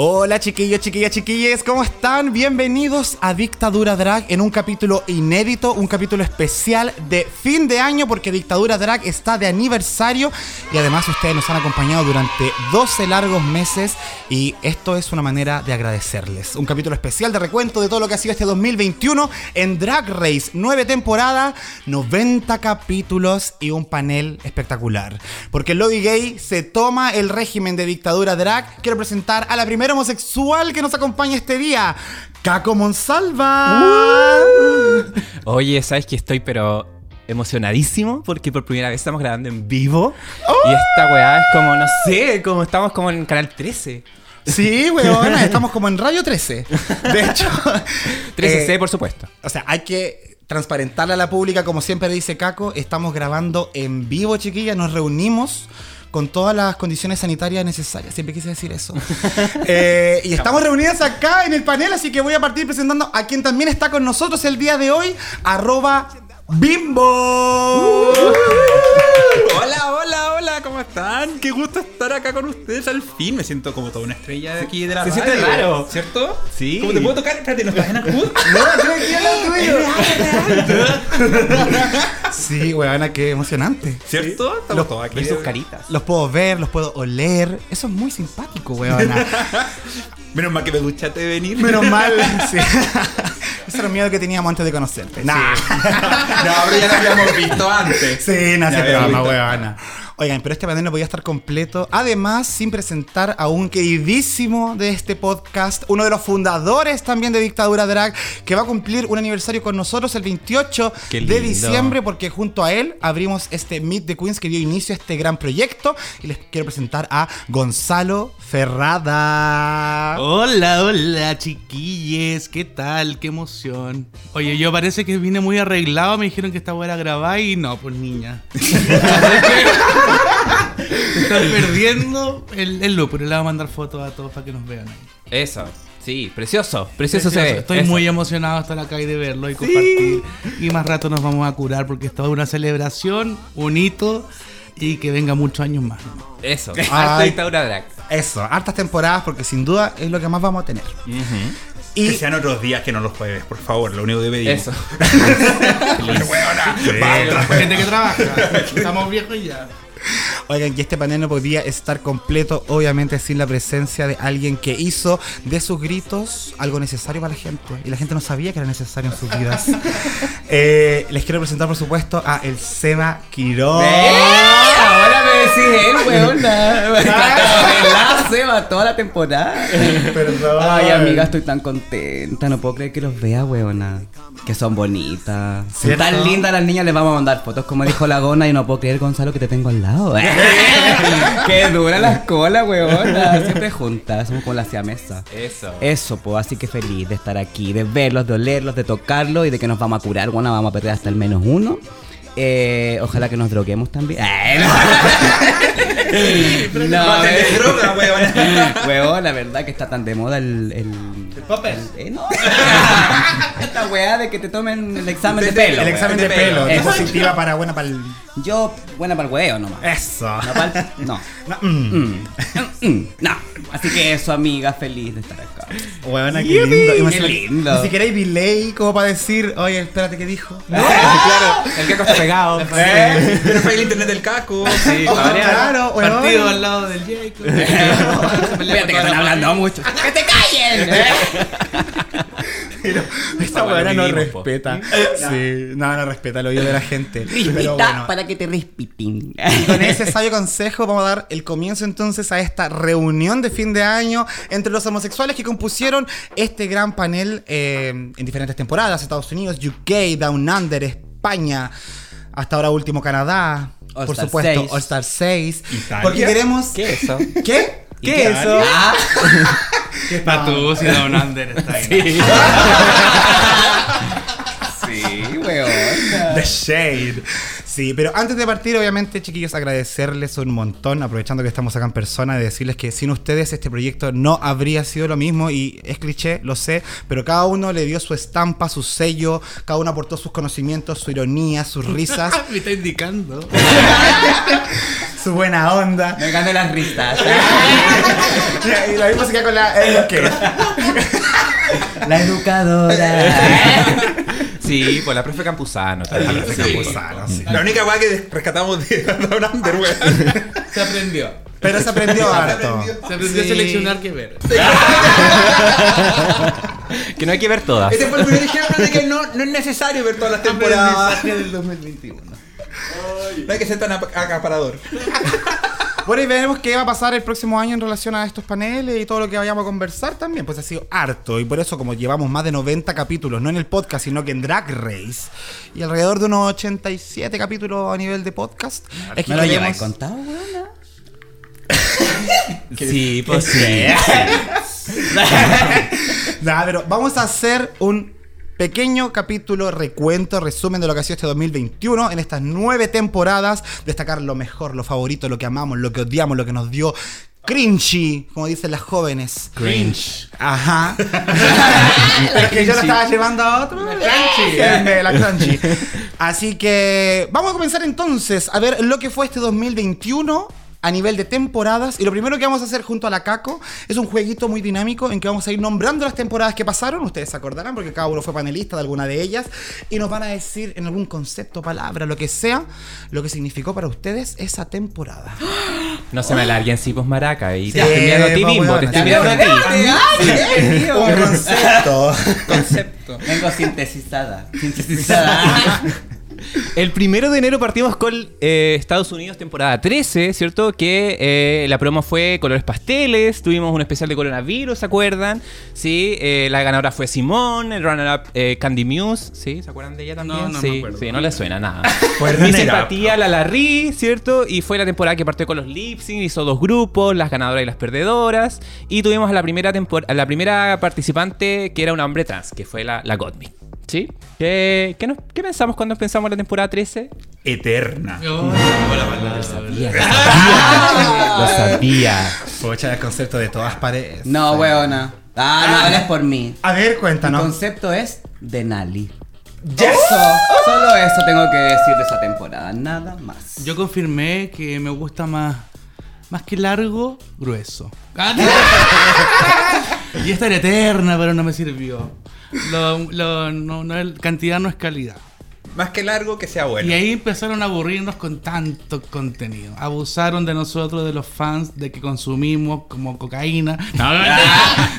Hola chiquillos, chiquillas, chiquilles, ¿cómo están? Bienvenidos a Dictadura Drag en un capítulo inédito, un capítulo especial de fin de año porque Dictadura Drag está de aniversario y además ustedes nos han acompañado durante 12 largos meses y esto es una manera de agradecerles. Un capítulo especial de recuento de todo lo que ha sido este 2021 en Drag Race, 9 temporadas, 90 capítulos y un panel espectacular. Porque lobby gay se toma el régimen de Dictadura Drag. Quiero presentar a la primera homosexual que nos acompaña este día, Caco Monsalva. Uh. Oye, ¿sabes que estoy pero emocionadísimo? Porque por primera vez estamos grabando en vivo. Y esta weá es como, no sé, como estamos como en Canal 13. Sí, weón, estamos como en Radio 13. De hecho, 13C, eh, por supuesto. O sea, hay que transparentarle a la pública, como siempre dice Caco, estamos grabando en vivo, chiquilla, nos reunimos con todas las condiciones sanitarias necesarias. Siempre quise decir eso. Eh, y estamos reunidas acá en el panel, así que voy a partir presentando a quien también está con nosotros el día de hoy, arroba Bimbo. Hola, hola, hola, ¿cómo están? Qué gusto estar acá con ustedes al fin. Me siento como toda una estrella de aquí de la Se radio. siente raro. ¿Cierto? Sí. ¿Cómo te puedo tocar? Espérate, ¿no estás en Ancud? No, Sí, weona, qué emocionante. ¿Cierto? Estamos Los- todos aquí. Ver sus caritas. Los puedo ver, los puedo oler. Eso es muy simpático, weona. Menos mal que me duchaste de venir. Menos mal. sí. Ese era el miedo que teníamos antes de conocerte. Nah. no, pero ya lo habíamos visto antes. Sí, nace Ya, programa, weona. Oigan, pero este panel no podía estar completo. Además, sin presentar a un queridísimo de este podcast, uno de los fundadores también de Dictadura Drag, que va a cumplir un aniversario con nosotros el 28 Qué de diciembre, porque junto a él abrimos este Meet the Queens que dio inicio a este gran proyecto. Y les quiero presentar a Gonzalo Ferrada. Hola, hola, chiquilles, ¿qué tal? Qué emoción. Oye, yo parece que vine muy arreglado, me dijeron que esta hueá era grabar y no, pues niña. Están perdiendo el, el look, pero le voy a mandar fotos a todos para que nos vean ahí. Eso. Sí, precioso. Precioso, se ve. Estoy Eso. muy emocionado de estar acá y de verlo y compartir. Y más rato nos vamos a curar porque esto es una celebración, un hito y que venga muchos años más. Eso. Harta dictadura drag. Eso, hartas temporadas, porque sin duda es lo que más vamos a tener. Que Y sean otros días que no los jueves, por favor. Lo único que pedimos. Eso. Gente que trabaja, estamos viejos ya. Oigan, y este panel no podía estar completo, obviamente, sin la presencia de alguien que hizo de sus gritos algo necesario para la gente. Y la gente no sabía que era necesario en sus vidas. Eh, les quiero presentar, por supuesto, a el Seba Quirón. ¡Eh! Ahora me decís él, weona. ¿Verdad, Seba? Toda la temporada. Perdón. Ay, amiga, estoy tan contenta. No puedo creer que los vea, weona. Que son bonitas. Son ¿Cierto? tan lindas las niñas, les vamos a mandar fotos. Como dijo la Gona, y no puedo creer, Gonzalo, que te tengo al lado. Qué dura las colas, weona. Siempre juntas, somos como la siamesa. Eso. Eso, pues, así que feliz de estar aquí, de verlos, de olerlos, de tocarlos y de que nos vamos a curar. Bueno, vamos a perder hasta el menos uno. Eh, ojalá que nos droguemos también. No. no, No des droga, weón. Weón, la verdad que está tan de moda el. El, papel. eh, no. Esta weá de que te tomen el examen de, pelo. El examen de de pelo, pelo. diapositiva para buena para el. Yo, buena para el huevo nomás. Eso. No, pa'l- no. No, mm. Mm. Mm. No. Así que eso, amiga, feliz de estar acá. Buena, qué lindo. Me Qué lindo. Ni siquiera hay delay como para decir, oye, espérate, ¿qué dijo? claro. El que está pegado. ¿Eh? Pero fue el internet del caco. Sí, Oh, claro, weón. Partido al lado del Jacob. Fíjate que están hablando mucho. ¡Que te callen! Pero esta lo no respeta. Sí, no, no respeta el oído de la gente. Pero bueno. para que te rispitin. Y con ese sabio consejo vamos a dar el comienzo entonces a esta reunión de fin de año entre los homosexuales que compusieron este gran panel eh, en diferentes temporadas, Estados Unidos, UK, Down Under, España, hasta ahora último Canadá, All por Star supuesto 6. All Star 6. Italia. Porque queremos... ¿Qué es eso? ¿Qué? ¿Qué es eso? Para tú, si Don Under está ahí. The Shade. Sí, pero antes de partir, obviamente, chiquillos, agradecerles un montón, aprovechando que estamos acá en persona, de decirles que sin ustedes este proyecto no habría sido lo mismo y es cliché, lo sé, pero cada uno le dio su estampa, su sello, cada uno aportó sus conocimientos, su ironía, sus risas, Me está indicando. su buena onda. Me gané las risas. y la misma se queda con la... eh, ¿qué? La educadora. Sí, pues la profe Campuzano también. Sí. Campuzano, sí. La única weá que rescatamos de Down Under, weón. Se aprendió. Pero se aprendió harto. Se aprendió a seleccionar qué ver. Que no hay que ver todas. Ese fue el primer ejemplo de que no, no es necesario ver todas las temporadas. del 2021. No hay que ser tan ap- acaparador. Bueno, y veremos qué va a pasar el próximo año en relación a estos paneles y todo lo que vayamos a conversar también. Pues ha sido harto. Y por eso, como llevamos más de 90 capítulos, no en el podcast, sino que en Drag Race, y alrededor de unos 87 capítulos a nivel de podcast, es que ¿Me lo lleváis contado, weona? Sí, pues sí. Nada, pero vamos a hacer un pequeño capítulo, recuento, resumen de lo que ha sido este 2021 en estas nueve temporadas. Destacar lo mejor, lo favorito, lo que amamos, lo que odiamos, lo que nos dio cringy, como dicen las jóvenes. Cringe. Ajá. Pero que yo lo estaba llevando a otro. La crunchy. La crunchy. Así que vamos a comenzar entonces a ver lo que fue este 2021 a nivel de temporadas. Y lo primero que vamos a hacer junto a la Caco es un jueguito muy dinámico en que vamos a ir nombrando las temporadas que pasaron. Ustedes se acordarán porque cada uno fue panelista de alguna de ellas. Y nos van a decir en algún concepto, palabra, lo que sea, lo que significó para ustedes esa temporada. No se me alarguen, sí, pues maraca. Y te estoy mirando a ti mismo, te estoy mirando a ti. Un concepto. Concepto. Vengo sintetizada. Sintetizada. El primero de enero partimos con eh, Estados Unidos, temporada 13, ¿cierto? Que eh, la promo fue colores pasteles, tuvimos un especial de coronavirus, ¿se acuerdan? Sí, eh, la ganadora fue Simón, el runner-up eh, Candy Muse, ¿sí? ¿Se acuerdan de ella también? No, no sí, me acuerdo. sí, no le suena nada. Fue Mi simpatía, la Larry, ¿cierto? Y fue la temporada que partió con los lip sync, hizo dos grupos, las ganadoras y las perdedoras. Y tuvimos a la primera, a la primera participante que era un hombre trans, que fue la, la Gottmik. ¿Sí? ¿Qué, qué, nos- qué pensamos cuando pensamos en la temporada 13? Eterna. Oh, Lo sabía. Pocha, el concepto de todas paredes. No, weona. Ah, no hables por mí. A ver, cuéntanos. concepto es Denali. Eso, solo eso tengo que decir de esa temporada, nada más. Yo confirmé que me gusta más, más que largo, grueso. y esta era eterna, pero no me sirvió. Lo, lo- no, no, cantidad no es calidad. Más que largo, que sea bueno. Y ahí empezaron a aburrirnos con tanto contenido. Abusaron de nosotros, de los fans, de que consumimos como cocaína. No,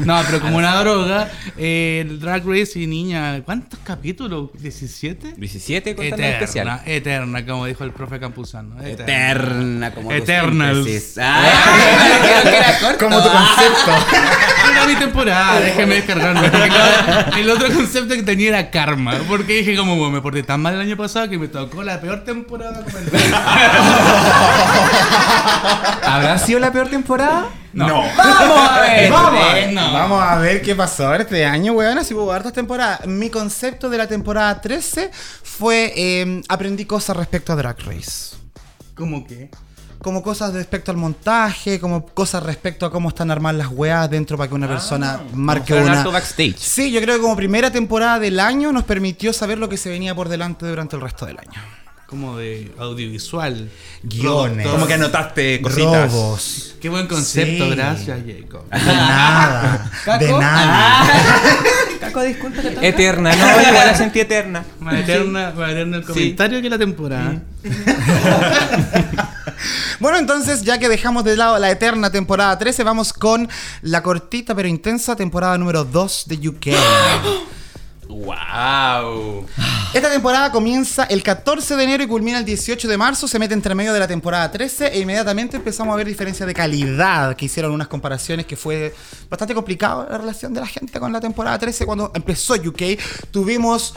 no, pero como una droga. Eh, el Drag Race y niña, ¿cuántos capítulos? ¿17? 17 contando el especial. Eterna, eterna, como dijo el profe Campuzano. Eterna. Eterna, como Eternals. Ah. Como tu concepto. Era mi temporada, déjeme descargarme. El otro concepto que tenía era karma. Porque dije, como "Bueno, me porté tan mal el año pasado que me tocó la peor temporada. ¿Habrá sido la peor temporada? No. Vamos a ver. Vamos, a ver, no. vamos a ver qué pasó este año, weón. Así hubo hartas temporadas. Mi concepto de la temporada 13 fue eh, aprendí cosas respecto a Drag Race. ¿Cómo que? Como cosas respecto al montaje, como cosas respecto a cómo están armadas las weas dentro para que una persona marque una. backstage. Sí, yo creo que como primera temporada del año nos permitió saber lo que se venía por delante durante el resto del año. Como de audiovisual. Guiones. Como que anotaste cositas. Robos. Qué buen concepto, Sí. gracias, Jacob. De nada. ¿Caco? De nada. Ah. Caco, disculpa. ¿te toca? Eterna, no, igual la sentí eterna. Más eterna, más eterna el comentario que la temporada. Bueno, entonces, ya que dejamos de lado la eterna temporada 13, vamos con la cortita pero intensa temporada número 2 de UK. ¡Wow! Esta temporada comienza el 14 de enero y culmina el 18 de marzo, se mete entre medio de la temporada 13 e inmediatamente empezamos a ver diferencias de calidad, que hicieron unas comparaciones que fue bastante complicado la relación de la gente con la temporada 13 cuando empezó UK. Tuvimos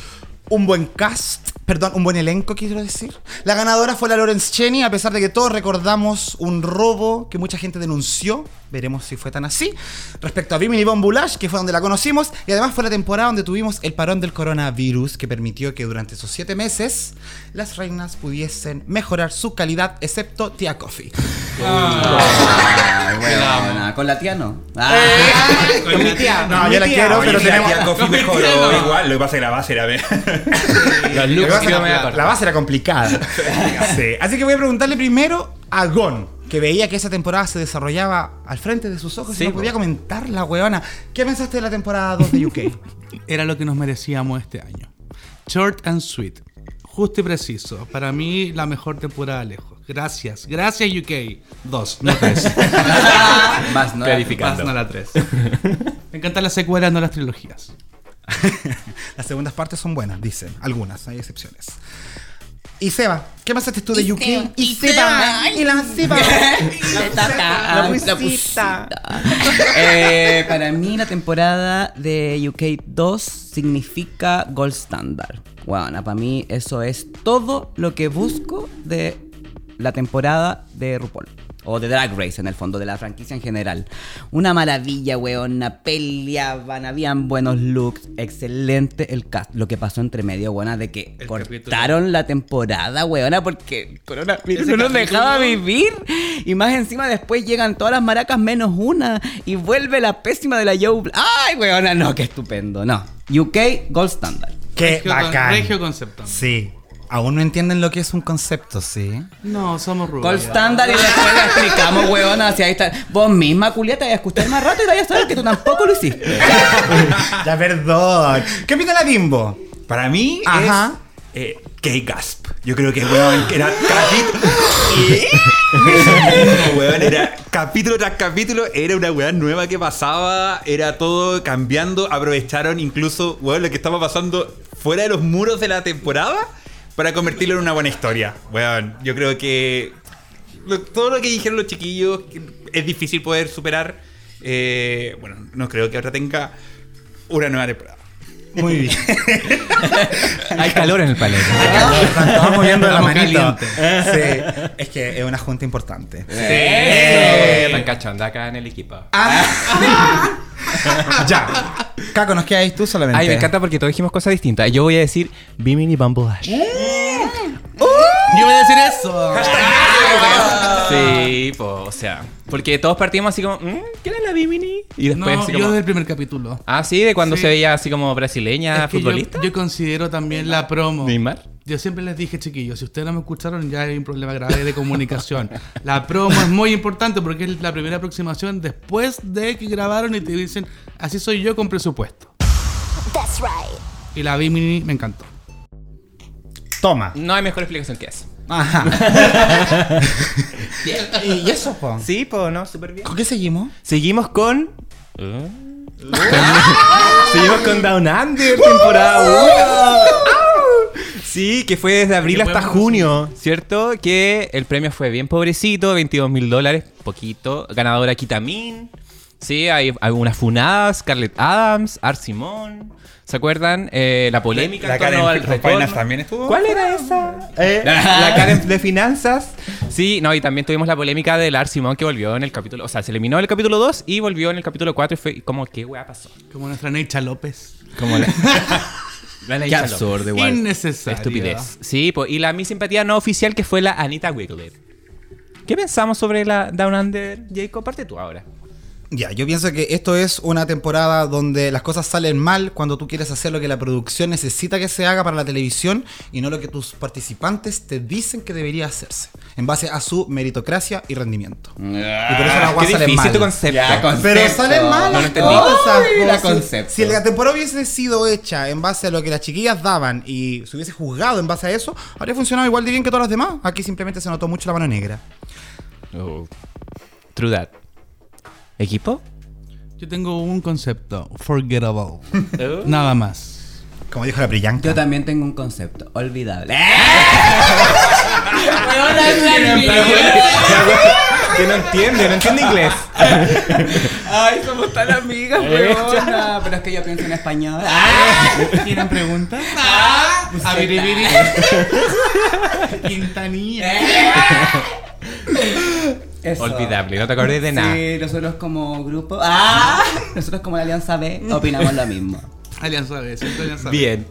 un buen cast, perdón, un buen elenco, quiero decir. La ganadora fue la Lawrence Cheney, a pesar de que todos recordamos un robo que mucha gente denunció. Veremos si fue tan así. Respecto a Bimini Von Boulash, que fue donde la conocimos, y además fue la temporada donde tuvimos el parón del coronavirus, que permitió que durante esos siete meses las reinas pudiesen mejorar su calidad, excepto Tia Coffee. Ay, weona, Con la tía no. Ah. Con mi tía. No, yo la quiero, Oye, pero tenemos. tía Coffee mejoró igual. Lo que pasa es que la base era. Los looks que la, base era complicada. Sí. Así que voy a preguntarle primero a Gon, que veía que esa temporada se desarrollaba al frente de sus ojos Sí, y no po. podía comentar la huevona. ¿Qué pensaste de la temporada 2 de UK? Era lo que nos merecíamos este año. Short and sweet. Justo y preciso. Para mí, la mejor temporada lejos. Gracias. Gracias, UK. Dos, no tres. Más no. Más no la tres. Me encantan las secuelas, no las trilogías. Las segundas partes son buenas, dicen. Algunas, hay excepciones. Y Seba, ¿qué pensaste tú de UK? Y Seba, y la Seba. La pusita. Eh, para mí la temporada de UK 2 significa Gold Standard. Bueno, para mí eso es todo lo que busco de la temporada de RuPaul. O de Drag Race, en el fondo, de la franquicia en general. Una maravilla, weona. Peleaban, habían buenos looks. Excelente el cast. Lo que pasó entre medio, weona, de que El cortaron la temporada, weona, porque el coronavirus Ese no nos dejaba vivir. Y más encima después llegan todas las maracas menos una. Y vuelve la pésima de la Joe. ¡Ay, weona! No, qué estupendo. No. UK Gold Standard. Qué Regio con- bacán. regio concepto. Sí. Aún no entienden lo que es un concepto, sí. No, somos rubios. Gold Standard y después le explicamos, weona, hacia ahí está. Vos misma, culia, te vas a escuchar más rato y te vas a saber que tú tampoco lo hiciste. ya, perdón. ¿Qué opina la Bimbo? Para mí Ajá. es eh, K-Gasp. Yo creo que, weón, era capítulo. weón, era capítulo tras capítulo. Era una weón nueva que pasaba. Era todo cambiando. Aprovecharon incluso, weón, lo que estaba pasando fuera de los muros de la temporada para convertirlo en una buena historia. Weón, yo creo que todo lo que dijeron los chiquillos es difícil poder superar. Eh, bueno, no creo que ahora tenga una nueva temporada. Muy bien. Hay calor en el paleta. Estamos moviendo la calientes. Sí. Es que es una junta importante. Están cachando acá en el equipo. Ya. Caco, nos quedas tú solamente. Ay, me encanta porque todos dijimos cosas distintas. Yo voy a decir Bimini Bumble Ash. Yo voy a decir eso. Sí, pues, o sea. Porque todos partimos así como, "Mm, ¿quién es la Bimini? Y después No, así yo como. del primer capítulo. Ah, sí, de cuando Sí. se veía así como brasileña, Es que yo, futbolista. yo considero también la promo. Neymar. Yo siempre les dije, chiquillos, si ustedes no me escucharon, ya hay un problema grave de comunicación. La promo es muy importante porque es la primera aproximación después de que grabaron y te dicen, así soy yo con presupuesto. That's right. Y la Bimini me encantó. Toma. No hay mejor explicación que eso. Ajá. ¿Y eso, po? Sí, pues, no, súper bien. ¿Con qué seguimos? Seguimos con. Seguimos con Down Under, temporada 1. Sí, que fue desde abril hasta junio, ¿cierto? Que el premio fue bien pobrecito, 22 mil dólares, poquito. Ganadora Kitamin. Sí, hay algunas funadas, Scarlett Adams, Art Simon. ¿Se acuerdan? Eh, la polémica La en torno Karen al Finance también estuvo. ¿Cuál era esa? Eh, la Karen de finanzas. Sí, no, y también tuvimos la polémica de Lars Simón que volvió en el capítulo, o sea, se eliminó en el capítulo 2 y volvió en el capítulo 4 y fue como, ¿qué weá pasó? Como nuestra Necha López. Como la... la Qué absurdo, igual. Innecesario. Estupidez. Sí, po, y la mi simpatía no oficial que fue la Anita Wiglet. ¿Qué pensamos sobre la Down Under, Jacob? Parte tú ahora. Ya, yo pienso que esto es una temporada donde las cosas salen mal cuando tú quieres hacer lo que la producción necesita que se haga para la televisión y no lo que tus participantes te dicen que debería hacerse, en base a su meritocracia y rendimiento. y por eso la Qué guasa sale difícil mal. tu concepto. Ya, con- Pero Concepto. salen mal No las entendí. cosas, Ay, po. la Si- concepto. Si la temporada hubiese sido hecha en base a lo que las chiquillas daban y se hubiese juzgado en base a eso, habría funcionado igual de bien que todas las demás. Aquí simplemente se notó mucho la mano negra. Oh. True that. ¿Equipo? Yo tengo un concepto. Forgettable. Nada más. Como dijo la brillanca. Yo también tengo un concepto. Olvidable. Que no entiende, no entiende inglés. Ay, somos tan amigas, weona. Pero es que yo pienso en español. ¿Tienen preguntas? A Biribiri. Quintanilla. Eso. Olvidable, no te acordé de nada. Sí, nosotros como grupo. ¡Ah! Nosotros como la Alianza B opinamos lo mismo. Alianza B, siempre Alianza B. Bien.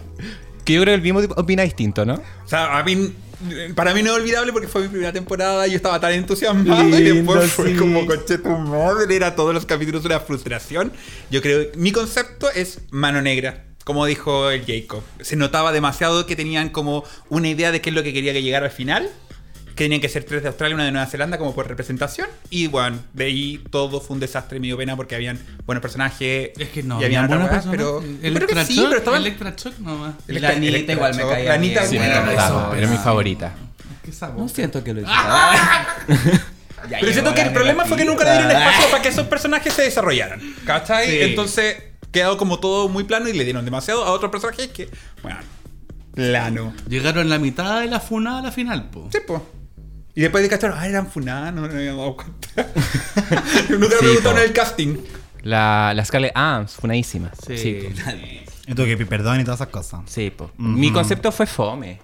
Que yo creo que el mismo opina distinto, ¿no? O sea, a mí, para mí no es olvidable porque fue mi primera temporada y yo estaba tan entusiasmado y Lindo, después fue sí. como coche tu madre, era todos los capítulos una frustración. Yo creo, mi concepto es mano negra. Como dijo el Jacob, se notaba demasiado que tenían como una idea de qué es lo que quería que llegara al final. Que tenían que ser tres de Australia y una de Nueva Zelanda como por representación. Y bueno, de ahí todo fue un desastre, me dio pena porque habían buenos personajes. Es que no, y habían personas. pero, pero que Electra sí, Shock, pero estaban. Electra Shock nomás. Y la Anita igual me caía La Anita, bien. Sí, me bueno, encantaba, eso, era mi favorita. Qué sabor. No siento que lo hice. Pero siento que el problema fue que nunca le dieron espacio para que esos personajes se desarrollaran. ¿Cachai? Sí. Entonces quedó como todo muy plano y le dieron demasiado a otros personajes que, bueno, plano. Llegaron la mitad de la funada a la final, po. Sí, po. Y después de cachar, ah, eran funadas, no, no me había dado cuenta. nunca Sí, me preguntaron en el casting. La, la Scarlett Arms, funadísima. Sí. Sí, tú que perdón y todas esas cosas. Sí, po. Mi concepto fue fome.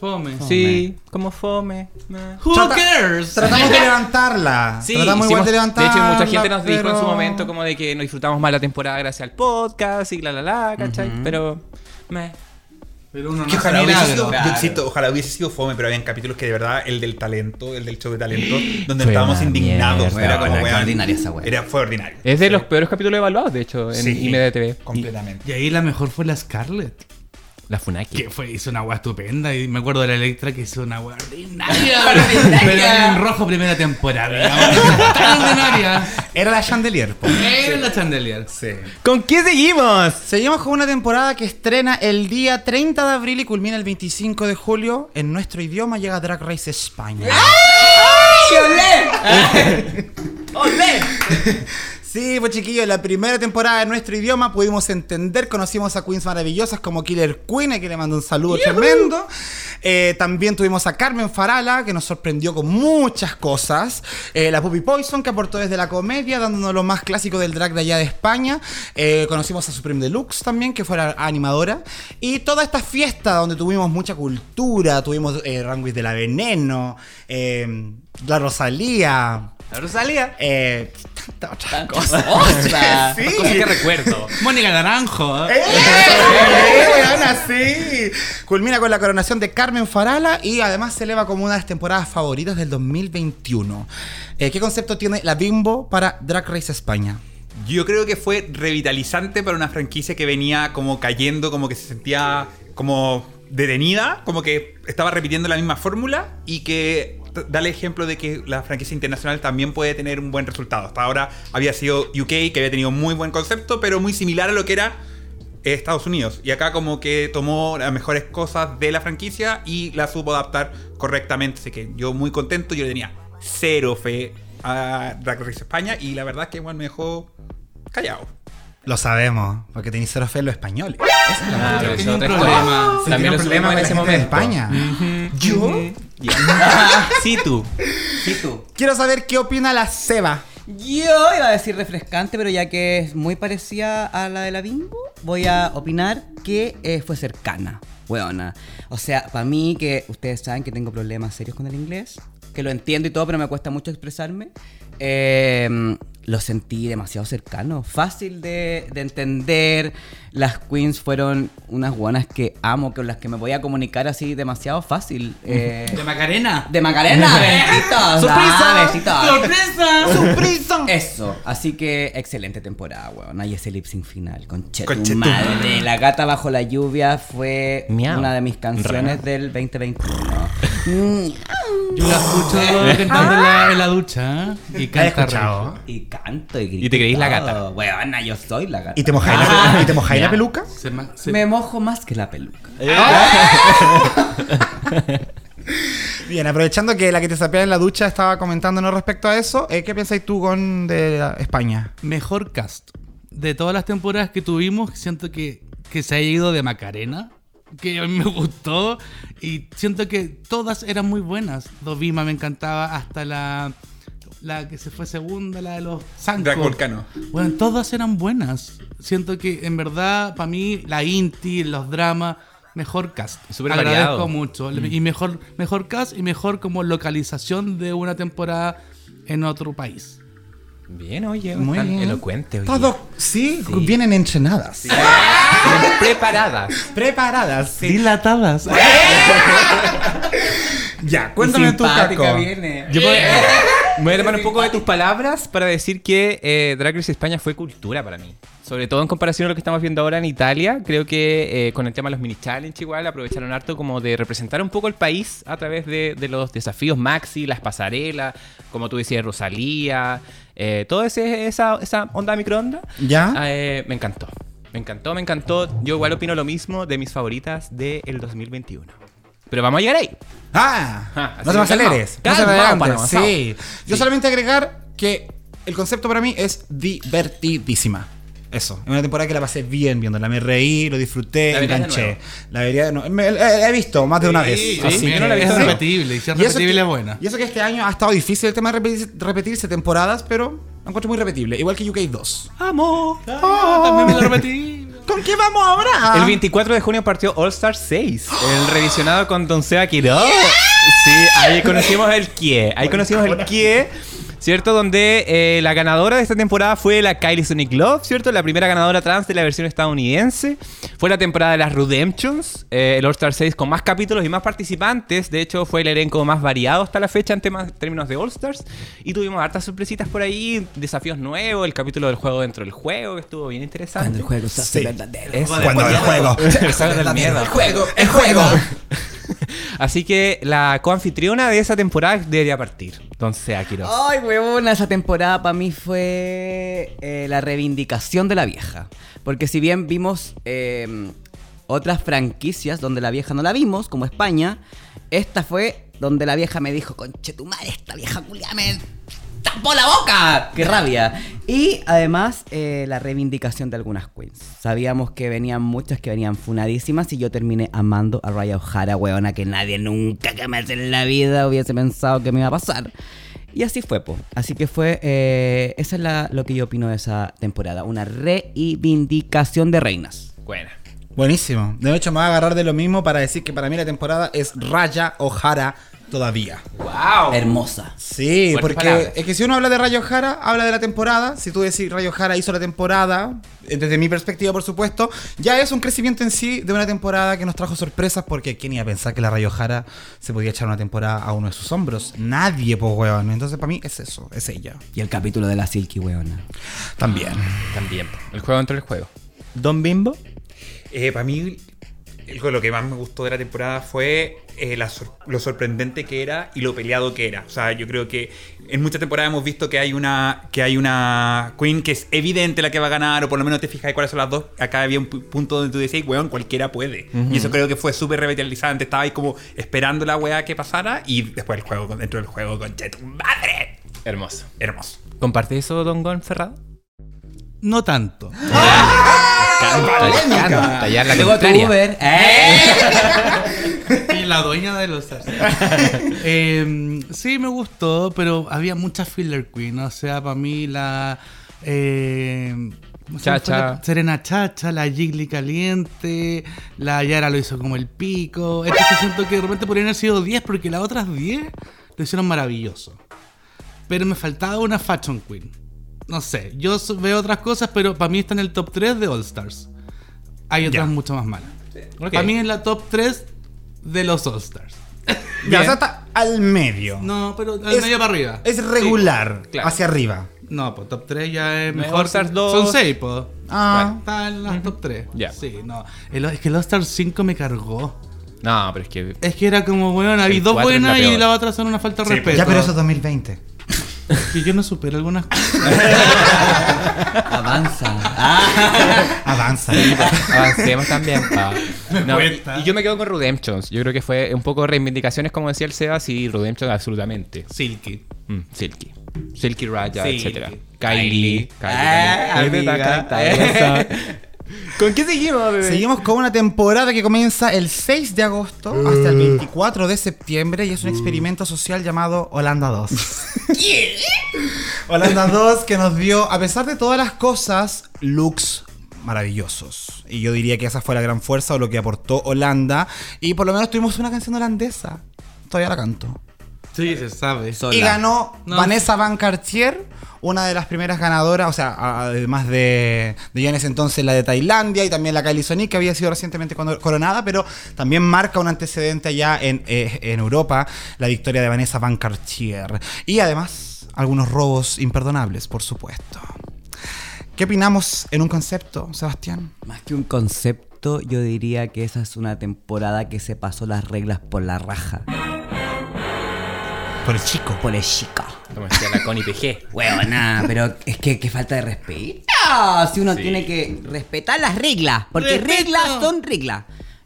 Fome. Sí, como fome. meh. Who Trata- cares? Tratamos de levantarla. Sí, Tratamos igual hicimos- de levantarla. hecho, mucha gente nos dijo en pero- su momento como de que no disfrutamos más la temporada gracias al podcast y la la la, ¿cachai? Pero, meh. Pero uno no ojalá hubiese sido, claro. yo insisto, ojalá hubiese sido fome, pero habían capítulos que de verdad, el del talento, el del show de talento, donde Fue estábamos indignados. mierda, Era como, weón, weón, ordinaria esa weá. Era, fue ordinario. Es de los peores capítulos evaluados, de hecho, en Sí, IMDTV. Completamente. Y ahí la mejor fue la Scarlett. La Funaki. Que fue, hizo una weá estupenda. Y me acuerdo de la Electra que hizo una weá ordinaria. Pero en rojo primera temporada. Tan ordinaria. Era la Chandelier, po. Era la Chandelier. Sí. ¿Con qué seguimos? Seguimos con una temporada que estrena el día 30 de abril y culmina el 25 de julio. En nuestro idioma llega Drag Race España. Sí, pues chiquillos, la primera temporada de nuestro idioma pudimos entender, conocimos a queens maravillosas como Killer Queen, a que le mando un saludo tremendo. Eh, también tuvimos a Carmen Farala, que nos sorprendió con muchas cosas. Eh, la Puppy Poison, que aportó desde la comedia, dándonos lo más clásico del drag de allá de España. Eh, conocimos a Supreme Deluxe también, que fue la animadora. Y toda esta fiesta donde tuvimos mucha cultura, tuvimos eh, Ranguis de la Veneno, la Rosalía. La Rosalía. Eh, tanta otra cosa. Sí. Cosas que recuerdo. Mónica Naranjo. ¡Eh! ¡Eh, weona, sí! Culmina con la coronación de Carmen Farala y además se eleva como una de las temporadas favoritas del 2021. Eh, ¿Qué concepto tiene la Bimbo para Drag Race España? Yo creo que fue revitalizante para una franquicia que venía como cayendo, como que se sentía como detenida, como que estaba repitiendo la misma fórmula y que da el ejemplo de que la franquicia internacional también puede tener un buen resultado. Hasta ahora había sido UK, que había tenido muy buen concepto, pero muy similar a lo que era eh, Estados Unidos. Y acá como que tomó las mejores cosas de la franquicia y la supo adaptar correctamente. Así que yo muy contento, yo le tenía cero fe a Drag Race España y la verdad es que igual me dejó callado. Lo sabemos, porque tenéis cero fe en los españoles. Un es otra problema. También problema supimos con en la ese gente de. España. ¿Yo? Sí, tú. ¿Y tú? Quiero saber qué opina la Seba. Yo iba a decir refrescante, pero ya que es muy parecida a la de la Bimbo, voy a opinar que eh, fue cercana, weona. O sea, para mí, que ustedes saben que tengo problemas serios con el inglés, que lo entiendo y todo, pero me cuesta mucho expresarme, eh, lo sentí demasiado cercano, fácil de, de entender. Las queens fueron unas buenas que amo, con las que me voy a comunicar así demasiado fácil. eh, De Macarena. de Macarena, besitos. ¡Sorpresa! besitos. ¡Sorpresa! ¡Sorpresa! Eso, así que excelente temporada, weón. Hay ese lip sync final con Che Con tu Che tu madre. La gata bajo la lluvia fue Miau. una de mis canciones del 2021. Yo la escucho cantando en la, en la ducha. ¿eh? Y ¿La he canta escuchado? y canto y grito. Y te creís la gata. Weona, yo soy la gata. ¿Y te mojáis Ah, la, ¿y te mojáis la peluca? Se ma- se- Me mojo más que la peluca. Bien, aprovechando que la que te sapea en la ducha estaba comentándonos respecto a eso, eh, ¿qué pensáis tú con de España? mejor cast. De todas las temporadas que tuvimos, siento que, que se ha ido de Macarena. Que a mí me gustó. Y siento que todas eran muy buenas. Dovima me encantaba. Hasta la. La que se fue segunda, la de los. Drag Volcano. Bueno, todas eran buenas. Siento que en verdad, para mí, la Inti, los dramas, mejor cast. Súper Agradezco variado. mucho. Y mejor, mejor cast y mejor como localización de una temporada en otro país. Bien, oye, Muy tan bien. elocuente. oye. Todo, sí, vienen entrenadas. Preparadas. Preparadas. sí. Dilatadas. Ya, cuéntame tú, Caco. viene. Yo me voy, me voy a tomar un poco de tus palabras para decir que eh, Drag Race España fue cultura para mí. Sobre todo en comparación a lo que estamos viendo ahora en Italia. Creo que eh, con el tema de los mini challenge igual aprovecharon harto como de representar un poco el país a través de, de los desafíos maxi, las pasarelas, como tú decías, Rosalía, eh, toda esa, esa onda microonda. ¿Ya? Eh, me encantó. Me encantó, me encantó. Yo igual opino lo mismo de mis favoritas del 2021. Pero vamos a llegar ahí. Ah, Ah, así no te que calmao. aceleres. No se Calmao, adelantes, Panamá, Sí. Yo Sí. solamente agregar que el concepto para mí es divertidísima. Eso, es una temporada que la pasé bien viéndola, me reí, lo disfruté, ¿La verías de enganché. nuevo? La vería, no, me- la he visto más de una vez. Sí, así yo no la he visto Sí. repetible, y si es eso repetible que- es buena. Y eso que este año ha estado difícil el tema de repetirse, repetirse temporadas, pero lo encuentro muy repetible. Igual que UK 2. ¡Amo! También me lo repetí. ¿Con qué vamos ahora? El 24 de junio partió All Star 6, el revisionado con Don Seba Quiroz. Sí, ahí conocimos el Kie. Ahí conocimos el Kie, ¿cierto? Donde eh, la ganadora de esta temporada fue la Kylie Sonic Love, ¿cierto? La primera ganadora trans de la versión estadounidense. Fue la temporada de las Redemptions, eh, el All Star 6 con más capítulos y más participantes. De hecho, fue el elenco más variado hasta la fecha en temas- términos de All Stars. Y tuvimos hartas sorpresitas por ahí, desafíos nuevos, el capítulo del juego dentro del juego, que estuvo bien interesante. Cuando el juego se hace Sí. verdadero. Eso. Cuando el juego. El juego, el juego. Así que la coanfitriona de esa temporada debería partir. Entonces, Akiro. Ay, huevona, esa temporada para mí fue eh, la reivindicación de la vieja. Porque si bien vimos eh, otras franquicias donde la vieja no la vimos, como España, esta fue donde la vieja me dijo, conche tu madre, esta vieja culia me tapó la boca. ¡Qué rabia! Y además eh, la reivindicación de algunas queens. Sabíamos que venían muchas que venían funadísimas y yo terminé amando a Raya O'Hara, huevona, que nadie nunca que me hace en la vida hubiese pensado que me iba a pasar. Y así fue, po. Así que fue. Eh, esa es la- lo que yo opino de esa temporada. Una reivindicación de reinas. Buena. Buenísimo. De hecho, me voy a agarrar de lo mismo para decir que para mí la temporada es Raya O'Hara todavía. ¡Wow! Hermosa. Sí, porque palabras. es que si uno habla de Rayo O'Hara, habla de la temporada. Si tú decís Rayo O'Hara hizo la temporada, eh, desde mi perspectiva, por supuesto, ya es un crecimiento en sí de una temporada que nos trajo sorpresas. Porque ¿quién iba a pensar que la Rayo O'Hara se podía echar una temporada a uno de sus hombros? Nadie, pues, weón. Entonces, para mí es eso, es ella. Y el capítulo de la Silky, weona. También. También. El juego dentro del juego. Don Bimbo. Eh, para mí, lo que más me gustó de la temporada fue eh, la sor- lo sorprendente que era y lo peleado que era. O sea, yo creo que en muchas temporadas hemos visto que hay una que hay una queen que es evidente la que va a ganar, o por lo menos te fijas cuáles son las dos. Acá había un pu- punto donde tú decías, weón, cualquiera puede. Y eso creo que fue súper revitalizante. Estaba ahí como esperando la weá que pasara y después el juego, dentro del juego, con tu madre. Hermoso. Hermoso. ¿Comparte eso, Don Gon Ferrado? No tanto. Canta, la. Uber. ¿eh? Y la dueña de los. Eh, sí, me gustó, pero había mucha filler queen. O sea, para mí la. eh, ¿cómo se llama? Chacha. Serena Chacha, la Jiggly Caliente, la Yara lo hizo como el pico. Entonces siento que de repente podrían haber sido 10 porque las otras 10 lo hicieron maravilloso. Pero me faltaba una Fashion Queen. No sé, yo veo otras cosas, pero para mí está en el top 3 de All Stars. Hay otras Ya. mucho más malas. Ok. Para mí es la top 3 de los All Stars. Ya, o sea, está al medio. No, pero al Es- medio para arriba. Es regular, claro. hacia arriba. No, pues top 3 ya es No, mejor. All Stars 2. Son 6, pues. Ah. Está en la top 3. Ya. Sí, no. El- es que el All Stars 5 me cargó. No, pero es que. Es que era como, bueno, había dos buenas y las otras son una falta de Sí, respeto. Ya, pero eso es 2020. Y yo no supero algunas cosas. Avanza. Avanza. Avancemos también. pa. No, y, yo me quedo con Redemptions. Yo creo que fue un poco reivindicaciones, como decía el Sebas, y Redemption absolutamente. Silky. Mm, Silky. Silky Raya, Silky. etcétera. Kylie. Kylie. Ah, amiga. Ahí está, ahí está. ¿Con qué seguimos, bebé? Seguimos con una temporada que comienza el 6 de agosto hasta el 24 de septiembre y es un experimento social llamado Holanda 2. Holanda 2 que nos dio, a pesar de todas las cosas, looks maravillosos. Y yo diría que esa fue la gran fuerza o lo que aportó Holanda. Y por lo menos tuvimos una canción holandesa. Todavía la canto. Sí, se sabe. Sola. Y ganó No. Vanessa Van Cartier, una de las primeras ganadoras, o sea, además de, de ya en ese entonces la de Tailandia y también la Kylie Sonic, que había sido recientemente coronada, pero también marca un antecedente allá en, eh, en Europa, la victoria de Vanessa Van Cartier. Y además, algunos robos imperdonables, por supuesto. ¿Qué opinamos en un concepto, Sebastián? Más que un concepto, yo diría que esa es una temporada que se pasó las reglas por la raja. Por el chico. Por el chica. Como decía la Connie PG. Huevona, pero es que, que falta de respeto. Si uno tiene que respetar las reglas, porque Respeto. reglas son reglas.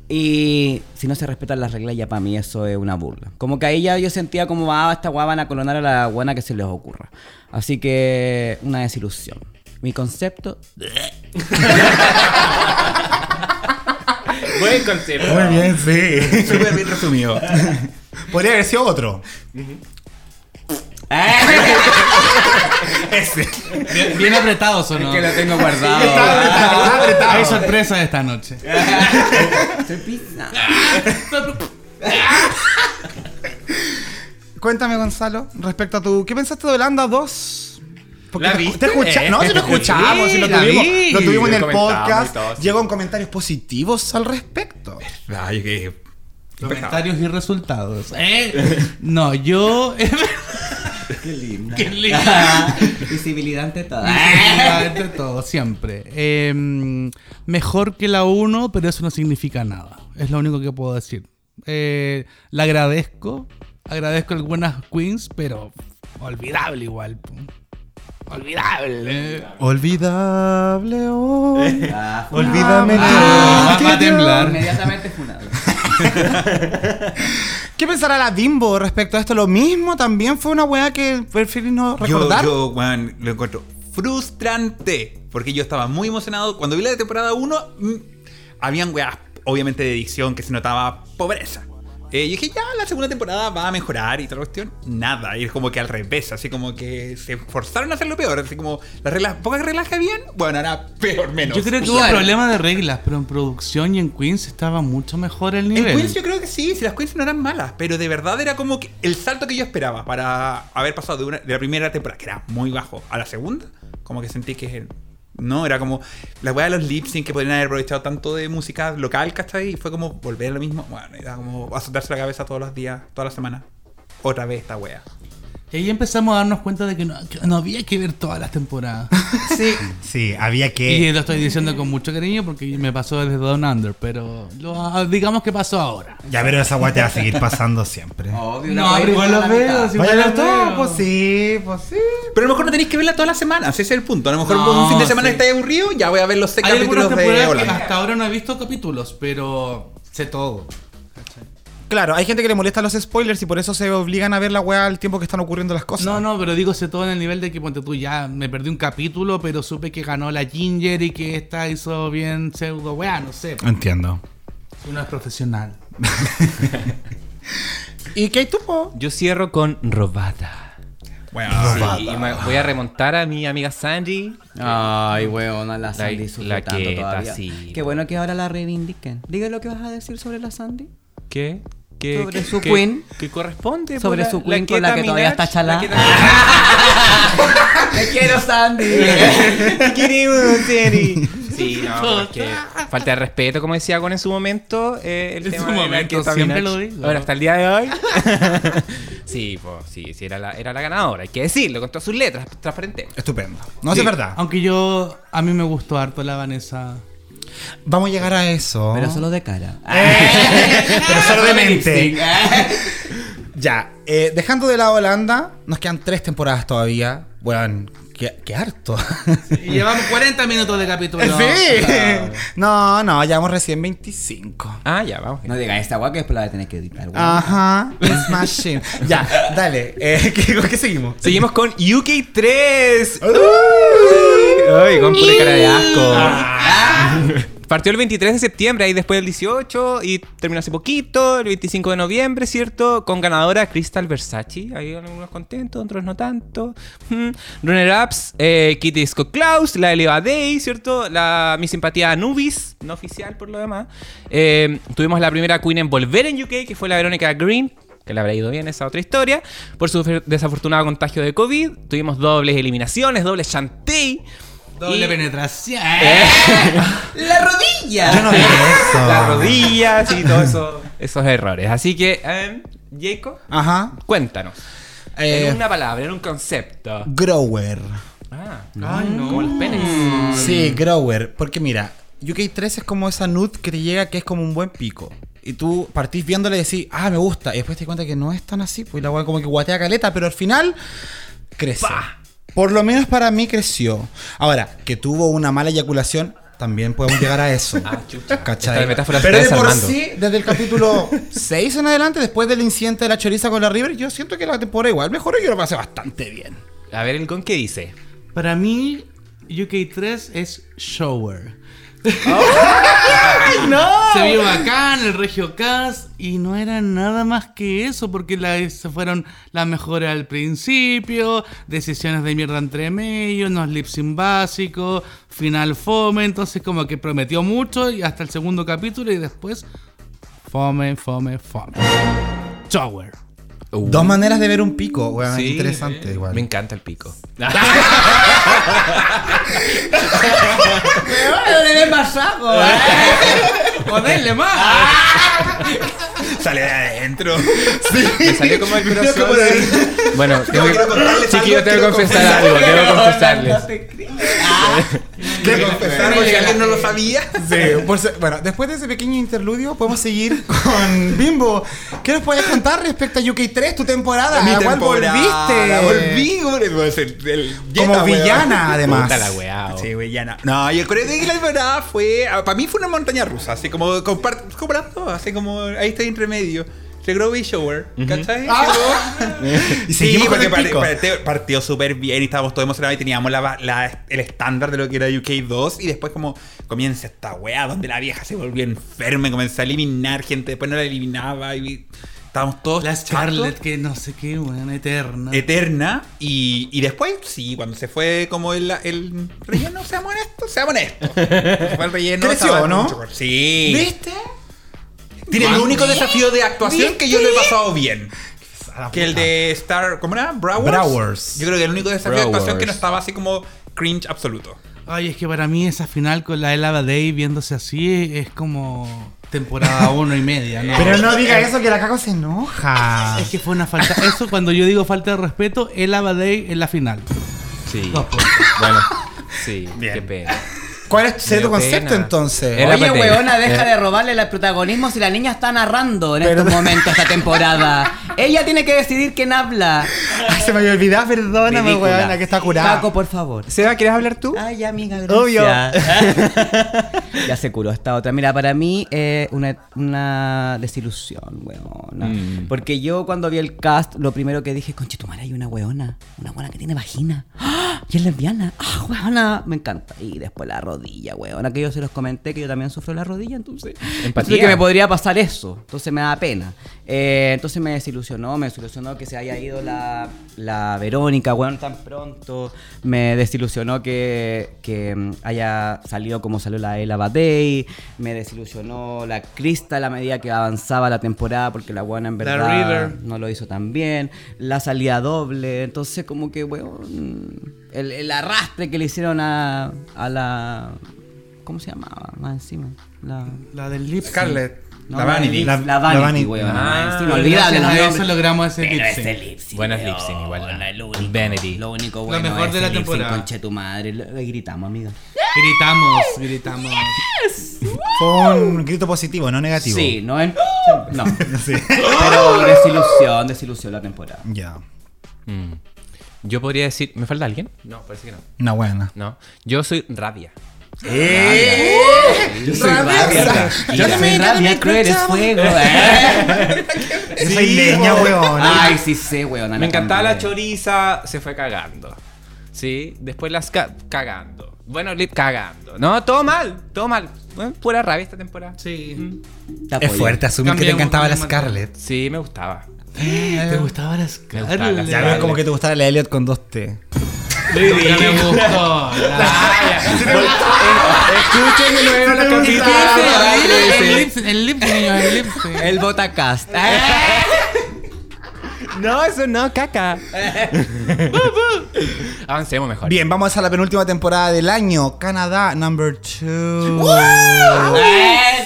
Y si no se respetan las reglas, ya para mí eso es una burla. Como que ahí ya yo sentía como, ah, esta guava van a colonar a la buena que se les ocurra. Así que, una desilusión. Mi concepto, Buen concepto. Muy bien, sí. Súper bien resumido. Podría haber sido otro. Ese. Bien, bien apretados o no. que lo tengo guardado. Está apretado. Hay sorpresa esta noche. Soy pizza. Cuéntame, Gonzalo, respecto a tu. ¿Qué pensaste de Holanda 2? Porque ¿La te- viste? te escucha- No, si lo escuchamos, si lo la tuvimos, vi. lo tuvimos en Lo el comentamos y podcast. todo, sí. Llegan comentarios positivos al respecto. Ay, que. Comentarios y resultados. ¿Eh? No, yo. Qué linda. Qué lindo. Visibilidad ante todo. Ante todo, siempre. Eh, mejor que la 1, pero eso no significa nada. Es lo único que puedo decir. Eh, la agradezco. Agradezco algunas queens, pero olvidable igual. Olvidable. Olvidable hoy. Ah, Olvídame Ah, va a temblar. Inmediatamente funado. ¿Qué pensará la Bimbo respecto a esto? Lo mismo también fue una weá que preferí no Yo, recordar. yo, weón, lo encuentro frustrante. Porque yo estaba muy emocionado. Cuando vi la temporada 1, mm, habían weas, obviamente, de edición que se notaba pobreza. Eh, y dije, ya, la segunda temporada va a mejorar y toda la cuestión. Nada. Y es como que al revés, así como que se forzaron a hacerlo peor. Así como las reglas, pocas reglas que habían, bueno, ahora peor, menos. Yo creo que hubo Claro. problema de reglas, pero en producción y en Queens estaba mucho mejor el En nivel. Queens yo creo que sí, si las Queens no eran malas, pero de verdad era como que el salto que yo esperaba para haber pasado de, una- de la primera temporada, que era muy bajo, a la segunda, como que sentí que no, era como la weá de los lip sync que podrían haber aprovechado tanto de música local, ¿cachai? Y fue como volver a lo mismo, bueno, era como azotarse la cabeza todos los días, toda la semana. Otra vez esta weá. Y ahí empezamos a darnos cuenta de que no, que no había que ver todas las temporadas. Sí. Sí, había y que. lo estoy diciendo con mucho cariño porque me pasó desde Down Under, pero lo- digamos que pasó ahora. Ya, pero esa weá te va a seguir pasando siempre. Obvio, No, pero igual lo veo. si Vaya todo, veo. pues sí, pues sí. Pero a lo mejor no tenéis que verla todas las semanas, ese es el punto. A lo mejor No, un fin de semana sí. estáis aburrido, ya voy a ver los seis Hay capítulos de hasta ahora no he visto capítulos, pero sé todo. Claro, hay gente que le molesta los spoilers y por eso se obligan a ver la weá al tiempo que están ocurriendo las cosas. No, no, pero digo sé todo en el nivel de que ponte tú ya me perdí un capítulo, pero supe que ganó la Ginger y que esta hizo bien pseudo weá, no sé. Entiendo. Uno es profesional. ¿Y qué hay tú, po? Yo cierro con Robada. Bueno, Sí, y me voy a remontar a mi amiga Sandy. Ay, weona, la Sandy La- la quieta, todavía. Qué bueno que ahora la reivindiquen. Diga lo que vas a decir sobre la Sandy. ¿Qué? ¿Qué- Sobre su qué- queen. ¿Qué corresponde? Sobre pues, su queen con la que todavía está chalá. la Keta- Te quiero, Sandy. Te queremos, Sandy. Sí, no, es que falta de respeto, como decía con en su momento. eh, el En tema su de la momento, siempre Minaj. lo digo. Ahora, hasta el día de hoy. sí, pues sí, sí, era la, era la ganadora. Hay que decirlo con todas sus letras, transparente. Estupendo. No, sí, es verdad. Aunque yo, a mí me gustó harto la Vanessa. Vamos a llegar a eso. Pero solo de cara. Pero solo de mente. Ya, eh, dejando de lado Holanda, nos quedan tres temporadas todavía. Bueno, qué, qué harto. Y llevamos 40 minutos de capítulo. sí. No, no, llevamos recién 25. Ah, ya, vamos. No digas esta agua que después la voy a tener que editar. weón. Ajá, Smashing. ya, dale. Eh, ¿qué, con qué seguimos? Seguimos con UK3. Ay, con pura cara de asco. partió el 23 de septiembre, ahí después del 18 y terminó hace poquito, el 25 de noviembre, ¿cierto? Con ganadora Crystal Versace. Ahí algunos contentos, otros no tanto. Mm. Runner-ups, eh, Kitty Scott Klaus, la Eleva Day, ¿cierto? La, mi simpatía Anubis, no oficial por lo demás. Eh, tuvimos la primera Queen en volver en UK, que fue la Verónica Green. Que le habrá ido bien esa otra historia. Por su desafortunado contagio de COVID. Tuvimos dobles eliminaciones, dobles chantey. Doble Y- penetración. ¡La rodilla! Yo no vi eso. las rodillas y todos eso- esos errores. Así que, eh, Jacob, Ajá. cuéntanos. Eh, en una palabra, en un concepto. Grower. Ah, Ay, no. como los penes. Sí, grower. Porque mira, UK3 es como esa nude que te llega que es como un buen pico. Y tú partís viéndole y decís, ah, me gusta. Y después te das cuenta que no es tan así. Pues la weá como que guatea caleta, pero al final crece. Por lo menos para mí creció. Ahora, que tuvo una mala eyaculación, también podemos llegar a eso. Ah, chucha. ¿Cachai? Metáfora Pero de por sí, desde el capítulo 6 en adelante, después del incidente de la choriza con la River, yo siento que la temporada igual mejoró y yo lo pasé bastante bien. A ver, el con qué dice. Para mí, UK3 es shower. Se vio bacán el Regio Cast y no era nada más que eso porque se fueron las mejores al principio, decisiones de mierda entre medio, unos lip sync básicos, final fome, entonces como que prometió mucho y hasta el segundo capítulo y después fome, fome, fome. Shower. Dos maneras de ver un pico, weón. Sí, interesante igual. Me encanta el pico. ¡No le des más saco! ¡Joderle más! Sale de adentro. Me salió como el corazón. como de- sí. Bueno, tengo que, tengo que confesar algo. Quiero confesarles. Quiero confesar si alguien no lo sabía. Sí, por bueno, después de ese pequeño interludio, podemos seguir con Bimbo. ¿Qué nos puedes contar respecto a UK3, tu temporada? Mi ¿A cuál volviste? Volví, güey, pues, Como villana, además. Puta la weá. oh. Sí, villana. No, y el Corea de la temporada fue. ah, Para mí fue una montaña rusa, así como compar- comparando, así como ahí está entre medio. Se Grow y Shower, ¿cachai? Y Sí, porque par- partió, partió súper bien y estábamos todos emocionados y teníamos la- la- el estándar de lo que era UK2 y después como comienza esta weá donde la vieja se volvió enferma y comenzó a eliminar gente, después no la eliminaba y estábamos todos La. Scarlett, que no sé qué, weón, eterna. eterna y, y después, sí, cuando se fue como el, el relleno, seamos honestos, seamos honestos. Fue el relleno. Creció, ¿no? mucho- Sí. ¿Viste? Tiene el único desafío de actuación que yo lo he pasado bien. Que el de Star, ¿cómo era? Browers. Browers. Yo creo que el único desafío de actuación que no estaba así como cringe absoluto. Ay, es que para mí esa final con la Elava Day viéndose así es como temporada uno y media, ¿no? Pero no diga eso que la cago se enoja. Es que fue una falta. Eso cuando yo digo falta de respeto, Elava Day en la final. Sí. Dos puntos. Bueno, sí, Bien. qué pena. ¿Cuál es tu concepto entonces? Era Oye, patente. weona, deja Eh. de robarle el protagonismo si la niña está narrando en Pero- estos momentos esta temporada. Ella tiene que decidir quién habla. Ay, se me había olvidado, perdóname, Ridícula. weona, que está curada. Paco, por favor. Seba, ¿quieres hablar tú? Ay, amiga, gracias. Obvio. ya se curó esta otra. Mira, para mí es una, una desilusión, weona. Mm. Porque yo cuando vi el cast, lo primero que dije, conche, tu madre, hay una weona. Una weona que tiene vagina. ¡Ah! Y es lesbiana. ¡Ah, weona! Me encanta. Y después la rodilla, weona, que yo se los comenté que yo también sufro la rodilla, entonces. Empatía. Que me podría pasar eso. Entonces me da pena. Eh, entonces me desilusionó, me desilusionó que se haya ido la, la Verónica, weón, tan pronto. Me desilusionó que, que mm, haya salido como salió la Ella Badey. Me desilusionó la Crystal a medida que avanzaba la temporada porque la buena en La verdad no lo hizo tan bien. La salida doble. Entonces como que, weón, el, el arrastre que le hicieron a, a la... ¿Cómo se llamaba? Más encima. La... La del lip. Scarlett. No, la Vanity. La, La- Vanity, Vanity. weón. Ah, es los a eso logramos ese Pero lip ese sync. lip sync, Buenas weón, lip sync igual, ¿no? el único, Vanity. Lo único Lo bueno mejor de la ese temporada. conche tu madre. Le, gritamos, amiga. Gritamos, gritamos. Fue un grito positivo, no negativo. Sí, no en... No. Pero desilusión, desilusión la temporada. Ya. Mm. Yo podría decir. ¿Me falta alguien? No, parece que no. Una buena. No. Yo soy rabia. Yo soy rabia. Yo soy rabia, tú eres fuego. ¿eh? Soy leña, weón. Ay, sí sé, weón. Me encantaba la choriza, se fue cagando. ¿Sí? Después las ca- cagando. Bueno, lip cagando. No, todo mal, todo mal. bueno, pura rabia esta temporada. Sí. Es fuerte asumir que te encantaba la. Scarlett. Sí, me gustaba. ¿Te gustaba la gustaba la Scarlett? Ya ves como que te gustara la Elliot con dos T. Nunca me gustó. Escuchen luego la El lips, el lips, niños, el lips. El Botacast. No, eso no, caca. Avancemos mejor. Bien, vamos a la penúltima temporada del año. Canadá, number two.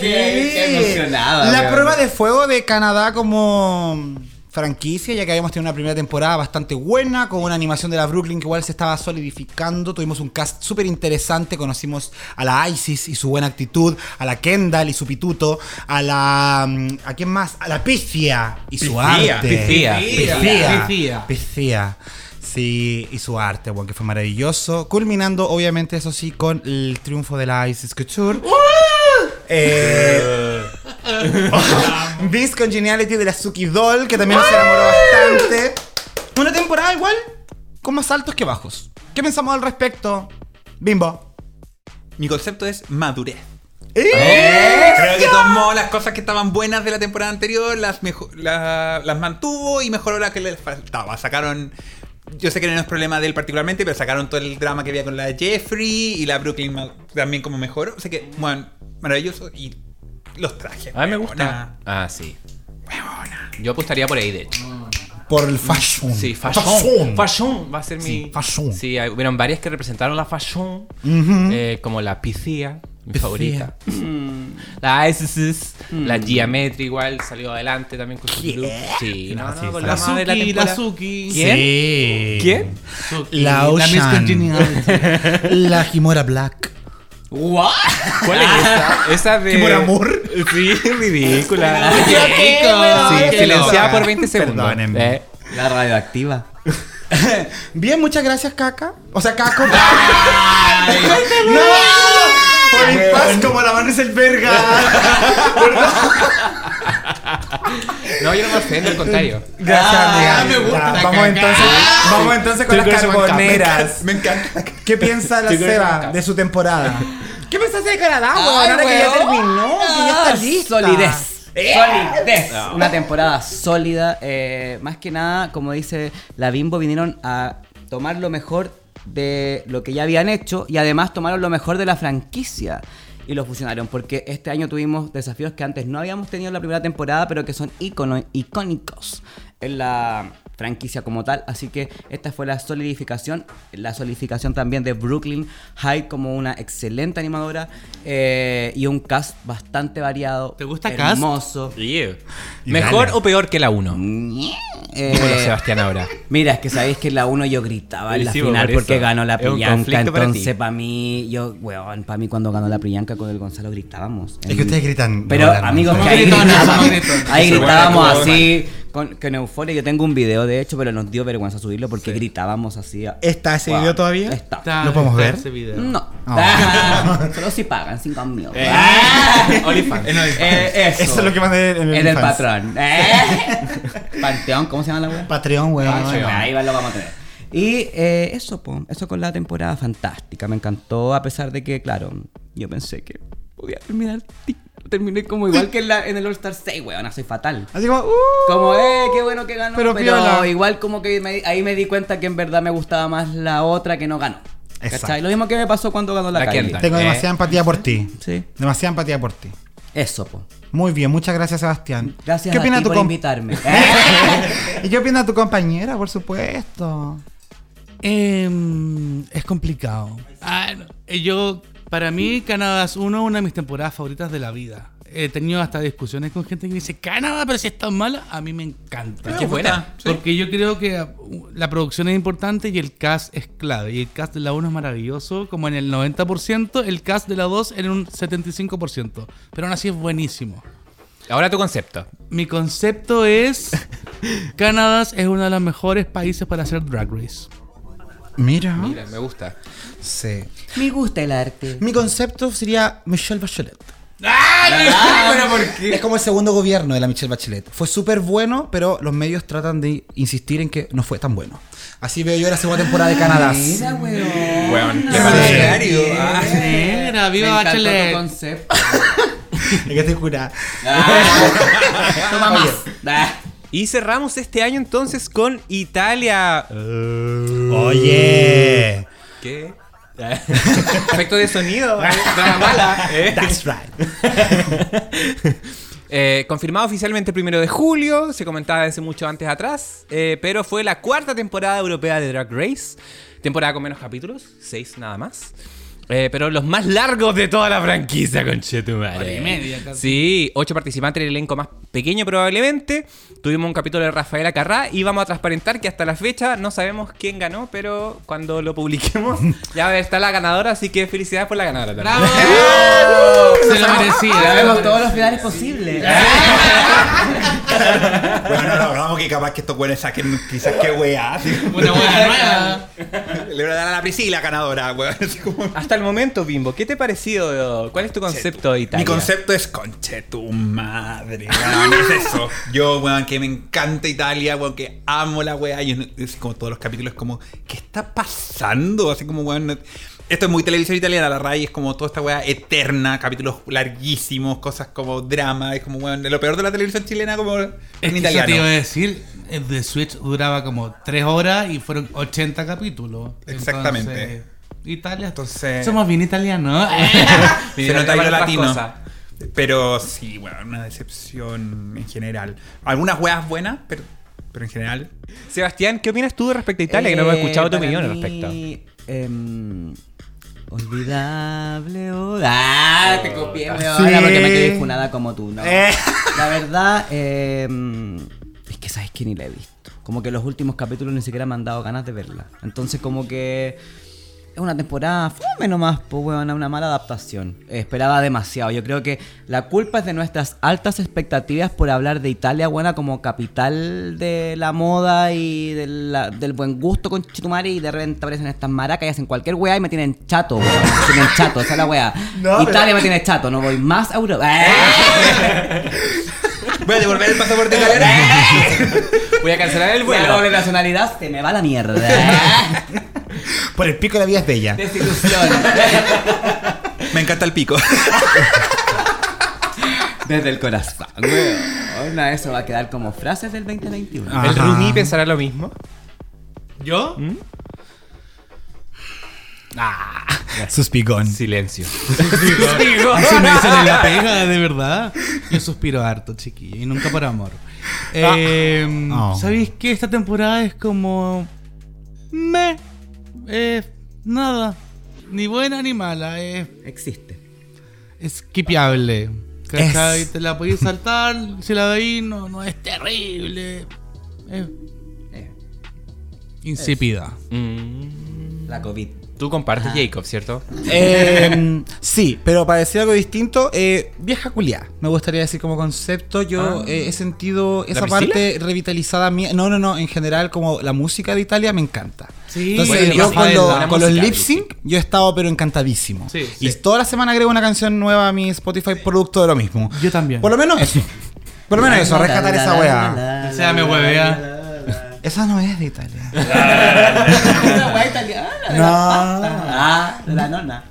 Qué emocionada, La weón. prueba de fuego de Canadá como franquicia, ya que habíamos tenido una primera temporada bastante buena, con una animación de la Brooklyn que igual se estaba solidificando. Tuvimos un cast súper interesante. Conocimos a la Isis y su buena actitud, a la Kendall y su pituto, a la. mm, ¿A quién más? A la Piscia y su arte. Piscía. Piscía. Piscía. Sí, y su arte, bueno, que fue maravilloso. Culminando, obviamente, eso sí, con el triunfo de la Isis Couture. Eh, Congeniality de la Suki Doll, que también nos enamoró bastante. Una temporada igual, con más altos que bajos. ¿Qué pensamos al respecto? Bimbo. Mi concepto es madurez. ¿Eh? Creo que tomó las cosas que estaban buenas de la temporada anterior, las, la- las mantuvo y mejoró las que le faltaba. Sacaron. Yo sé que no es problema de él particularmente, pero sacaron todo el drama que había con la Jeffrey y la Brooklyn también como mejoró. O sea que, bueno, maravilloso. Y los trajes. A mí me huevona. gusta. Ah, sí. Yo apostaría por ahí, de hecho. Por el fashion. Sí, fashion. Fashion. Fashion va a ser Sí, mi. fashion. Sí, hay- hubieron varias que representaron la fashion. eh, como la Piscía, mi favorita. la Isis, la Geometry igual salió adelante también con su look. Sí, no, no, con La de la Suki, la temporada. Suki. ¿Quién? Sí. ¿Quién? Suki, La La Miss Ocean. Congeniality. La Kimora Black. What? ¿Cuál es esa? Esa de. ¿Kimora Amor? Sí, ridícula. Qué. Sí, silenciada por 20 segundos. Perdónenme. Eh, La radioactiva. Bien, muchas gracias, Caca. O sea, Caco. ¡No! Por mi paz como la mano es el verga. No, yo no me ofendo, al contrario. Gracias, Ah, amiga. me gusta Ya, la vamos entonces, vamos entonces con las carboneras. Me encanta. ¿Qué piensa la Seba de su temporada? ¿Qué pensaste de Canadá? Ahora que ya terminó, que ya está lista. Solidez. Solidez. Una temporada sólida. eh, más que nada, como dice la Bimbo, vinieron a tomar lo mejor de lo que ya habían hecho y además tomaron lo mejor de la franquicia. Y lo fusionaron, porque este año tuvimos desafíos que antes no habíamos tenido en la primera temporada, pero que son ícono- icónicos en la franquicia como tal. Así que esta fue la solidificación, la solidificación también de Brooklyn High como una excelente animadora eh, y un cast bastante variado. ¿Te gusta cast? hermoso. Yeah. ¿Mejor o peor que la 1? Eh, Como Sebastián ahora. Mira, es que sabéis que en la 1 yo gritaba en la Sí, final por porque ganó la Priyanka. para Entonces, para mí, yo, weón, para mí cuando ganó la Priyanka con el Gonzalo gritábamos. Es que ustedes gritan. Pero amigos, que Somos ahí gritábamos, ahí gritábamos así con, con euforia. Yo tengo un video de hecho, pero nos dio vergüenza subirlo porque gritábamos así. a- ¿Está ese Wow. video todavía? Está. Está- ¿Lo podemos ver? ese video. No. Ah. Solo si pagan 5 mil. OnlyFans. Eh, eso. Eso es lo que mandé en el En el patrón. Eh. Panteón, ¿cómo se llama la web? Patreon, weón. Ahí va, lo vamos a tener. Y eh, eso, po, eso con la temporada fantástica. Me encantó, a pesar de que, claro, yo pensé que podía terminar. Terminé como igual que en, la- en el All Star 6, weón, soy fatal. Así como, uh, Como, eh, qué bueno que ganó. Pero Pero, igual como que me- ahí me di cuenta que en verdad me gustaba más la otra que no ganó. Exacto. ¿Cachai? Lo mismo que me pasó cuando ganó la, La tengo Eh. demasiada empatía por ti. Sí. Demasiada empatía por ti. Eso, po. Muy bien, muchas gracias, Sebastián. Gracias ¿Qué a opina ti tu por invitarme. ¿Y qué opina tu compañera, por supuesto? Em, es complicado. Ah, no. Yo, para mí, Canadá es uno, una de mis temporadas favoritas de la vida. He tenido hasta discusiones con gente que dice, Canadá, pero si es tan mala, a mí me encanta. Qué buena. Porque yo creo que uh, la producción es importante y el cast es clave. Y el cast de la 1 es maravilloso, como en el 90%, el cast de la 2 en un 75%. Pero aún así es buenísimo. Ahora tu concepto. Mi concepto es, Canadá es uno de los mejores países para hacer Drag Race. Mira. Mira, me gusta. Sí. me gusta el arte. Mi concepto sería Michelle Bachelet. Ah, Es como el segundo gobierno de la Michelle Bachelet. Fue súper bueno, pero los medios tratan de insistir en que no fue tan bueno. Así veo yo la segunda temporada de Canadá. Mira, weón. Weón. Qué. Ah, Mira, Me viva Bachelet. concepto. Es que estoy curada. Toma más. Y cerramos este año entonces con Italia. Oye. ¿Qué? Efecto de sonido. eh, mala. eh. That's right. Eh, confirmado oficialmente el primero de julio, se comentaba desde mucho antes atrás, eh, pero fue la cuarta temporada europea de Drag Race, temporada con menos capítulos, seis nada más. Eh, pero los más largos de toda la franquicia, conchetumare. Hora y media, casi. Sí, ocho participantes en el elenco más pequeño probablemente. Tuvimos un capítulo de Rafaela Carrá y vamos a transparentar que hasta la fecha no sabemos quién ganó, pero cuando lo publiquemos ya está la ganadora, así que felicidades por la ganadora. también. ¡Bravo! Se lo merecía. Sabemos todos los finales posibles. Bueno, no, vamos que capaz que estos güeyes saquen quizás qué weá. así Una buena nueva. Le voy a dar a la Priscila ganadora, weón. así como- Hasta el momento, Bimbo, ¿qué te ha parecido? ¿Cuál es tu concepto de Italia? Mi concepto es conche tu madre, weón. Es eso. Yo, weón, que me encanta Italia, weón, que amo la weá. No- es como todos los capítulos, como, ¿qué está pasando? Así como, weón. no- Esto es muy televisión italiana, la RAI es como toda esta weá eterna, capítulos larguísimos, cosas como drama, es como, weón, lo peor de la televisión chilena como Es en que eso italiano. te iba a decir, el The Switch duraba como 3 horas y fueron 80 capítulos. Exactamente. Entonces, Italia. Entonces- Somos bien italianos. Se nota otras latino. cosas. Pero sí, bueno, una decepción en general. Algunas weas buenas, pero, pero en general. Sebastián, ¿qué opinas tú respecto a Italia? que no hemos Eh, escuchado tu opinión al respecto. em, olvidable. oh, ah, te copié, weón. Sí. Ahora porque me quedé funada como tú, ¿no? Eh. La verdad, em, es que sabes que ni la he visto. Como que los últimos capítulos ni siquiera me han dado ganas de verla. Entonces, como que. Es una temporada fome nomás, pues, weón, una mala adaptación. Esperaba demasiado. Yo creo que la culpa es de nuestras altas expectativas por hablar de Italia, buena como capital de la moda y de la- del buen gusto con Chitumari. Y de repente aparecen estas maracas y hacen cualquier weá y me tienen chato. Me tienen chato, esa es la weá. No, Italia pero- me tiene chato, no voy más a Europa. Voy a devolver el pasaporte italiano. Voy a cancelar el Vuelo vuelo. de nacionalidad, se me va la mierda. Por el pico la vida es bella. Desilusión. Me encanta el pico. Desde el corazón, weón. Eso va a quedar como frases del 2021. Ah. ¿El. Rumi pensará lo mismo? ¿Yo? Suspigón. Silencio. Así me dicen en la pega, de verdad. Yo suspiro harto, chiquillo, y nunca por amor. Eh, Oh. ¿Sabéis que esta temporada es como. Me. Eh, nada. Ni buena ni mala. Es, Existe. es skipeable. ¿Cachai? Te la podéis saltar. Si la veis, no, no es terrible. Eh, insípida. Mm, la COVID. Tú compartes Jacob, ¿cierto? Eh, sí, pero para decir algo distinto, eh, vieja culiá. Me gustaría decir como concepto. Yo Ah. eh, he sentido esa parte revitalizada mía. No, no, no. En general, como la música de Italia me encanta. Sí, Entonces, bueno, yo Rafael, con, lo- buena con los lip sync, yo he estado pero encantadísimo. Sí, y sí. toda la semana agrego una canción nueva a mi Spotify producto de lo mismo. Yo también. Por lo menos eso. Por lo menos eso, rescatar esa weá. O sea, me huevea. Esa no es de Italia. Una weá italiana. de No. la pasta. Ah, de la nona.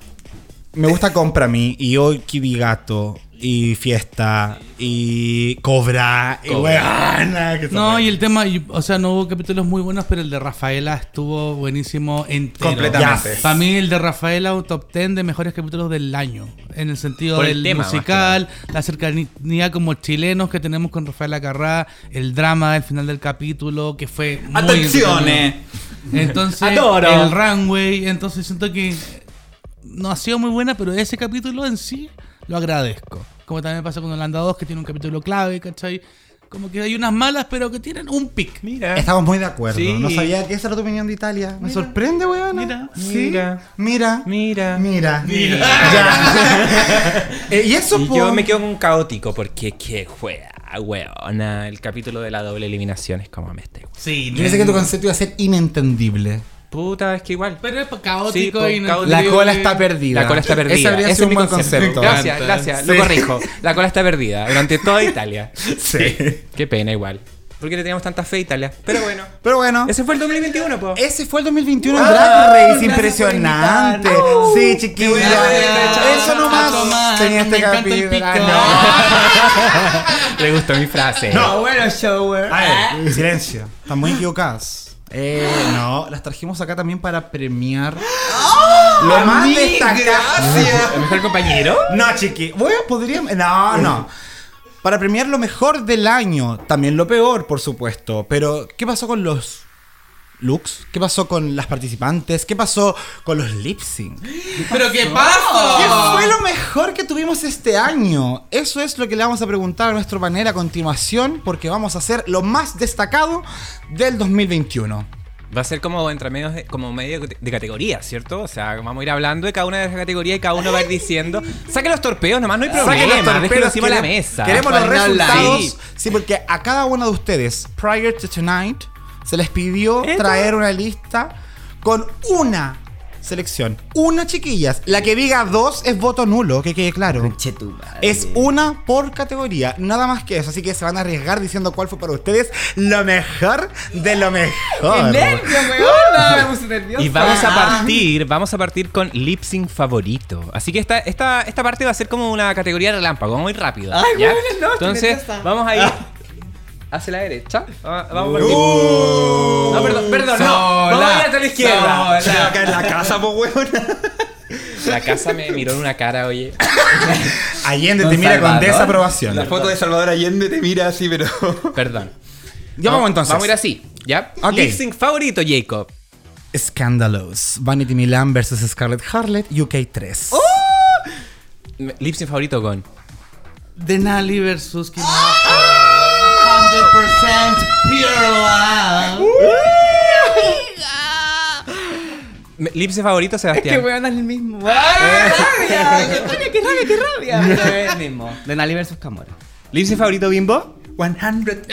Me gusta Compra mí y hoy Kibi Gato y Fiesta y Cobra y weana. que No, y el tema, y- o sea, no hubo capítulos muy buenos, pero el de Rafaela estuvo buenísimo entero. Completamente. Para mí el de Rafaela un top 10 de mejores capítulos del año. En el sentido Por el del tema, musical, la cercanía como chilenos que tenemos con Rafaela Carrá, el drama del final del capítulo, que fue muy Atenciones. Entonces, Adoro. el runway, entonces siento que no ha sido muy buena, pero ese capítulo en sí lo agradezco. Como también pasa con Holanda 2, que tiene un capítulo clave, ¿cachai? Como que hay unas malas, pero que tienen un pic. Mira. Estamos muy de acuerdo. Sí. No sabía que esa era tu opinión de Italia. Me sorprende, weona. Mira. Sí. Mira. Mira. Mira. Mira. Ya. Eh, y eso Y yo me quedo con caótico porque qué juega, weona. El capítulo de la doble eliminación es como me estoy. Sí, Yo pensé que tu concepto iba a ser inentendible. Puta, es que igual. Pero es caótico Sí, y no. La cola está perdida. La cola está perdida. Ese es un buen concepto. concepto. Gracias, gracias. Sí. Lo corrijo. La cola está perdida durante toda Italia. Sí. Qué pena igual. Porque le teníamos tanta fe a Italia. Pero bueno. Pero bueno. Ese fue el 2021, po. Ese fue el 2021 en Ah, Drag Race, impresionante. Sí, chiquilla. Eso nomás Tomar, tenía este capítulo. Ah, Le gustó mi frase. No, bueno, shower. no. A ver, silencio. Están muy equivocadas. Eh, no, las trajimos acá también para premiar lo más destacado. ¿El mejor compañero? No, chiqui. Bueno, podríamos. No, no. Para premiar lo mejor del año. También lo peor, por supuesto. Pero, ¿qué pasó con los looks? ¿Qué pasó con las participantes? ¿Qué pasó con los lip sync? ¿Pero qué ¿Qué pasó? fue lo mejor que tuvimos este año? Eso es lo que le vamos a preguntar a nuestro panel a continuación, porque vamos a hacer lo más destacado del 2021. Va a ser como entre medios de, como medio de, categoría, ¿cierto? O sea, vamos a ir hablando de cada una de las categorías y cada uno va a ir diciendo. Saquen los torpeos, nomás no hay problema. Saquen los torpedos, encima de la mesa. Queremos los resultados. Sí, porque a cada uno de ustedes, prior to tonight, se les pidió traer una lista con una selección. Una, chiquillas. La que diga dos es voto nulo, que quede claro. Es una por categoría, nada más que eso. Así que se van a arriesgar diciendo cuál fue para ustedes lo mejor de lo mejor. ¡Qué nervio, weona! Me puse nerviosa. Y vamos a partir, vamos a partir con lip sync favorito. Así que esta, esta, esta parte va a ser como una categoría relámpago, ir rápido. Ay, ¿ya? bueno, no, Entonces, vamos a ir hacia la derecha. Va- Vamos a partir. No, perdón, perdón, no. Vamos a ir hacia la izquierda. Se va a caer la casa, po, weón. La casa me miró en una cara, oye. Allende te mira con Salvador. desaprobación. La foto de Salvador Allende te mira así, pero. Perdón. Ya vamos entonces. Vamos a ir así, ¿ya? Ok. Favorito, Jacob. Scandalous. Vanity Milan versus Scarlett Harlot, UK 3. Lip sync favorito con. Denali versus Kim ¡Ah! 100% pure love. Me- Lip sync favorito, Es Sebastián. que weón es el mismo. ¡Ay, qué rabia! ¡Qué rabia, qué rabia, qué rabia! Pero es el mismo. De Nali versus Camora. Lip sync favorito, Bimbo. 100%.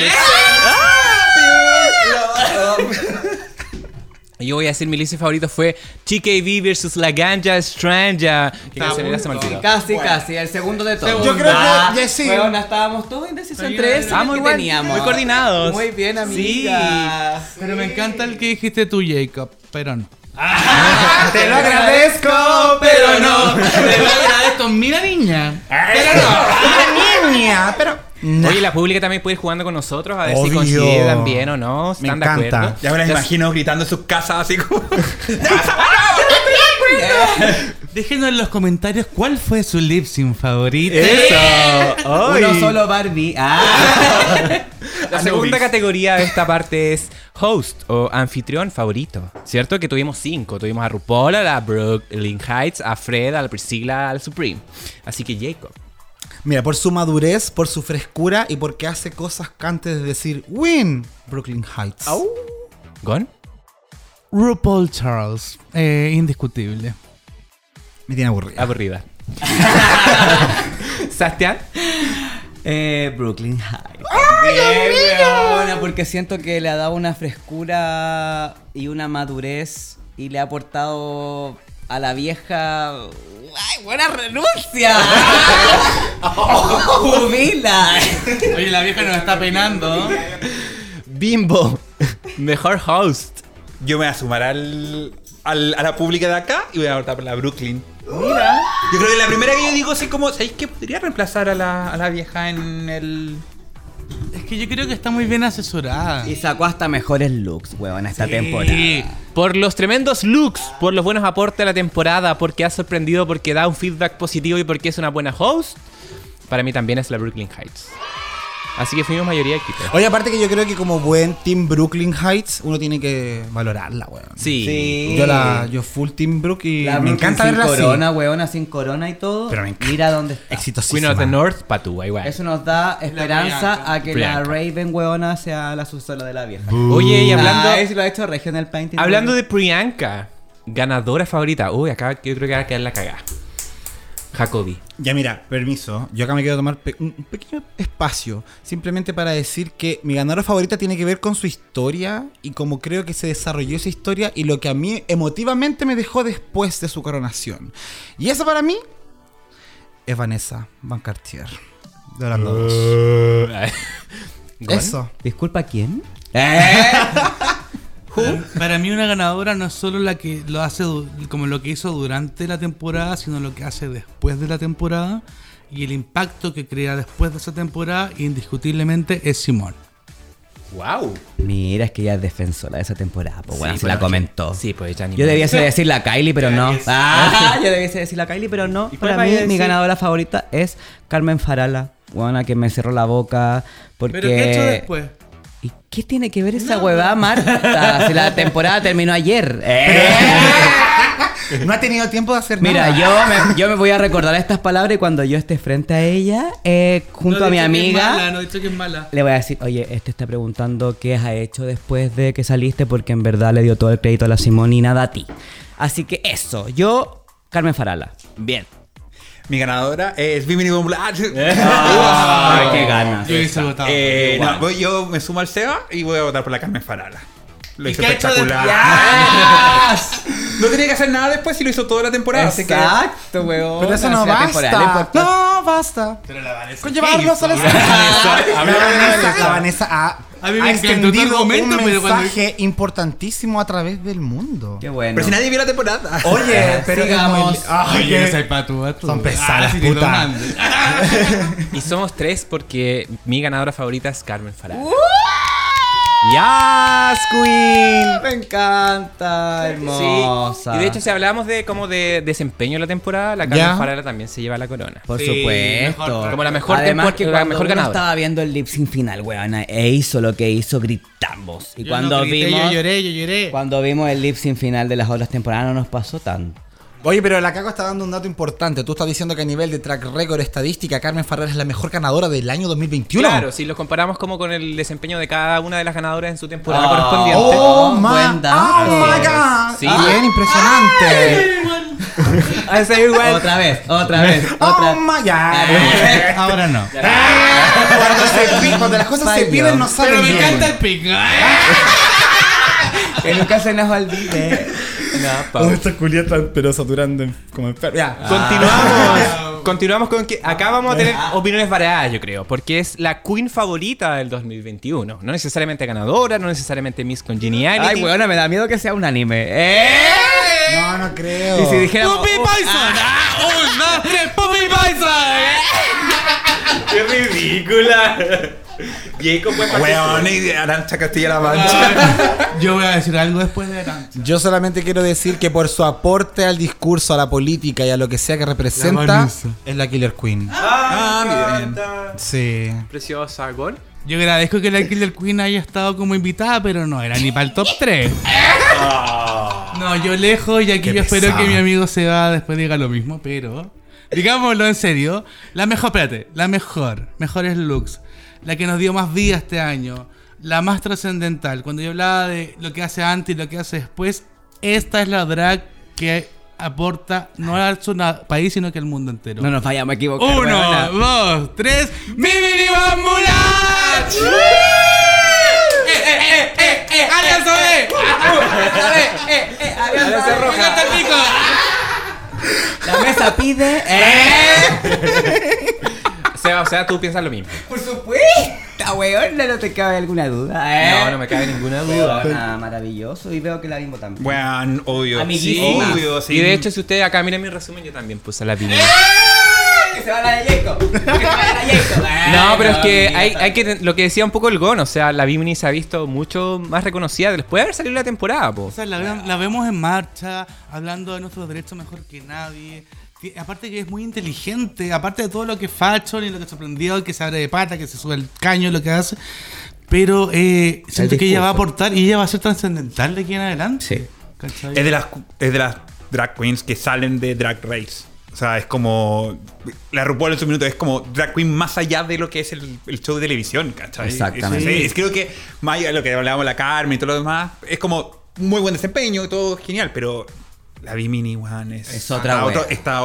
Yo voy a decir mi sync favorito fue TKV versus La Ganja Stranja. Que olvidó. Casi, casi. El segundo de todos. Yo creo que ya sí. Weona, estábamos todos indecisos Sí, entre eso. Ah, muy teníamos. muy coordinados. Muy bien, Sí. amiga. Pero me encanta el que dijiste tú, Jacob. Pero no. Te lo agradezco, Pero no. Te lo agradezco. Mira, niña. Pero no. Pero. Oye, la pública también puede ir jugando con nosotros a ver si Obvio. coincide también o no. si Me ¿Están de encanta. acuerdo? Ya me las imagino gritando en sus casas así como. Déjenos en los comentarios cuál fue su lip sync favorito. Eso. Ay. Uno solo Barbie. Ah. La segunda categoría de esta parte es host o anfitrión favorito, ¿cierto? Que tuvimos cinco. Tuvimos a RuPaul, a la Brooklyn Heights, a Fred, a la Priscilla, al Supreme. Así que Jacob. Mira, por su madurez, por su frescura y porque hace cosas que antes de decir win Brooklyn Heights. ¿Gon? RuPaul Charles. Eh, indiscutible. Me tiene aburrida. Aburrida. Sebastián. Eh, Brooklyn High. Bien, porque siento que le ha dado una frescura y una madurez y le ha aportado a la vieja. ¡Ay, buena renuncia! ¡Jubila! Oye, la vieja nos está penando. Bimbo. Mejor host. Yo me voy a sumar al, al- a la pública de acá y voy a votar por la Brooklyn. Mira. Yo creo que la primera que yo digo así como, ¿sabéis qué? Podría reemplazar a la, a la vieja en el... Es que yo creo que está muy bien asesorada. Y sacó hasta mejores looks, weón, esta temporada. Sí. Por los tremendos looks, por los buenos aportes a la temporada, porque ha sorprendido, porque da un feedback positivo y porque es una buena host, para mí también es la Brooklyn Heights. Así que fuimos mayoría equipo. Oye, aparte que yo creo que como buen Team Brooklyn Heights, uno tiene que valorarla, weón. Sí. Sí. Yo la, yo full Team Brook y La me Brooklyn encanta sin verla corona, así. weona, sin corona y todo. Pero me encanta. Mira dónde está. Exitosísima. Queen of the North, Patúa, igual. Eso nos da esperanza a que la Raven, weona, sea la sucesora de la vieja. Oye, y hablando, Ah, eso lo ha hecho Regional Painting. hablando de Priyanka, ganadora favorita. Uy, acá yo creo que va a quedar la cagada. Jacobi. Ya mira, permiso. Yo acá me quiero tomar pe- un pequeño espacio. Simplemente para decir que mi ganadora favorita tiene que ver con su historia y cómo creo que se desarrolló esa historia y lo que a mí emotivamente me dejó después de su coronación. Y eso para mí es Vanessa Van Cartier. De Orlando 2. Eso. Disculpa, ¿quién? ¿Eh? Para, para mí una ganadora no es solo la que lo hace como lo que hizo durante la temporada, sino lo que hace después de la temporada y el impacto que crea después de esa temporada indiscutiblemente es Simón. ¡Wow! Mira, es que ella es defensora de esa temporada. Pues bueno, Sí, se la porque- comentó. Sí, pues ya ni Yo modo. debiese decirle a Kylie, pero no. Ah, yo debiese decirle a Kylie, pero no. ¿Y cuál Para mí, mi decir? ganadora favorita es Carmen Farala. Buena que me cerró la boca. Porque... ¿Pero qué ha hecho después? ¿Y qué tiene que ver esa huevada, Marta? si la temporada terminó ayer. Eh. No ha tenido tiempo de hacer Mira, nada. yo me, yo me voy a recordar estas palabras y cuando yo esté frente a ella, eh, junto No a mi amiga, mala, no he dicho que es mala. le voy a decir, oye, este está preguntando qué has hecho después de que saliste porque en verdad le dio todo el crédito a la Simón y nada a ti. Así que eso, yo, Carmen Farala. Bien. Mi ganadora es Bimini Boom Bla- Ay, qué ganas. Yo votado. Eh, no, voy- yo me sumo al Seba y voy a votar por la Carmen Farala. Lo ¿Y hizo espectacular. No tenía que hacer nada después y lo hizo toda la temporada. así que- Exacto, weón. Pero eso no temporal, basta. No, basta. Pero la Vanessa Con llevarlos a la ¿qué la? Vanessa, la Vanessa ha, A mí me ha encantó tu extendido argumento, un pero cuando- mensaje importantísimo a través del mundo. Qué bueno. Pero si nadie vio la temporada. Oye, pero es sigamos. muy- Ay, yo no qué- soy patúa, tú. Son pesadas, Ah, sí, Tito puta. Y somos tres porque mi ganadora favorita es Carmen Farala. ¡Yas, Queen! Me encanta, hermosa. Sí. Y de hecho, si hablamos de como de desempeño en la temporada, la Carmen. Farala también se lleva la corona. Por Sí, supuesto. mejor- Como la mejor Además que la cuando mejor uno ganadora. estaba viendo el lip sync final, weona, e hizo lo que hizo, gritamos. Y Yo cuando no grité, vimos... Yo lloré, yo lloré. Cuando vimos el lip sync final de las otras temporadas no nos pasó tanto. Oye, pero la Caco está dando un dato importante. Tú estás diciendo que a nivel de track record estadística, Carmen Farrell es la mejor ganadora del año 2021. Claro, si lo comparamos como con el desempeño de cada una de las ganadoras en su temporada Ah. correspondiente. Oh, my, oh my god. Sí. Bien, impresionante. Ese igual. Otra vez, otra vez, Oh otra my god. Ahora no. cuando, se cuando las cosas se piden, no salen Pero me bien. encanta el pic. Que nunca se nos olvide. Oh, esta culia tan pero saturando en- como enfermo. Ya. Continuamos. Continuamos con que acá vamos a tener opiniones variadas, yo creo, porque es la queen favorita del 2021. No necesariamente ganadora, no necesariamente Miss Congeniality. Ay, weona, me da miedo que sea un anime. ¡Eh! No, no creo. Y si dijéramos... ¡Puppy oh, Bison! ¡Ah! ¡Un, dos, tres! ¡Puppy Bison! ¡Qué ridícula! Jacob puede Weón, y Arancha Castilla-La Mancha. Yo voy a decir algo después de Arancha. Yo solamente quiero decir que por su aporte al discurso, a la política y a lo que sea que representa, es la Killer Queen. Ah, bien. Sí. Preciosa, gol. Yo agradezco que la Killer Queen haya estado como invitada, pero no era ni para el top 3. No, yo lejos y aquí Qué yo espero que mi amigo se va después diga lo mismo, pero digámoslo en serio, la mejor, espérate, la mejor, mejores looks, la que nos dio más vida este año, la más trascendental. Cuando yo hablaba de lo que hace antes y lo que hace después, esta es la drag que aporta no a su na- país, sino que al mundo entero. No nos vayamos a equivocar. Uno, dos, tres. ¡Eh, eh, eh, eh, eh! ¡Alianza B! Alianza Roja. ¡Me encanta el pico! La mesa pide. ¡Eh! O sea, o sea, tú piensas lo mismo. Por supuesto, weón, no te cabe alguna duda. ¿eh? No, no me cabe ninguna duda. Weona, maravilloso. Y veo que la mismo también. Weón, obvio. Amiguísima. obvio, sí. Y de hecho, si ustedes acá miren mi resumen, yo también puse la opinión. Que se va la de Jacob. Que se vaya la Jacob. No, pero es que hay, hay que lo que decía un poco el Gon, o sea, la Bimini se ha visto mucho más reconocida después de haber salido la temporada, po. O sea, la, la vemos en marcha, hablando de nuestros derechos mejor que nadie. Que- aparte que es muy inteligente, aparte de todo lo que es fashion y lo que sorprendió, que se abre de pata, que se sube el caño, lo que hace. Pero eh, siento que ella va a aportar y ella va a ser trascendental de aquí en adelante. Sí. ¿Cachai? Es de las es de las drag queens que salen de Drag Race. O sea, es como. La RuPaul en su minuto es como drag queen más allá de lo que es el, el show de televisión, ¿cachai? Exactamente. Es, es- creo que, más allá de lo que hablábamos la Carmen y todo lo demás, es como muy buen desempeño y todo genial, pero la Bimini, weón, es. Es otra otro, está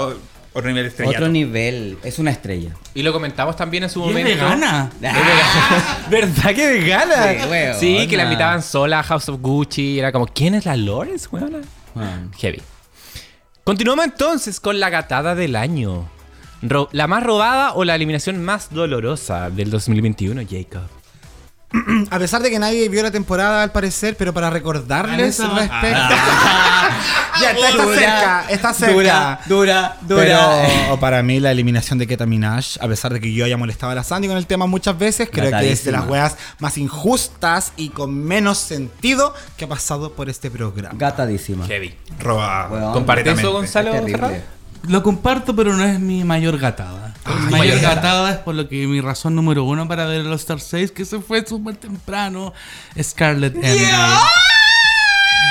otro nivel estrella. Otro nivel. Es una estrella. Y lo comentamos también en su Y es momento. vegana. ¿Verdad que vegana? Sí. Sí, que la invitaban sola a House of Gucci. Era como, ¿quién es la Lawrence? Weón. Heavy. Continuamos entonces con la gatada del año. Ro- ¿La más robada o la eliminación más dolorosa del 2021, Jacob? a pesar de que nadie vio la temporada al parecer, pero para recordarles Vanessa- respecto. ya, está, está Dura, cerca, está cerca. Dura, dura, dura. Pero para mí la eliminación de Keta Minaj, a pesar de que yo haya molestado a la Sandy con el tema muchas veces, creo que es de las Gatadísima. weas más injustas y con menos sentido que ha pasado por este programa. Gatadísima. Heavy. Roba. Weón. ¿Comparte eso. Gonzalo? Lo comparto, pero no es mi mayor gatada. mi mayor gatada es por lo que mi razón número uno para ver el All-Star 6, que se fue súper temprano, Scarlett Envy.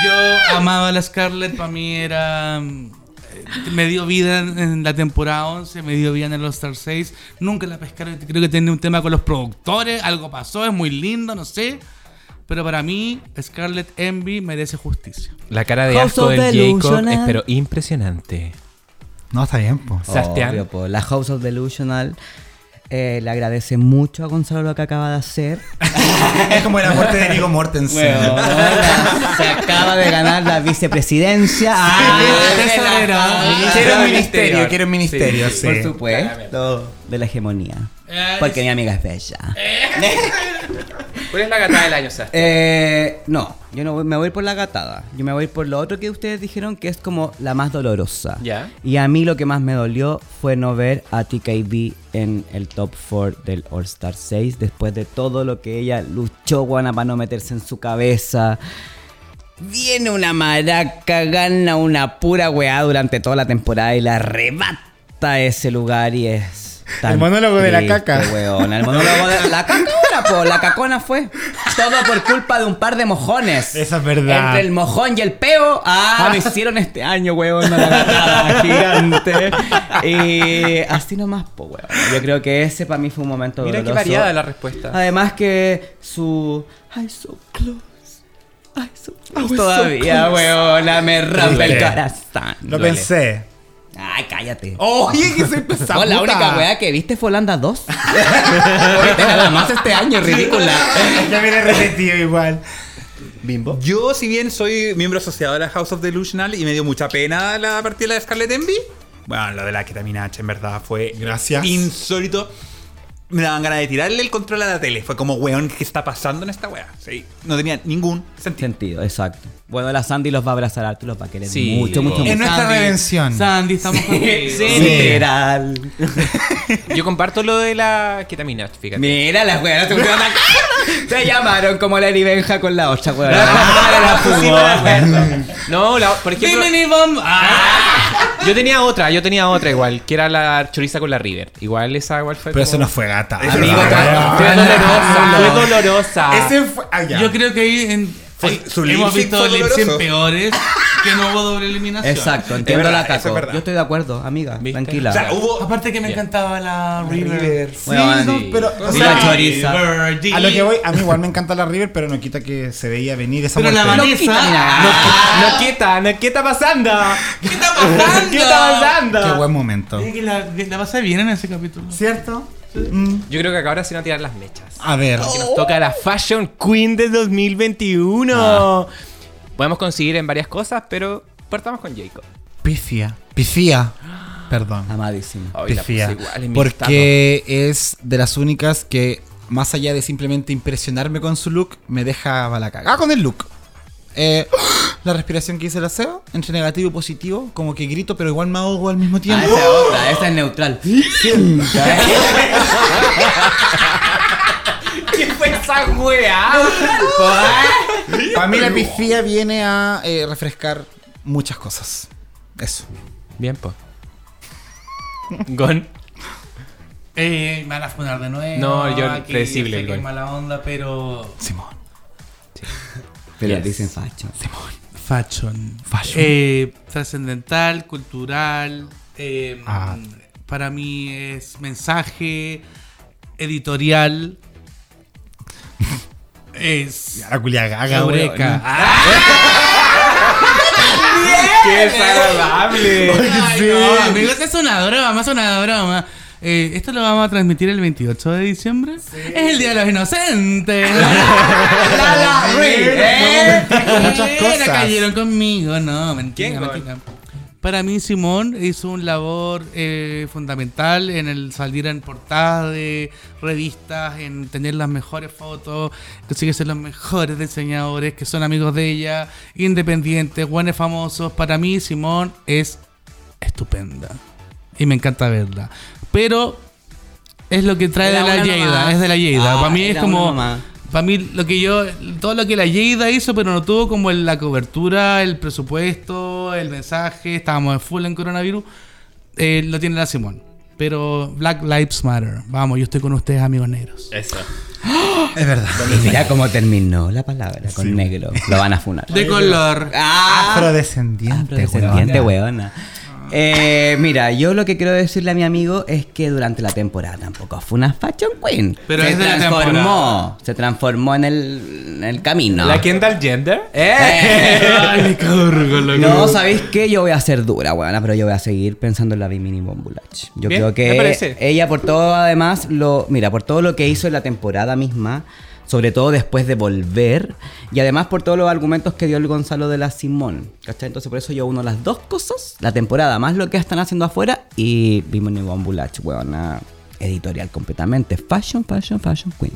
Yo amaba a la Scarlett, para mí era... eh, Me dio vida en, la temporada 11, me dio vida en el All-Star 6. Nunca la pescaron, creo que tiene un tema con los productores, algo pasó, es muy lindo, no sé. Pero para mí, Scarlett Envy merece justicia. La cara de House asco of del Jacob es pero impresionante. No, está bien, pues. Sebastián. Obvio, po. La House of Delusional eh, le agradece mucho a Gonzalo lo que acaba de hacer. es como la muerte de Nico Mortensen. Se acaba de ganar la vicepresidencia. Ah, la-. Quiero un ministerio, quiero un ministerio, sí. Por supuesto, de la hegemonía. Eh, Porque mi amiga es bella. ¿Cuál es la gata del año, Sebastián? Eh, no, yo no me voy por la gatada. Yo me voy por lo otro que ustedes dijeron que es como la más dolorosa. Ya. Y a mí lo que más me dolió fue no ver a TKB en el top 4 del All Star 6 después de todo lo que ella luchó, guana, para no meterse en su cabeza. Viene una maraca, gana una pura weá durante toda la temporada y la arrebata ese lugar y es. Tan El monólogo de la caca. weona. El monólogo de la caca ahora, po. La cacona fue. Todo por culpa de un par de mojones. Esa es verdad. Entre el mojón y el peo. Ah, me hicieron este año, weón. Una gigante. Y así nomás, po, weón. Yo creo que ese para mí fue un momento Mira qué doloroso. variada la respuesta. Además que su... I so close. I so close. Todavía, weona, me rompe el corazón. Lo Duele. pensé. Ay, cállate. Oye, que soy pesado. Oh, la única weá que viste fue Holanda 2. Viste nada más este año, ridícula. Ya viene repetido igual. Bimbo. Yo, si bien soy miembro asociado de la House of Delusional y me dio mucha pena la partida de Scarlett Envy, bueno, lo de la Ketaminacha en verdad fue Gracias. insólito. Me daban ganas de tirarle el control a la tele. Fue como, weón, ¿qué está pasando en esta weá? Sí, no tenía ningún sentido. Sentido, exacto. Bueno, la Sandy los va a abrazar harto y los va a querer Sí, mucho, mucho, mucho. En nuestra Sandy, redención. Sandy, estamos contigo. Sí, literal. Yo comparto lo de la ketamina, fíjate. Mira las weas, te pusieron la- Te llamaron como la Benja con la otra weón. No, la- por ejemplo. Ah. Yo tenía otra, yo tenía otra igual, que era la choriza con la River. Igual esa igual fue Pero eso como- no fue gata. Amigo, fue dolorosa, fue dolorosa. Ese fue. ah, ya. Yo creo que ahí, en, Fue- su hemos visto doloroso. peores que no hubo doble eliminación. Exacto, entiendo verdad, la es caco. verdad. Yo estoy de acuerdo, amiga. ¿Viste? Tranquila. O sea, hubo. Aparte que me encantaba la River. Sí, no, pero. o sea, la choriza. A lo que voy, a mí igual me encanta la River, pero no quita que se veía venir esa Pero la muerte. Vanessa. quita, mira. No quieta, no quieta pasando. ¿Qué está pasando? ¿Qué está pasando? Qué buen momento. Que la, la pasé bien en ese capítulo. ¿Cierto? Mm. Yo creo que acá ahora sí van a tirar las mechas. A ver. Que nos toca la Fashion Queen de 2021. Podemos conseguir en varias cosas, pero partamos con Jacob. Pifia. Pifia. Perdón. La Pifia. igual Porque es de las únicas que, más allá de simplemente impresionarme con su look, me deja a la caga. Ah, con el look. Eh, la respiración que hice el aseo, entre negativo y positivo, como que grito, pero igual me ahogo al mismo Ah, tiempo. esa es otra, esa es neutral. ¿Qué fue esa wea? Para mí la pifia viene a eh, refrescar muchas cosas. Eso. Bien, po. Gon. Eh, me van a fundar de nuevo. No, yo predecible, mala onda, pero. Simón. Pero Yes. dicen facho. Fashion. Fashion. Eh, trascendental, cultural. eh, Ah. Para mí es mensaje editorial. es. La culia gaga, Eureka. ¡Qué desagradable! No, amigos, es una broma, es una broma. Eh, esto lo vamos a transmitir el 28 de diciembre. Es el Día de los Inocentes. la, Ri, ¿eh? Muchas cosas. La cayeron conmigo, no, mentira, ¿Quién, mentira. Para mí, Simón hizo un labor eh, fundamental en el salir en portadas de revistas, en tener las mejores fotos, conseguir ser los mejores diseñadores que son amigos de ella, independientes, buenos famosos. Para mí, Simón es estupenda y me encanta verla. Pero es lo que trae de la nomás. es de la Lleida. Ah, Para mí es como. Para mí, lo que yo. Todo lo que la Lleida hizo, pero no tuvo como la cobertura, el presupuesto, el mensaje. Estábamos en full en coronavirus. eh, lo tiene la Simón. Pero Black Lives Matter. Vamos, yo estoy con ustedes, amigos negros. Eso. Es verdad. Y mira cómo terminó la palabra con negro. Lo van a funar. De color. Ah, Afrodescendiente, Afrodescendiente, weona. Eh, mira, yo lo que quiero decirle a mi amigo es que durante la temporada tampoco fue una fashion queen. Pero se es de la transformó, temporada. se transformó en el, en el camino. ¿La Kendall Gender? Eh. Ay, loco. No, ¿sabéis qué? Yo voy a ser dura, weona, pero yo voy a seguir pensando en la Bimini Bombulach. Yo Bien, creo que ella por todo, además, lo, mira, por todo lo que hizo en la temporada misma, sobre todo después de volver, y además por todos los argumentos que dio el Gonzalo de la Simón, ¿cachai? Entonces por eso yo uno las dos cosas, la temporada, más lo que están haciendo afuera, y Bimini Bombulach, weona, editorial completamente. Fashion, fashion, fashion queen.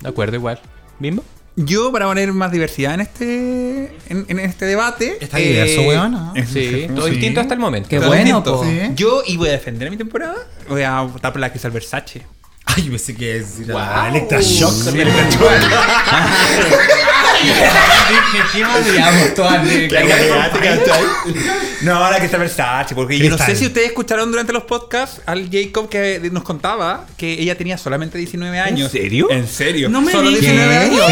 De acuerdo, igual. ¿Bimbo? Yo, para poner más diversidad en este, en, en este debate. Está diverso, weón, ¿no? eh, Sí, todo distinto hasta el momento. Qué Todo bueno, distinto. po. Sí. Yo, y voy a defender a mi temporada, voy a votar por la que es el Versace. Ay, pensé que es decir Wow. a Electrashock. Digamos, todas No, ahora que está Versace, porque yo no sé si ustedes escucharon durante los podcasts al Jacob que nos contaba que ella tenía solamente 19 años. serio? ¿En serio? No me Solo digas. 19 años.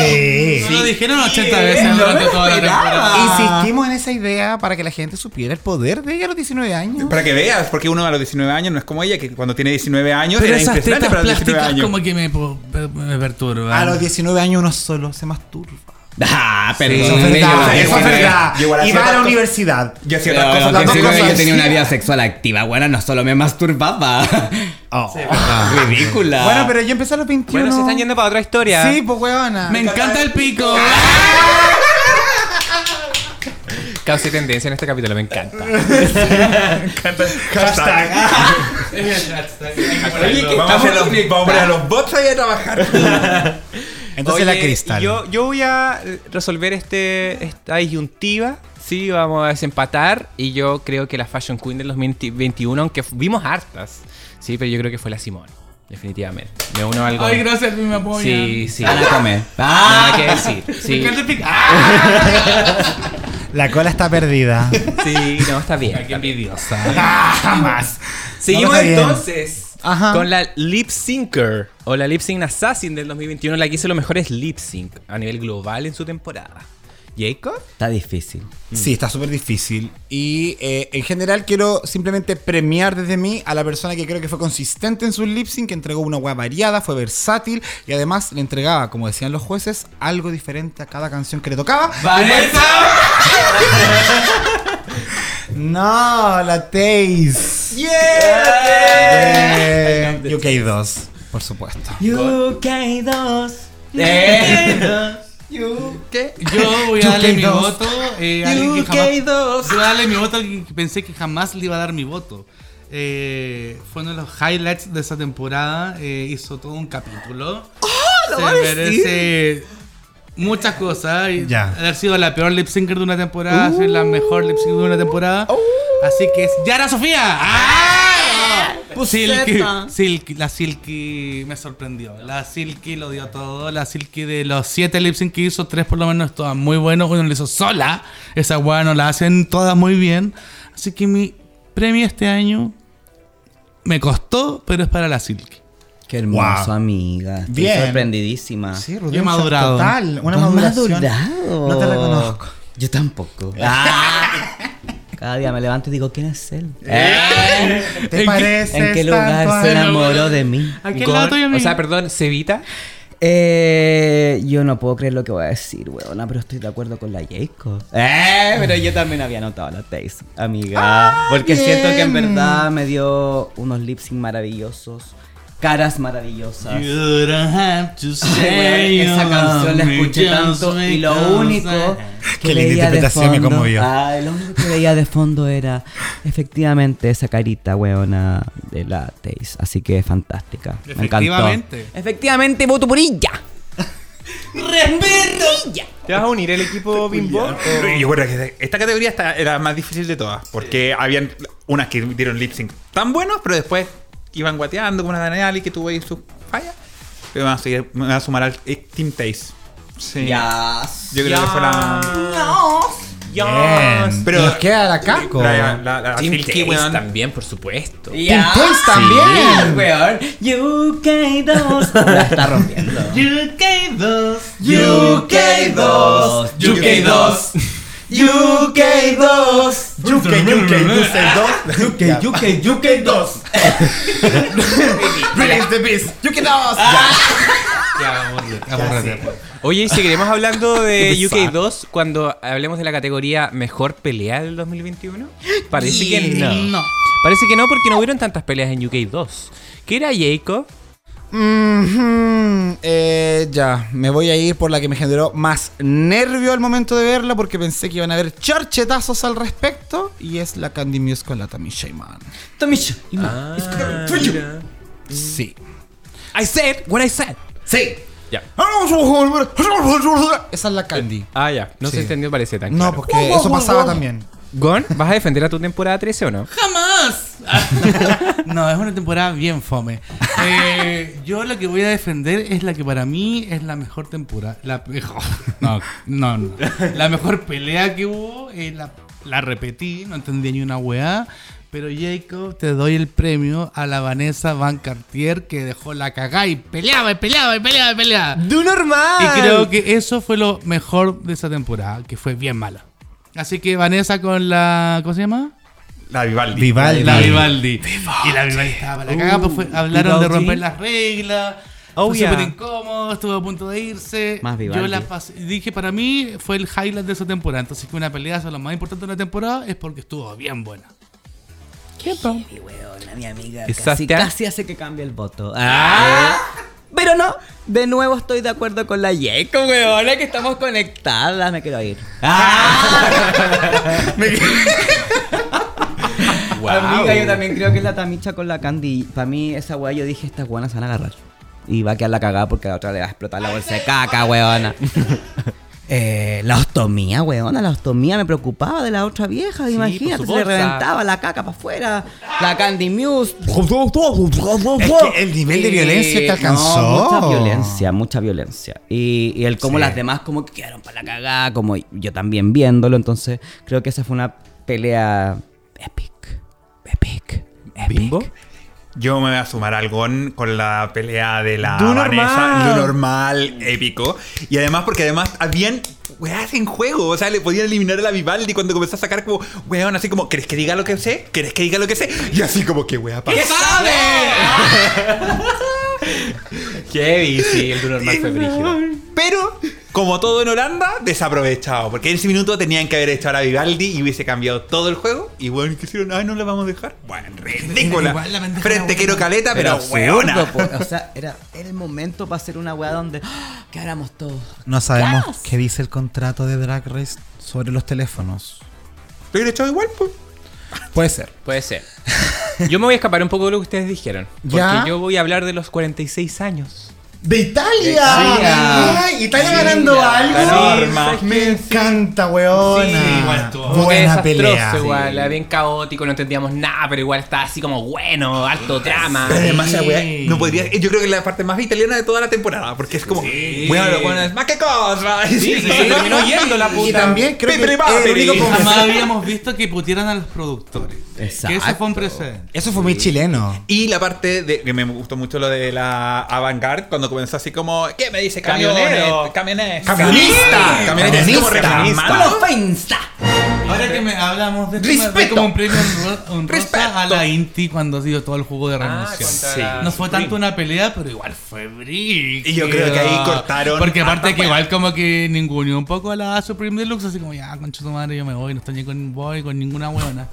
Sí. Lo dijeron 80 veces No durante toda la temporada. Insistimos en esa idea para que la gente supiera el poder de ella a los 19 años. Para que veas, porque uno a los 19 años no es como ella, que cuando tiene 19 años Pero era esas impresionante para los 19 plásticas años. como que me, me perturban. A los 19 años uno solo se masturba. Ah, Eso perdón. es verdad, yo- eso es verdad. va a la universidad. Yo hacía Pero otras cosas. las dos 19 yo cosas. tenía una vida sexual activa. Bueno, no solo me masturbaba. Oh. Ridícula. Bueno, pero yo empecé a los 21. Bueno, se están yendo para otra historia. Sí, pues weona. Me encanta el pico. Causa y tendencia en este capítulo, me encanta. Hashtag. Oye, que Vamos a, los, vamos a los bots ahí a trabajar. Entonces Oye, la cristal. Yo, yo voy a resolver este, esta disyuntiva. Sí, vamos a desempatar. Y yo creo que la Fashion Queen del 2021, aunque vimos hartas, sí, pero yo creo que fue la Simón. Definitivamente. Me uno a algo. Ay, gracias, me apoya. Sí, sí. Van a comer. Nada que decir. Me Sí. ¡Ah! La cola está perdida. sí, no, está bien. Qué envidiosa. Ah, Jamás. Seguimos No, está bien. entonces Ajá. con la Lip Syncer o la Lip Sync Assassin del 2021, la que hizo los mejores lip sync a nivel global en su temporada. Jacob. Está difícil. Sí, está súper difícil. Y eh, en general quiero simplemente premiar desde mí a la persona que creo que fue consistente en su lip sync, que entregó una hueá variada, fue versátil y además le entregaba, como decían los jueces, algo diferente a cada canción que le tocaba. ¡Vanessa! No, la Taze. Yeah. De UK2, por supuesto. UK2. Eh. ¿Qué? Yo voy a darle mi UK2. voto eh, a alguien que jamás. UK2. Yo voy a darle mi voto a alguien que pensé que jamás le iba a dar mi voto. Eh, fue uno de los highlights de esa temporada. eh, hizo todo un capítulo. Se merece muchas cosas. y Ya. Haber sido la peor lip syncer de una temporada, ser la mejor lip sync de una temporada. Así que es Yara Sofía. ¡Ah! Silky, Silky, la Silky me sorprendió. La Silky lo dio todo. La Silky de los siete lip sync que hizo, tres por lo menos todas muy buenos. Uno lo hizo sola. Esa weá no la hacen todas muy bien. Así que mi premio este año me costó, pero es para la Silky. Qué hermoso, Wow. amiga. Estoy Bien. sorprendidísima. Sí, Yo he madurado. Total, una maduración. madurado. No te reconozco. Yo tampoco. Ah. Cada día me levanto y digo, ¿quién es él? Eh. ¿Te parece? ¿En qué lugar se enamoró de mí? Al Gor- lado tuyo, o sea, perdón, Cevita. Eh, yo no puedo creer lo que voy a decir, weona, pero estoy de acuerdo con la Jacob. Eh, pero yo también había notado la Taze, amiga. porque siento que en verdad me dio unos lip sync maravillosos. Caras maravillosas. You don't have to say Esa you canción la me, escuché tanto y lo único que Qué veía de me fondo, conmovió. ay, lo único que veía de fondo era efectivamente esa carita weona de la Taze, así que fantástica, me encantó. Efectivamente. Efectivamente voto por ella. ¿Te vas a unir el equipo Bimbo? Yo creo que esta categoría era la más difícil de todas. Porque habían unas que dieron lip sync tan buenos, pero después iban guateando como una Daniel que tuvo ahí sus fallas. Pero me va a, seguir- me va a sumar al Team Taste. Sí. Yes. Yo creo que fue la. Bien. Pero- Nos queda la caco. La, la, la Team Taste weón. también, por supuesto. Yes. Taze también. weón. UK2. La está rompiendo. UK2 UK2. UK2. UK2. UK, UK, UK, UK, UK2. Release the beast. UK2. Ya, aburrete, aburrete. Oye, y seguiremos hablando de pesar. UK2 cuando hablemos de la categoría Mejor Pelea del 2021. Parece que no. No. Parece que no porque no hubieron tantas peleas en UK2. ¿Qué era Jacob? Mhm, eh, ya, me voy a ir por la que me generó más nervio al momento de verla porque pensé que iban a haber charchetazos al respecto y es la Candy Muse con la Tammy Shayman. Tomisha. Sí. I said what I said. Sí. Ya. Esa es la Candy. Ah, ya. No Sí. se entendió, parece tan No, claro. porque eso pasaba también. Gon, ¿vas a defender a tu temporada 13 o no? ¡Jamás! no, es una temporada bien fome. Eh, yo lo que voy a defender es la que para mí es la mejor temporada. La mejor. No, no, no. La mejor pelea que hubo. eh, la, la repetí, no entendí ni una weá. Pero Jacob, te doy el premio a la Vanessa Van Cartier que dejó la cagada y peleaba y peleaba y peleaba y peleaba. ¡Du normal! Y creo que eso fue lo mejor de esa temporada, que fue bien mala. Así que Vanessa con la. ¿Cómo se llama? La Vivaldi. Vivaldi. La Vivaldi. Y la Vivaldi estaba para la cagada, pues fue- hablaron de romper las reglas. Oh, fue yeah. súper incómodo, estuvo a punto de irse. Más Vivaldi. Yo la pasé- dije, para mí fue el highlight de esa temporada. Entonces, que una pelea es lo más importante de una temporada es porque estuvo bien buena. Y weona, mi amiga casi, casi hace que cambie el voto. Ah. Pero no, de nuevo estoy de acuerdo con la Yeco, weona, que estamos conectadas. Me quiero ir. Amiga, yo también creo que es la tamicha con la Candy. Para mí, esa weá, yo dije, estas buenas se van a agarrar. Y va a quedar la cagada porque a la otra le va a explotar la bolsa de caca, weona. Eh, la ostomía, weona, la ostomía me preocupaba de la otra vieja, imagínate, su se le reventaba la caca para afuera, la Candy Muse. Es que el nivel de violencia que alcanzó. No, mucha violencia, mucha violencia. Y, y el cómo Sí. las demás como que quedaron para la cagada, como yo también viéndolo, entonces creo que esa fue una pelea epic. Epic. Epic. ¿Bimbo? Yo me voy a sumar al Gon con la pelea de la Du Vanessa, normal. lo normal, épico. Y además, porque además habían weas en juego. O sea, le podían eliminar a la Vivaldi cuando comenzó a sacar como, weón, así como, ¿querés que diga lo que sé? ¿Querés que diga lo que sé? Y así como, ¿qué wea pasa? Qué bici, el du normal fue brígido. Pero, como todo en Holanda, desaprovechado. Porque en ese minuto tenían que haber hecho a Vivaldi y hubiese cambiado todo el juego. Y bueno, ¿qué hicieron? Ay, no la vamos a dejar. Bueno, ridícula. Igual la pendeja Frente era quiero caleta, pero, po. O sea, era, era el momento para hacer una weá donde ¡ah! quedáramos todos. No sabemos qué dice el contrato de Drag Race sobre los teléfonos. Lo hubiera echado igual, pues. Puede ser. Puede ser. Yo me voy a escapar un poco de lo que ustedes dijeron. Porque ¿Ya? yo voy a hablar de los 46 años. ¡De Italia! Italia. ¡Ay! ¿Italia ganando algo? Ganó. Me encanta, weona. Sí, igual estuvo. Buena pelea. igual, era bien caótico, no entendíamos nada, pero igual estaba así como bueno, alto drama. Además, wea no podría. Yo creo que es la parte más italiana de toda la temporada. Porque es como. Bueno, lo bueno es más que cosa. Sí, sí, sí, terminó yendo la puta. Y también creo que Pepe el único Jamás habíamos visto que putieran a los productores. Exacto. Que eso fue un precedente. Eso fue muy chileno. Y la parte de que me gustó mucho lo de la avant-garde cuando comenzó así como ¿qué me dice camionero? Camionero. Camionista. Camionista. Ahora que me hablamos de Respeto. como un premio honrosa Respeto. a la Inti cuando dio todo el juego de Ah, la No fue tanto una pelea, pero igual fue brígido. Y yo creo que ahí cortaron Porque aparte que igual como que ninguneó un poco a la Supreme Deluxe, así como ya, concha tu madre, yo me voy, no estoy ni con voy con ninguna huevona.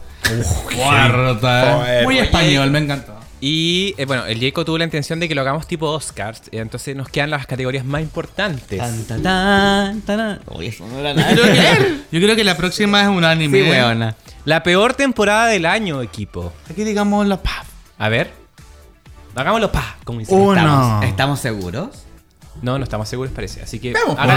Muy español, me encantó. Y eh, bueno, el Jacob tuvo la intención de que lo hagamos tipo Oscars. y entonces nos quedan las categorías más importantes. Tan, ta, tan, tan. Oye, eso no era nada. Yo creo, que, yo creo que la próxima es un anime. Sí, weona. La peor temporada del año, equipo. Aquí digamos la paf. A ver. Hagámoslo pa, como dice. Uno. ¿Estamos, ¿Estamos seguros? No, no estamos seguros, parece. Así que. Veamos, pues.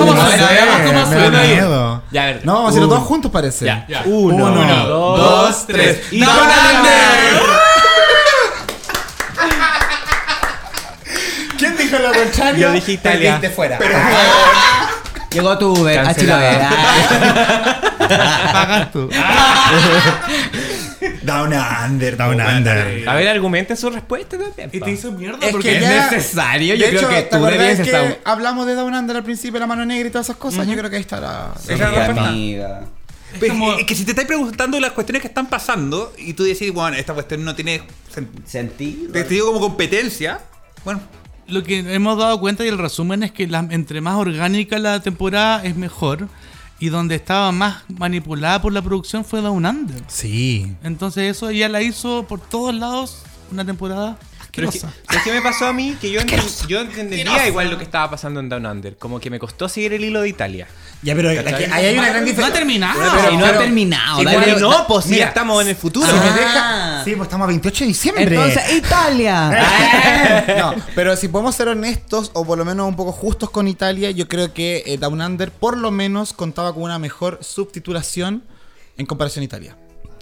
Cómo No suena, veamos cómo suena. Ya, a ver. No, vamos a hacerlo todos juntos, parece. Ya, ya. Uno, Uno, dos, tres. Y ¡Down Down Under! ¿Quién dijo lo contrario? Yo dije Italia. Perdiste fuera. Llegó tu Uber a. Chiloé. Ah. Pagas tú. Down Under. Down Under. A ver, argumenten su respuesta también. Y te hizo mierda Es porque que es necesario. Yo de creo hecho, que ¿te tú que estar. hablamos de Down Under al principio, la mano negra y todas esas cosas? Yo creo que ahí está la... Esa es la amiga. Como- es que si te estás preguntando las cuestiones que están pasando y tú decís, bueno, esta cuestión no tiene sen- Sentido. te digo como competencia, bueno, Lo que hemos dado cuenta y el resumen es que la- entre más orgánica la temporada es mejor. Y donde estaba más manipulada por la producción fue Down Under. Sí. Entonces eso ya la hizo por todos lados una temporada Pero es que. ¿sabes qué me pasó a mí? Que yo, enten- yo entendería igual lo que estaba pasando en Down Under. Como que me costó seguir el hilo de Italia. Ya, pero aquí- ahí hay una gran No ha diferencia. terminado. Y no ha pero- terminado. Sí, dale- no, pues sí, Mira, ya estamos en el futuro. Si me Ah. deja- Sí, pues estamos a 28 de diciembre. Entonces, Italia. no, pero si podemos ser honestos o por lo menos un poco justos con Italia, yo creo que eh, Down Under por lo menos contaba con una mejor subtitulación en comparación a Italia.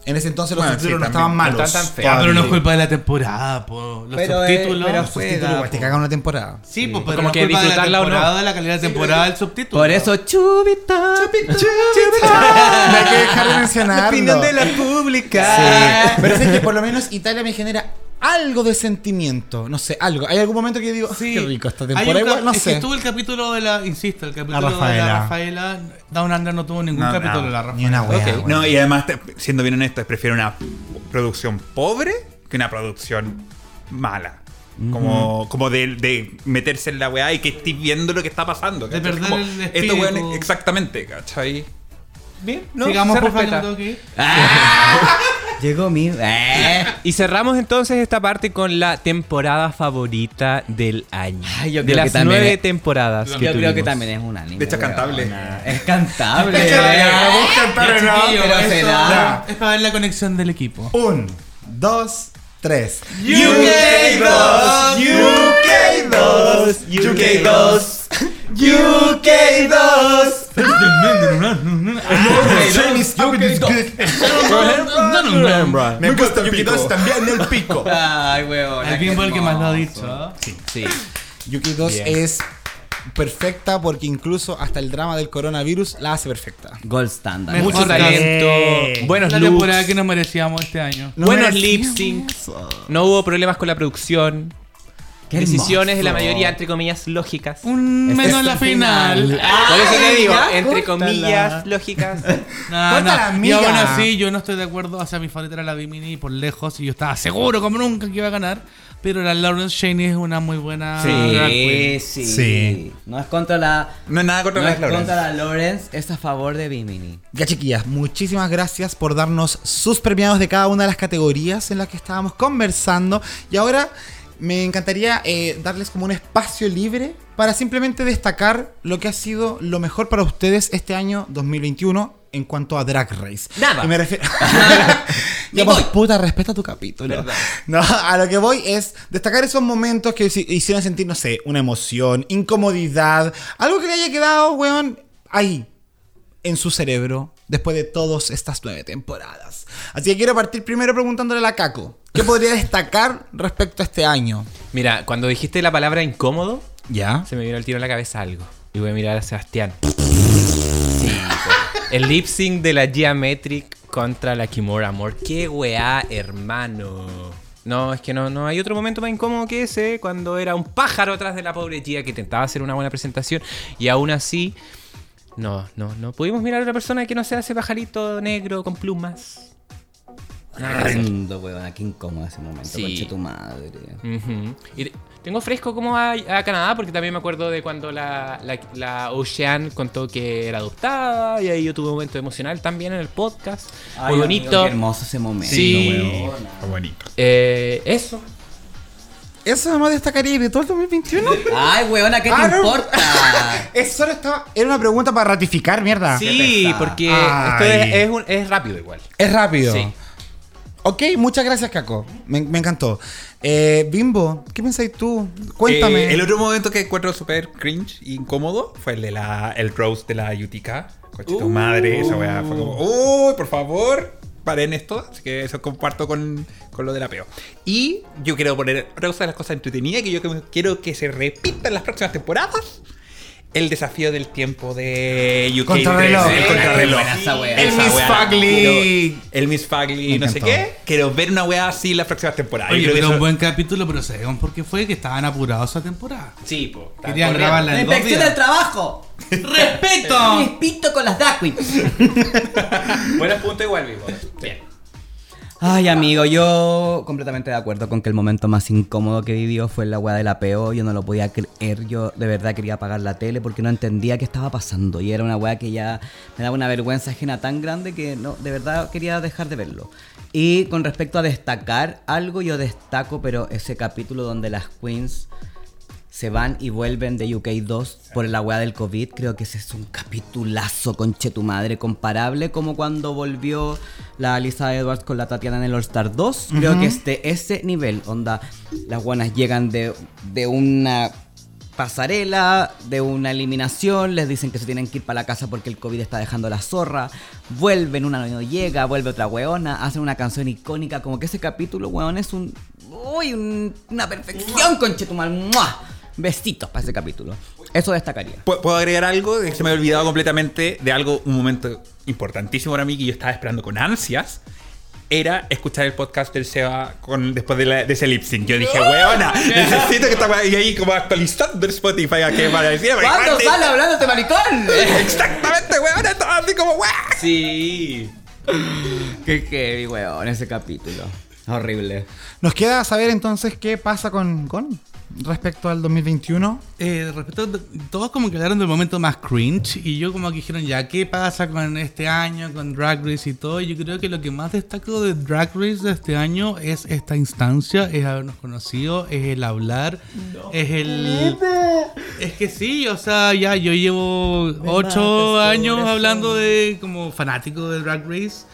En ese entonces los Bueno, subtítulos sí, no estaban malos. No están tan feos. Ya, pero no es culpa de la temporada, po. Los Pero, subtítulos. pero Los subtítulos, pues, te cagan una temporada. Sí, pues, Como pero no es que culpa de la disfrutarla o no. temporada, de la calidad de temporada del subtítulo. Por eso, chubita. No hay que dejar de mencionarlo. pública. Sí, pero es que por lo menos Italia me genera algo de sentimiento. No sé, algo. Hay algún momento que yo digo, Sí. qué rico esta temporada. Igual, no es que sé. estuvo el capítulo de la, insisto, el capítulo de Rafaela. la Rafaela. Down Under no tuvo ningún No, capítulo no, de la Ni Rafaela. una wea. No, y además, te- siendo bien honesto, prefiero una producción pobre que una producción mala. Como, como de, de meterse en la weá y que estés viendo lo que está pasando. De ¿cachai? perder Como, el estos espíritu. weones- exactamente, ¿cachai? Bien, no, Sigamos se respeta. Llegó mi. Eh. Y cerramos entonces esta parte con la temporada favorita del año. Ay, yo de creo las que también nueve es- temporadas. Yo que creo que también es un anime. De hecho, es cantable. Es cantable. Eso será. Es para ver la conexión del equipo. Un, dos, tres. UK 2, UK 2, UK 2, UK 2. Me gusta el pico. también el pico. Ay, weón. El bimbo el que más lo ha dicho. Sí. Yuki 2 Bien. es perfecta porque incluso hasta el drama del coronavirus la hace perfecta. Gold standard. Mejor Mucho talento, buenos la looks, temporada que nos merecíamos este año. No buenos merecíamos lip syncs. No hubo problemas con la producción. Qué Decisiones de la mayoría, entre comillas, lógicas. Un Este menos es la final. final. Por eso te digo, entre córtala. comillas, lógicas. No, no. Y aún así, yo no estoy de acuerdo. O sea, mi favorita era la Bimini por lejos y yo estaba seguro como nunca que iba a ganar. Pero la Lawrence Shaney es una muy buena. Sí, sí, Sí. No es contra la. No es nada contra No la es Lawrence. contra la Lawrence, es a favor de Bimini. Ya chiquillas, muchísimas gracias por darnos sus premiados de cada una de las categorías en las que estábamos conversando. Y ahora me encantaría eh, darles como un espacio libre para simplemente destacar lo que ha sido lo mejor para ustedes este año 2021 en cuanto a Drag Race. Nada. Y me refiero... Ya pues, puta, respeta tu capítulo. No, a lo que voy es destacar esos momentos que hici- hicieron sentir, no sé, una emoción, incomodidad, algo que le haya quedado, weón, ahí, en su cerebro después de todas estas nueve temporadas. Así que quiero partir primero preguntándole a la Caco. ¿Qué podría destacar respecto a este año? Mira, cuando dijiste la palabra incómodo, ¿Ya? se me vino al tiro en la cabeza algo. Y voy a mirar a Sebastián. El lip sync de la Geometric contra la Kimura Amor. ¡Qué weá, hermano! No, es que no, no hay otro momento más incómodo que ese, cuando era un pájaro atrás de la pobre Gia que intentaba hacer una buena presentación y aún así, no, no, no pudimos mirar a una persona que no sea ese pajarito negro con plumas. Horrendo, weón. Qué incómodo ese momento. Sí. Conche tu madre. Ujú. Y te- tengo fresco como a, a Canadá porque también me acuerdo de cuando la, la, la Ocean contó que era adoptada y ahí yo tuve un momento emocional también en el podcast. Ay, Muy amigo, bonito. Qué hermoso ese momento, Sí. weón. Bonito. Eh, eso. Eso además destacaría de todo el 2021. Ay, weona, ¿qué te Ah, no. importa? Es solo estaba. Era una pregunta para ratificar, mierda. Sí, porque Ay. esto es, es un- es rápido igual. Es rápido. Sí. Ok, muchas gracias, Caco. Me, me encantó. Eh, Bimbo, ¿qué pensáis tú? Cuéntame. Eh, el otro momento que encuentro súper cringe e incómodo fue el de la el roast de la UTK. Coche tu madre, esa weá fue como, uy, por favor, paren esto. Así que eso comparto con, con lo del apeo. Y yo quiero poner otra cosa de las cosas entretenidas que yo quiero que se repita en las próximas temporadas. El desafío del tiempo de UK Contrarreloj. 13, el contrarreloj. El Miss. Quiero- El Miss Fugly, Me no sé qué. Quiero ver una weá así próximas temporadas. Yo Oye, pero eso- un buen capítulo, pero sabemos por qué fue que estaban apurados esa temporada. Sí, po. Querían grabarla La en dos inspección días. del trabajo. ¡Respeto! Respito con las queens. Buenos puntos igual, vivo. Bien. Ay, amigo, yo completamente de acuerdo con que el momento más incómodo que vivió fue la weá del apeo. Yo no lo podía creer. Yo de verdad quería apagar la tele porque no entendía qué estaba pasando. Y era una weá que ya me daba una vergüenza ajena tan grande que no, de verdad quería dejar de verlo. Y con respecto a destacar algo, yo destaco, pero ese capítulo donde las queens se van y vuelven de UK 2 por la weá del COVID. Creo que ese es un capitulazo, conche tu madre, comparable como cuando volvió la Lisa Edwards con la Tatiana en el All Star 2. Creo que es de ese nivel, onda, las buenas llegan de, de una pasarela, de una eliminación, les dicen que se tienen que ir para la casa porque el COVID está dejando la zorra, vuelven, una no llega, vuelve otra weona, hacen una canción icónica, como que ese capítulo, weón, es un... Uy, un- una perfección, conchetumal. ¡Mua! Besitos para ese capítulo. Eso destacaría. ¿Puedo agregar algo? Que se me había olvidado completamente de algo, un momento importantísimo para mí que yo estaba esperando con ansias. Era escuchar el podcast del Seba con, después de, la- de ese lip sync. Yo dije, weona, necesito que estaba ahí, ahí como actualizando el Spotify a que para decir. ¿Cuándo sale hablando este maricón? Exactamente, weona, estaba así como, weá. Sí. Qué heavy, weón, ese capítulo. Horrible. Nos queda saber entonces qué pasa con, con respecto al 2021. Eh, respecto a- todos como que hablaron del momento más cringe y yo como que dijeron ya qué pasa con este año con Drag Race y todo yo creo que lo que más destaco de Drag Race de este año es esta instancia es habernos conocido es el hablar es el es que sí o sea ya yo llevo ocho años hablando de como fanático de Drag Race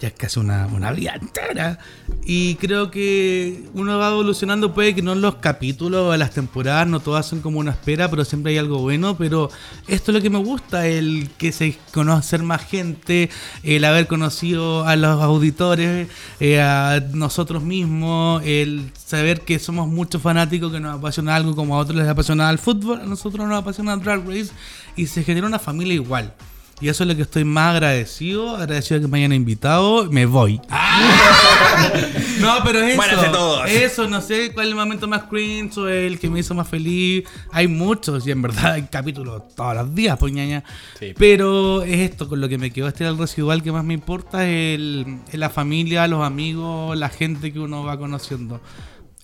ya es casi una, una vida entera. Y creo que uno va evolucionando, puede que no en los capítulos las temporadas, no todas son como una espera, pero siempre hay algo bueno. Pero esto es lo que me gusta, el que se conocer más gente, el haber conocido a los auditores, eh, a nosotros mismos, el saber que somos muchos fanáticos, que nos apasiona algo como a otros les apasiona el fútbol, a nosotros nos apasiona Drag Race y se genera una familia igual. Y eso es lo que estoy más agradecido, agradecido de que me hayan invitado, me voy. no, pero eso. todos. Eso, no sé cuál es el momento más cringe o el que me hizo más feliz. Hay muchos y en verdad hay capítulos todos los días, pues ñaña. Sí. Pero es esto, con lo que me quedó este el residual que más me importa, es, el, la familia, los amigos, la gente que uno va conociendo.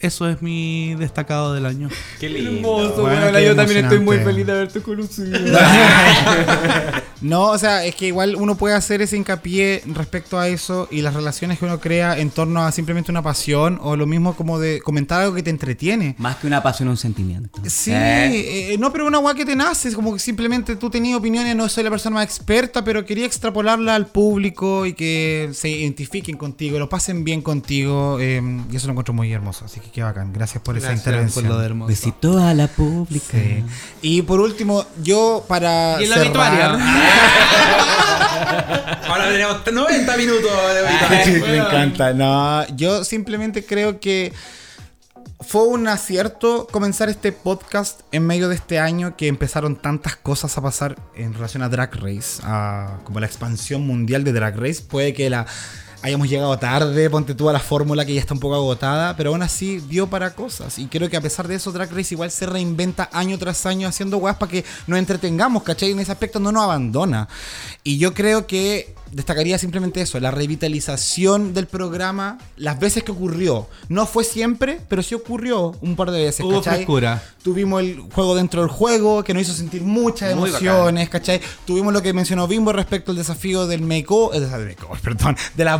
Eso es mi destacado del año. Qué lindo. Bueno, qué yo también estoy muy feliz de haberte conocido. No, o sea, es que igual uno puede hacer ese hincapié respecto a eso y las relaciones que uno crea en torno a simplemente una pasión o lo mismo como de comentar algo que te entretiene. Más que una pasión, un sentimiento. Sí, ¿Eh? eh, no, pero una weá que te nace, es como que simplemente tú tenías opiniones, no soy la persona más experta, pero quería extrapolarla al público y que se identifiquen contigo, lo pasen bien contigo, eh, y eso lo encuentro muy hermoso, así que qué bacán, gracias por esa intervención. por lo de hermoso. Besito a la pública. Sí. Y por último, yo para Y el cerrar- obituario. Ahora tenemos 90 minutos de Sí, me encanta. No, yo simplemente creo que fue un acierto comenzar este podcast en medio de este año que empezaron tantas cosas a pasar en relación a Drag Race, a como la expansión mundial de Drag Race. Puede que la hayamos llegado tarde, ponte tú a la fórmula que ya está un poco agotada, pero aún así dio para cosas. Y creo que a pesar de eso, Drag Race igual se reinventa año tras año haciendo weas para que nos entretengamos, ¿cachai? En ese aspecto no nos abandona. Y yo creo que destacaría simplemente eso, la revitalización del programa, las veces que ocurrió. No fue siempre, pero sí ocurrió un par de veces, Hubo ¿cachai? frescura. Tuvimos el juego dentro del juego, que nos hizo sentir muchas Muy emociones, ¿cachai? Tuvimos lo que mencionó Bimbo respecto al desafío del make-up, eh, perdón, de la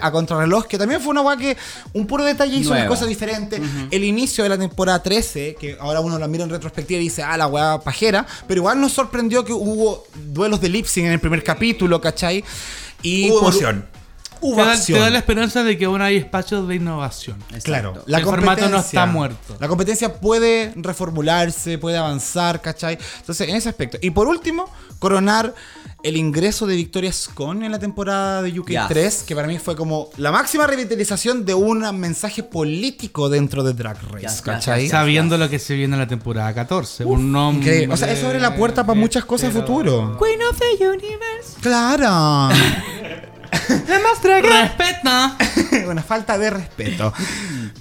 a contrarreloj, que también fue una guay que un puro detalle hizo una Nueva. cosa diferente. El inicio de la temporada 13, que ahora uno la mira en retrospectiva y dice, ah, la weá pajera, pero igual nos sorprendió que hubo duelos de lip sync en el primer capítulo, ¿cachai? Y Hubo por- emoción. Te da, te acción. da la esperanza de que aún hay espacios de innovación. Claro, Exacto. El formato no está muerto. La competencia puede reformularse, puede avanzar, ¿cachai? Entonces, en ese aspecto. Y por último, coronar el ingreso de Victoria Scone en la temporada de UK Yes. 3, que para mí fue como la máxima revitalización de un mensaje político dentro de Drag Race, Yes, ¿cachai? yes, Sabiendo lo que se viene en la temporada 14. un nombre. Increíble. O sea, eso abre la puerta para muchas cosas futuro. Queen of the Universe. Claro. ¡Respeta! Una falta de respeto.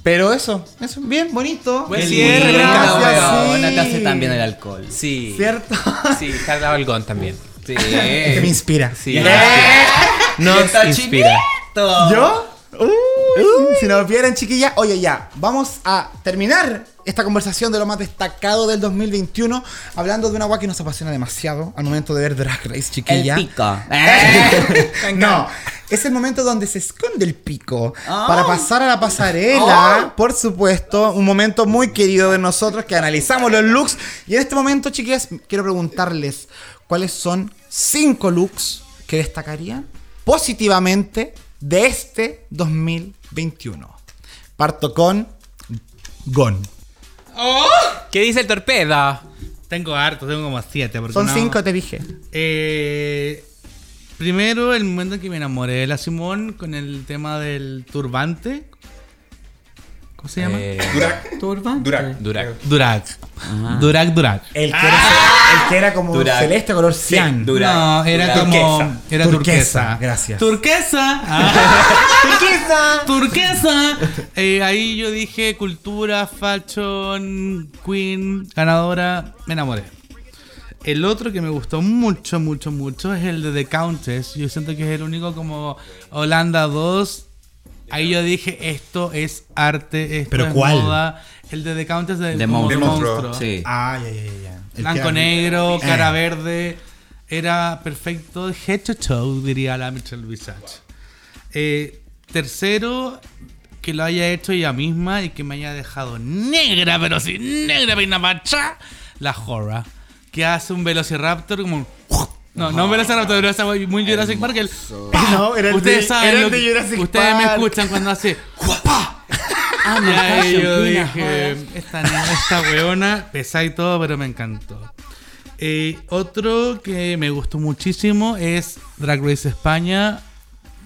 Pero eso, eso, bien bonito. Buen cierre, gracias, sí. te hace también el alcohol. Sí. ¿Cierto? Sí, Carla Balgón también. Sí. que me inspira. Sí. Nos Está inspira. ¿Yo? Uy, Si nos vieran, chiquillas. Oye, ya. Vamos a terminar esta conversación de lo más destacado del 2021. Hablando de una agua que nos apasiona demasiado al momento de ver Drag Race, El chiquilla. pico. no. Es el momento donde se esconde el pico para pasar a la pasarela, por supuesto, un momento muy querido de nosotros que analizamos los looks y en este momento, chiquillas, quiero preguntarles cuáles son cinco looks que destacarían positivamente de este 2021. Parto con Gon. ¿Qué dice el torpedo? Tengo harto, tengo como siete. porque Son no- cinco, te dije. Eh, primero, el momento en que me enamoré de la Simón con el tema del turbante. ¿Cómo se llama? Eh, Durac. Turbante. Durac. Durac. Durac. Durac, Durac. El que, era, el que era como Durac. celeste color cian. Durac. No, era Durac. como. Turquesa. Era Turquesa, turquesa. gracias. Turquesa. Ah. turquesa. Eh, ahí yo dije cultura, fashion, queen, ganadora. Me enamoré. El otro que me gustó mucho, mucho, mucho es el de The Countess. Yo siento que es el único como Holanda 2. Ahí yo dije, esto es arte, esto ¿Pero es cuál? moda. El de The Countess de, De monstruo. monstruo. Sí. Ah, ya, ya, ya. El Blanco negro, cara Eh. verde. Era perfecto. Head to toe, diría la Michelle Visage. Eh, tercero, que lo haya hecho ella misma y que me haya dejado negra, pero sí, negra, peina macha. La Hora. Que hace un Velociraptor como un. No, no un Velociraptor, pero esa muy Jurassic Park. El, No, era el ustedes de- saben era el lo de que- Jurassic Ustedes me escuchan cuando hace. Ah, no, ahí fashion yo dije, esta, esta weona, pesa y todo, pero me encantó. Eh, otro que me gustó muchísimo es Drag Race España.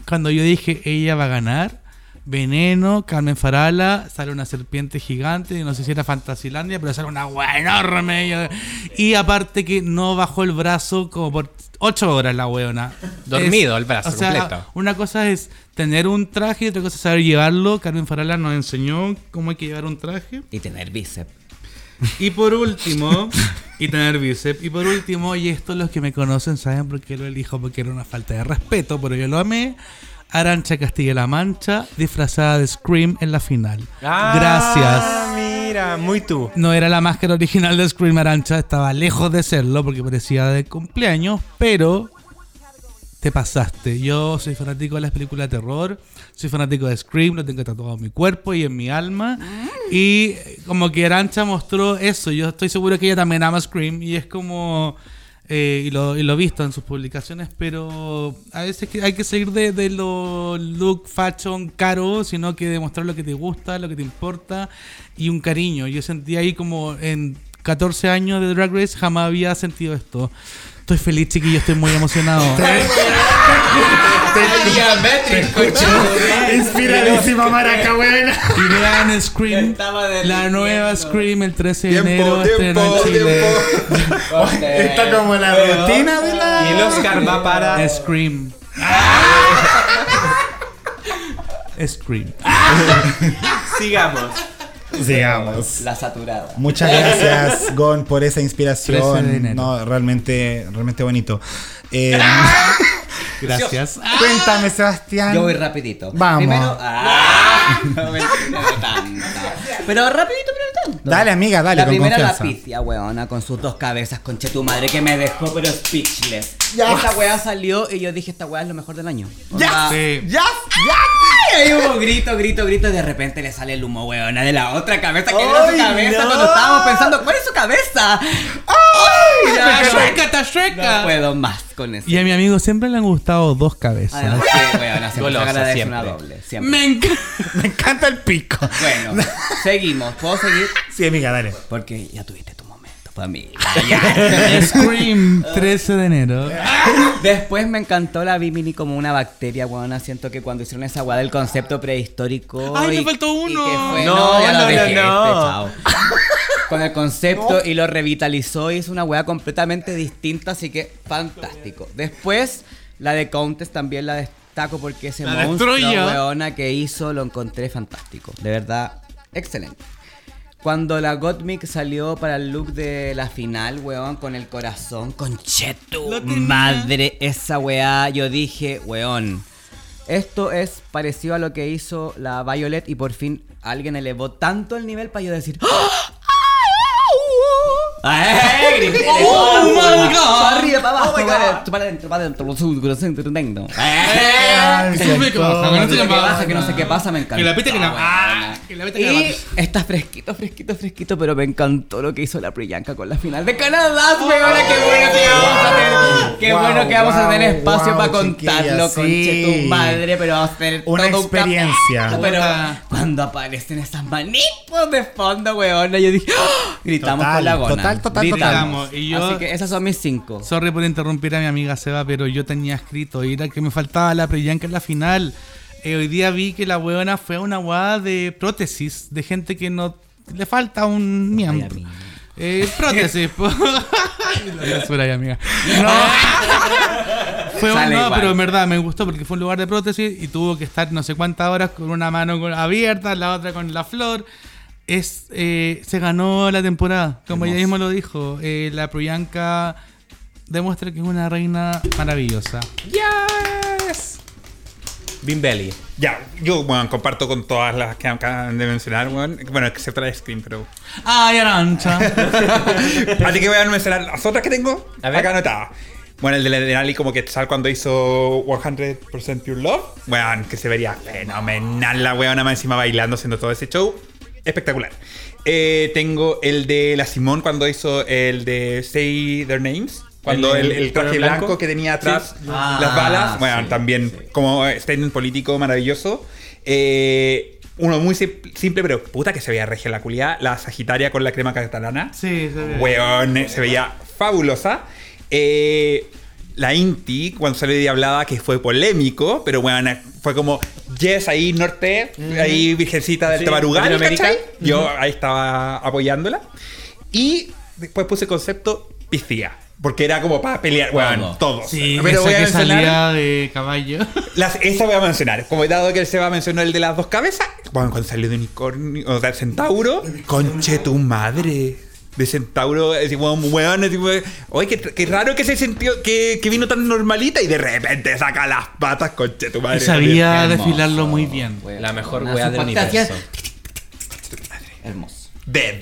Cuando yo dije, ella va a ganar. Veneno, Carmen Farala, sale una serpiente gigante, no sé si era Fantasilandia, pero sale una wea enorme. Y, y aparte que no bajó el brazo como por 8 horas la weona. Dormido Es- el brazo o sea, completo. una cosa es tener un traje y otra cosa es saber llevarlo. Carmen Farala nos enseñó cómo hay que llevar un traje. Y tener bíceps. Y por último, y tener bíceps. Y por último, y esto los que me conocen saben por qué lo elijo, porque era una falta de respeto, pero yo lo amé. Arancha Castilla-La Mancha, disfrazada de Scream en la final. Gracias. Ah, mira, muy tú. No era la máscara original de Scream Arancha, estaba lejos de serlo porque parecía de cumpleaños, pero te pasaste. Yo soy fanático de las películas de terror, soy fanático de Scream, lo tengo tatuado en mi cuerpo y en mi alma. Y eh, como que Arancha mostró eso, yo estoy seguro que ella también ama Scream y es como... eh, y, lo, he visto en sus publicaciones, pero a veces hay que seguir de, de lo look fashion caro, sino que demostrar lo que te gusta, lo que te importa y un cariño. Yo sentí ahí como en 14 años de Drag Race jamás había sentido esto. Estoy feliz, chiquillo, estoy muy emocionado. Inspiradísima maraca, buena. Y vean Scream, la nueva Scream el 13 de Tiempo, enero tiempo, en Chile. tiempo. Está como la rutina de la. Y el Oscar va para. Scream. Scream. Sigamos. Sigamos. La saturada. Muchas gracias, Gon, por esa 13 de inspiración. No, realmente, realmente bonito. Eh, Gracias. cuéntame, Sebastián. Yo voy rapidito. Vamos. Primero, ah, no, mentira, no tanto. Pero rapidito, pero no tanto. Dale, amiga, dale, La con primera confianza. la picia, weona, con sus dos cabezas, con tu madre, que me dejó pero speechless. Ya. Esta weá salió y yo dije, esta weá es lo mejor del año. ¡Ya! Onda, Sí. ¡Ya! Y ahí hubo grito, grito, grito y de repente le sale el humo, weona, de la otra cabeza que era su ¡Ay, cabeza no! cuando estábamos pensando, ¿cuál es su cabeza? ¡Ay! ya, ¡Está no, Shrek, está Shrek! no puedo más con eso. Y a mi amigo siempre le han gustado dos cabezas. Además que, weona, siempre Golosa, siempre. una doble. Siempre. Me encanta. Me encanta el pico. Bueno, seguimos. ¿Puedo seguir? Sí, amiga, dale. Porque ya tuviste tu momento, familia. Scream 13 de enero. Después me encantó la Bimini como una bacteria, weona. Siento que cuando hicieron esa weá del concepto prehistórico. ¡Ay, me y- faltó y uno! que fue- No, ya lo no, no, dejé, no. este, chao. Con el concepto y lo revitalizó. Hizo una weá completamente distinta, así que fantástico. Después, la de Countess también la destaco porque ese La monstruo, weona, que hizo lo encontré fantástico. De verdad, excelente. Cuando la Gottmik salió para el look de la final, weón, con el corazón, con chetu, madre, esa weá, yo dije, weón, esto es parecido a lo que hizo la Violet y por fin alguien elevó tanto el nivel para yo decir, ¡Ah! ¡Ay, grité! ¡Oh, my God! Para arriba, para abajo, para adentro, para adentro, para adentro, corazón, ¿Qué se me siento- pasa? Que no sé qué pasa, que no sé qué pasa, me encanta. Que la pita que la. ¡Ah! Que la pita que la Y está fresquito, fresquito, fresquito, pero me encantó lo que hizo la Priyanka con la final de Canadá, qué bueno que vamos a tener, qué bueno que vamos a tener espacio para contarlo, conche tu madre, pero vamos a tener Una experiencia. Pero cuando aparecen esas manitos de fondo, weona, yo dije, ¡ah! gritamos con la gona. Total, total, Gritamos. total. Y yo- Así que esas son mis cinco. Sorry por interrumpir a mi amiga Seba, pero yo tenía escrito y era que me faltaba la Priyanka en la final. Eh, hoy día vi que la weona fue a una guada de prótesis, de gente que no le falta un miembro. amiga. Eh, prótesis. La amiga. No. Fue un, no, pero en verdad me gustó porque fue un lugar de prótesis y tuvo que estar no sé cuántas horas con una mano abierta, la otra con la flor. Es, eh, se ganó la temporada, como ella mismo lo dijo. Eh, la Priyanka demuestra que es una reina maravillosa. Yes. Bean Belly. Ya, yo, bueno, comparto con todas las que acaban de mencionar, bueno, bueno excepto la de Scream, pero... ¡Ay, Arancha! Así que voy a mencionar las otras que tengo A ver. acá anotadas. Bueno, el de la Denali como que sal cuando hizo 100% Pure Love. Bueno, que se vería fenomenal la weona más encima bailando, haciendo todo ese show. Espectacular. Eh, tengo el de la Simón cuando hizo el de Say Their Names. Cuando ¿El- el, traje blanco? blanco? que tenía atrás Sí. las Ah, balas. Bueno, sí, también como statement político maravilloso. Eh, uno muy sim- simple, pero puta que se veía regia la culia. La Sagitaria con la crema catalana. Sí, se ve. Weón, eh, se veía fabulosa. Eh, la Inti, cuando salió de Diablada, que fue polémico, pero bueno, fue como, yes, ahí norte, ahí virgencita del Sí, Tabarugal. ¿cachai? Yo ahí estaba apoyándola. Y después puse el concepto piscía. Porque era como para pelear, weón, Todo. todos. Sí, pero esa voy a que mencionar. salía de caballo. Las, esa voy a mencionar. Como dado que él se va a mencionar el de las dos cabezas, bueno, cuando salió de unicornio, o sea, centauro, conche tu madre. De centauro, así como weón, así como, oye, qué, qué raro que se sintió, que, que vino tan normalita y de repente saca las patas, conche tu madre. Y sabía Hermoso, desfilarlo muy bien. weón. La mejor wea del universo. Hermoso. Dead.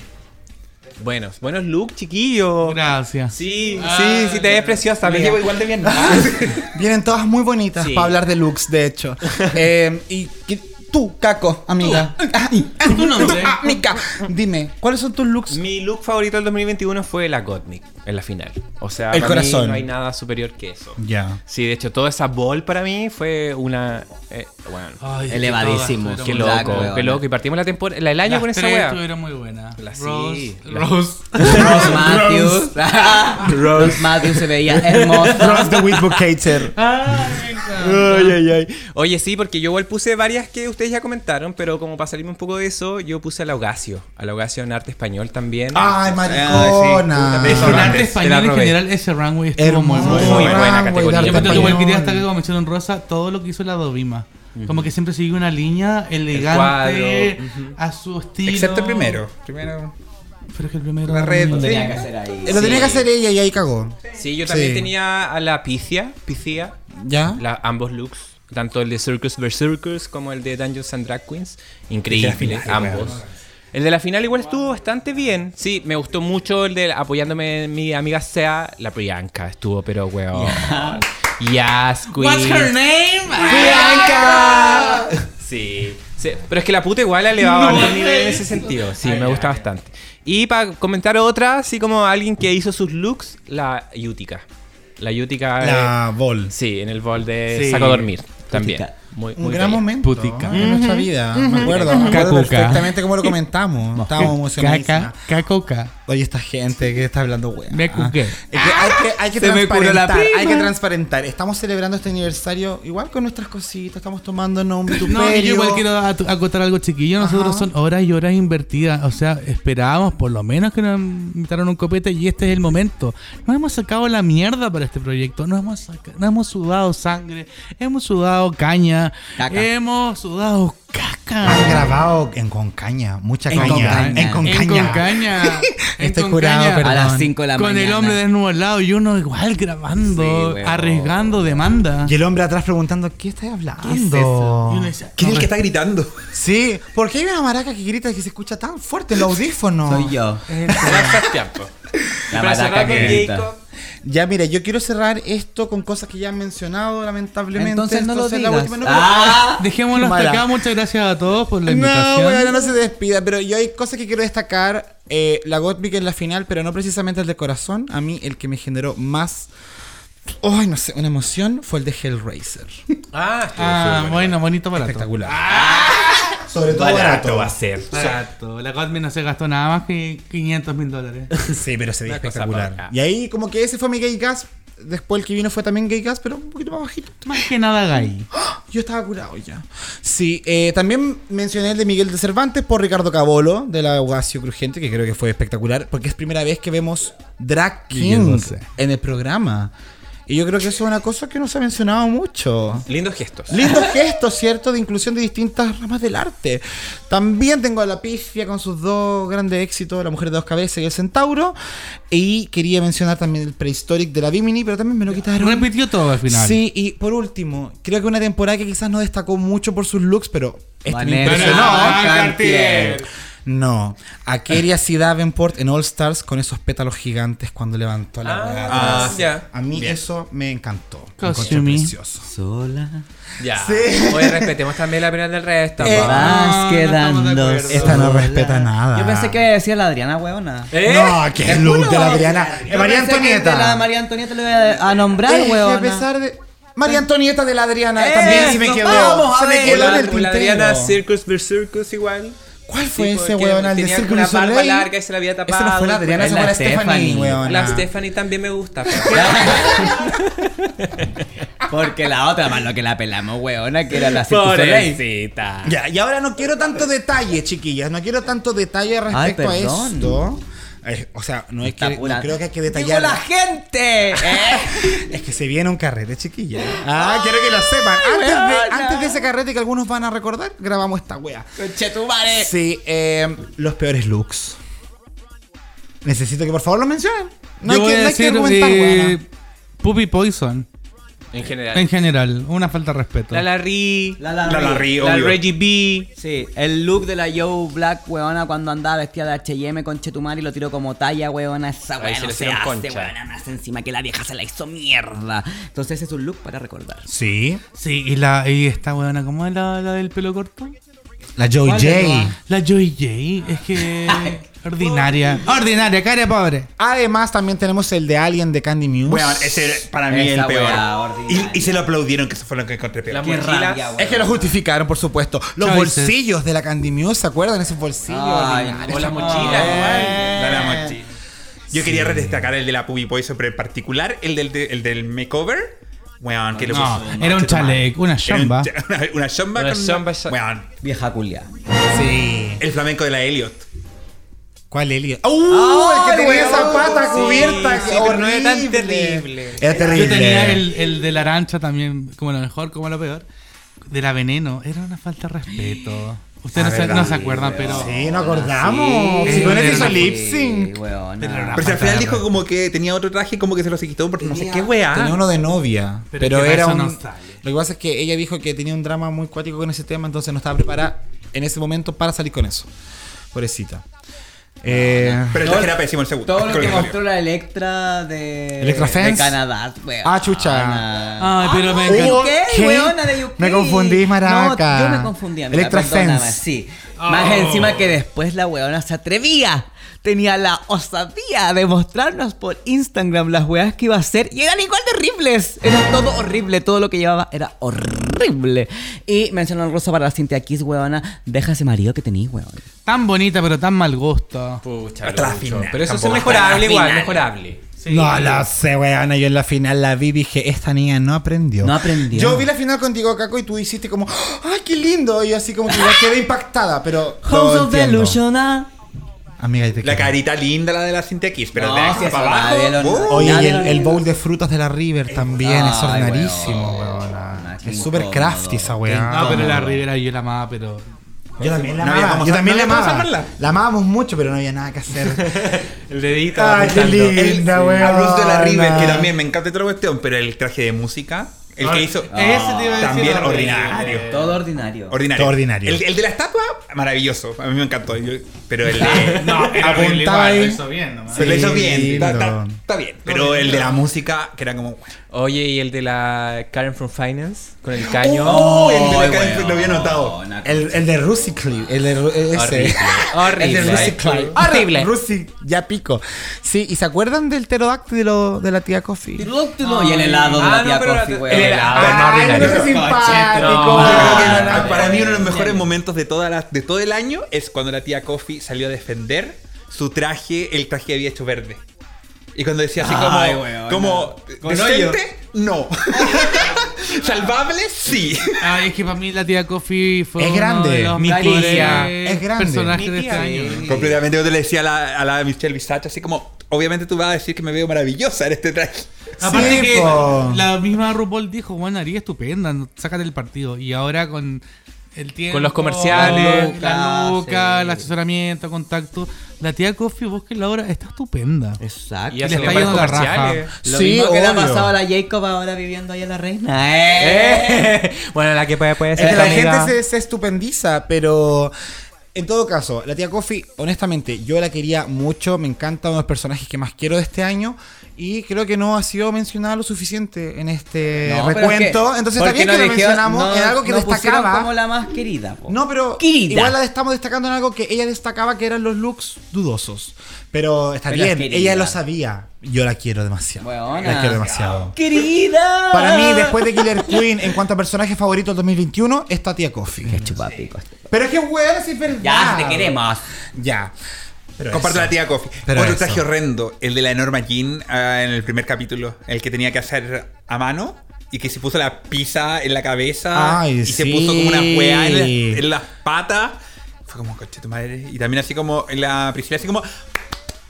Buenos, buenos look, chiquillo. Gracias. Sí, sí, sí, te ves preciosa, Me llevo igual de bien. Vienen todas muy bonitas Sí. para hablar de looks, de hecho. Eh, y tú, Caco, amiga. Ah, Tu nombre. Mica, dime, ¿cuáles son tus looks? Mi look favorito del 2021 fue la Gottmik en la final. O sea, El para mí corazón. no hay nada superior que eso. Ya. Sí, de hecho, toda esa ball para mí fue una. eh, bueno, Ay, Elevadísimo. qué estuvieron Black, loco, qué loco. Y partimos la temporada, el año Las con esa wea. estuvieron muy buenas. La- Rose, sí, la- Rose. Rose Matthews. Rose Matthews se veía hermosa. Ross the Whitbucator. Ay, ay, ay. Oye, sí, porque yo igual puse varias que ustedes ya comentaron, pero como para salirme un poco de eso, yo puse a Laugasio. A Laugasio en arte español también. Ay, Ah, maricona. sí. Es un arte Te español la en general, ese runway estuvo Hermoso. muy bueno. Muy buena categoría. Yo arte creo que igual quería español. destacar como mención rosa todo lo que hizo la Dovima. Como que siempre siguió una línea elegante a su estilo. Excepto el primero. Primero. Pero es que el primero. La red, sí. Tenía que hacer ahí. Lo tenía que hacer ella y ahí cagó. Sí, yo también Sí. tenía a la Picia, Picia, ¿Ya? la- ambos looks. Tanto el de Circus vs. Circus como el de Dungeons and Drag Queens. Increíble, ambos. El de la final igual estuvo bastante bien. Sí, me gustó mucho el de apoyándome mi amiga Sea, la Priyanka. Estuvo, pero weón. Yes, queen. What's her name? ¡Priyanka! Sí. sí, Pero es que la puta igual ha elevado a nivel en ese sentido. Sí, me gusta bastante. Y para comentar otra, así como alguien que hizo sus looks, la Yutica. La Yutica. La Vol. eh, sí, en el bol de Sí. Saco a dormir. También. Yutica. Muy, Un muy gran bella. momento Putica. en nuestra vida. Me acuerdo, me acuerdo perfectamente cómo lo comentamos. Estábamos emocionadísimos. Caca, cacoca. Oye, esta gente que está hablando, weón. Me cuqué. Es que hay que, hay que Se me curó la transparentar. Hay que transparentar. Estamos celebrando este aniversario igual con nuestras cositas. Estamos tomándonos un vituperio. No, yo igual quiero acotar algo chiquillo. Nosotros Ajá. son horas y horas invertidas. O sea, esperábamos por lo menos que nos invitaran un copete y este es el momento. Nos hemos sacado la mierda para este proyecto. Nos hemos, nos hemos sudado sangre, hemos sudado caña, Caca. hemos sudado caca. Han grabado en Concaña. Mucha En caña. Concaña. En Concaña. En Estoy Concaña. curado, perdón. A las 5 de la Con mañana. el hombre desnudo al lado y uno igual grabando, Sí, arriesgando demanda. Y el hombre atrás preguntando, ¿qué estás hablando? ¿Qué es eso? Y uno decía, ¿Quién es el que está gritando? Sí, porque hay una maraca que grita que se escucha tan fuerte en los audífonos. Soy yo. Tiempo. La maraca con que grita. Ya, mira, yo quiero cerrar esto con cosas que ya han mencionado, lamentablemente. Entonces no lo Entonces, la digas. última no- Ah, Dejémoslo hasta Mala. acá. Muchas gracias a todos por la No, invitación. bueno, no se despida, pero yo hay cosas que quiero destacar. Eh, la Gottmik en la final, pero no precisamente el de corazón. A mí el que me generó más, ay, no sé, una emoción fue el de Hellraiser. Ah, Ah, bueno, bonito barato. Espectacular. Sobre todo Barato barato. va a ser. Barato. La Godmin no se gastó nada más que 500 mil dólares. Sí, pero se veía Una cosa espectacular. Y ahí como que ese fue mi gay gas. Después el que vino fue también gay gas, pero un poquito más bajito. Más que nada gay. Yo estaba curado ya. Sí, eh, también mencioné el de Miguel de Cervantes por Ricardo Cabolo, de la Ugacio Crujiente, que creo que fue espectacular, porque es primera vez que vemos Drag King en el programa. Y yo creo que eso es una cosa que no se ha mencionado mucho. Lindos gestos. Lindos gestos, ¿cierto? De inclusión de distintas ramas del arte. También tengo a la pifia con sus dos grandes éxitos, La Mujer de Dos Cabezas y El Centauro. Y quería mencionar también el Prehistoric de la Bimini, pero también me lo quitaron. Repitió todo al final. Sí, y por último, creo que una temporada que quizás no destacó mucho por sus looks, pero este me Vanessa impresionó. No, a Keria C. Davenport en All Stars con esos pétalos gigantes cuando levantó la Ah, atrás. ya. A mí eso me encantó. Costumí. precioso. Sola. Ya. Sí. Oye, respetemos también la opinión del resto. Eh. Vas no quedando. acuerdo. Esta no respeta nada. Yo pensé que decía la Adriana, huevona. ¿Eh? No, que el look de la Adriana. Eh, María Antonieta. La María Antonieta le voy a, a nombrar, Es huevona. a pesar de. María Antonieta de la Adriana también se me quedó. vamos se me quedó en el la. Adriana Circus vs Circus igual. ¿Cuál fue Sí, ese weón? El de una barba Soleil. larga y se la había Esa tapado. no fue la Adriana, Es esa fue la Stephanie, weón. La Stephanie también me gusta. pues. Porque la otra, más lo que la pelamos, huevona, que era la. Pobrecita. Ya, y ahora no quiero tanto detalle, chiquillas. No quiero tanto detalle respecto Ay, a esto. Eh, o sea, no es que no creo que hay que ¡Digo detallar. la gente! ¿eh? Es que se viene un carrete, chiquillas. Ah, quiero que lo sepan. Antes de, weona. antes de ese carrete que algunos van a recordar, grabamos esta wea. Conchetumare. Sí, eh, los peores looks. Necesito que por favor lo mencionen. No Yo hay voy que, a no hay que decir argumentar, eh. Puppy Poison. En general. En general, una falta de respeto. La Larry. La la, La Larry, La obvio. Reggie B. Sí, el look de la Joe Black, weona, cuando andaba vestida de H&M con Chetumar y lo tiró como talla, weona, esa weona se no se hace, concha. weona, más encima que la vieja se la hizo mierda. Entonces ese es un look para recordar. Sí. Sí, y la y esta weona, ¿cómo es la, la del pelo corto? La Joy ¿Cuál es J. La Joy J. Es que. ordinaria. Ordinaria, cara pobre. Además, también tenemos el de Alien de Candy Muse. Weón, ese para mí Esa el peor. ordinaria. Y, y se lo aplaudieron, que eso fue lo que encontré peor. La Qué mochila. rabia. Es que lo justificaron, por supuesto. Los Choices. bolsillos de la Candy Muse, ¿se acuerdan? Esos bolsillos. Ay, ordinarios. O la mochila. Da la mochila. Yo quería destacar el de la Puppy Poison, pero en particular el del, de- el del makeover. Weón, que le No, puso- era un chaleco, una Era un chamba. cha- Una, una chamba Una con- chamba Weón, Vieja culia. Sí. el flamenco de la Elliot. ¿Cuál Elliot? ¡Uh! el que tenía esa pata cubierta. sí, qué pero no era tan horrible. terrible. Era terrible. Yo tenía el, el de la arancha también, como lo mejor, como lo peor. de la veneno era una falta de respeto. Ustedes no, no se acuerdan, pero. Sí, no acordamos. Sí, si con eso sí, hizo lip sync. weona. Pero Pero si al final dijo como que tenía otro traje, como que se lo se quitó porque no sé qué weá. Tenía uno de novia, Pero pero, era un... no. Lo que pasa es que ella dijo que tenía un drama muy cuático con ese tema, entonces no estaba preparada en ese momento para salir con eso. Pobrecita. Eh, Pero el traje era pésimo el segundo. Todo lo que mostró la Electra de, ¿Electra de Fence? Canadá, weona. Ah, chucha. Ay, pero me encantó. ¿Qué? ¿Qué? Weona de UK. Me confundí, maraca. No, yo me confundí, amiga, Electra perdóname, Fence. sí. Más encima que después la weona se atrevía. Tenía la osadía de mostrarnos por Instagram las weas que iba a hacer y eran igual de horribles. Era todo horrible, todo lo que llevaba era horrible. Y mencionó el rosa para la Cintia Kiss, weona. Deja ese marido que tenías, weón. Tan bonita, pero tan mal gusto. Pucha, Hasta la Lucho. final, Pero eso es mejorable igual, mejorable. Sí. No lo sé, weona. Yo en la final la vi y dije, esta niña no aprendió. No aprendió. Yo vi la final contigo, Caco, y tú hiciste como, ¡ay, qué lindo! Y así como que ya quedé impactada, pero. House of. Delusional. Amiga, te La quiero. carita linda, la de la Cintia Kiss, pero No, de aquí para abajo. nadie lo- uh, Oye, y el, el bowl de frutas de la River también es ordinarísimo, qué Es súper crafty esa weá. No, pero la Rivera yo la amaba, pero. Yo también la No amaba. Yo también no la amaba. La amábamos mucho, pero no había nada que hacer. El dedito. Ay, qué linda, weón. A Bruce de la River, que también me encanta otra cuestión, pero el traje de música, el que hizo. Ese te iba a decir. También ordinario. Todo ordinario. Ordinario. Todo ordinario. El, el de la estatua, maravilloso. A mí me encantó. Yo- pero el de. No, Apuntaba igual, lo hizo bien nomás. Se lo hizo bien. Está- está bien. Pero el de la música, que era como. bueno. Oye, y el de la Karen from Finance con el caño. Oh, el de la weón. lo había notado. Una El, el de Rusty Clip. El de ese. Horrible. El Horrible. de Rusty Clip. Horrible. Rusty, ya pico. Sí, ¿y se acuerdan del pterodáctilo de la tía Coffee? Y el helado de Ah, la no, tía pero Coffee, el weón. helado. Ay, no, no, qué simpático. No, no, no, para mí uno de los mejores momentos de, toda la- de todo el año es cuando la tía Coffee salió a defender su traje, el traje que había hecho verde. Y cuando decía así como, Ay, weón, como Con ¿decente? No. ¿Salvable? Sí. Ay, es que para mí la tía Coffee fue Es uno grande. de los Mi mejores tía. Es grande. personajes Mi de tía, este año. Completamente yo te le decía a la, a la Michelle Visage así como, obviamente tú vas a decir que me veo maravillosa en este traje. Aparte Sí, que po. la misma RuPaul dijo, bueno, haría estupenda, no- sácate el partido. Y ahora con el tiempo, Con los comerciales. la luca, Sí. el asesoramiento, contacto, la tía Coffee, busquen la hora, está estupenda. Exacto. Y le hace está yendo la comerciales. Lo Sí, mismo que le ha obvio. pasado a la Jacob ahora viviendo ahí en la reina. ¡Eh! Eh. Bueno, la que puede, puede Es ser que tu la amiga. gente se, se estupendiza, pero en todo caso, la tía Coffee, honestamente, yo la quería mucho, me encanta, uno de los personajes que más quiero de este año. Y creo que no ha sido mencionada lo suficiente en este No, pero es recuento. que- Entonces está bien no que lo mencionamos no- en algo que destacaba. como la más querida. po. No, pero Querida. igual la estamos destacando en algo que ella destacaba que eran los looks dudosos. Pero está Pero bien, ella lo sabía. Yo la quiero demasiado. La quiero demasiado. ¡Querida! Para mí, después de Killer Queen, en cuanto a personaje favorito del 2021, está Tía Coffee. Qué chupapico. Pero es que, weón, es verdad. Ya, te queremos. Ya. Pero Comparto eso. la tía Coffee. Pero Otro eso. traje horrendo, el de la Norma Jean ah, en el primer capítulo, el que tenía que hacer a mano y que se puso la pizza en la cabeza Ay, y se sí. puso como una weá en, la- en las patas. Fue como, coche tu madre. Y también así como en la Priscila, así como,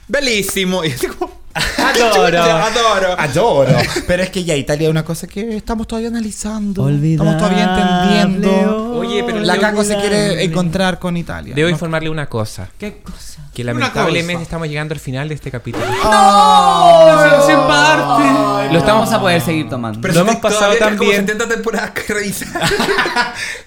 bellísimo. Y así como, Adoro. adoro. Adoro. Pero es que ya Italia es una cosa que estamos todavía analizando. Olvidable, Estamos todavía entendiendo. Oye, pero La Caco se quiere encontrar con Italia. Debo ¿no? informarle una cosa. ¿Qué cosa? Que lamentablemente estamos llegando al final de este capítulo. Pero sin parte. Lo estamos a poder seguir tomando. Lo hemos pasado bien. 70 temporadas que revisar.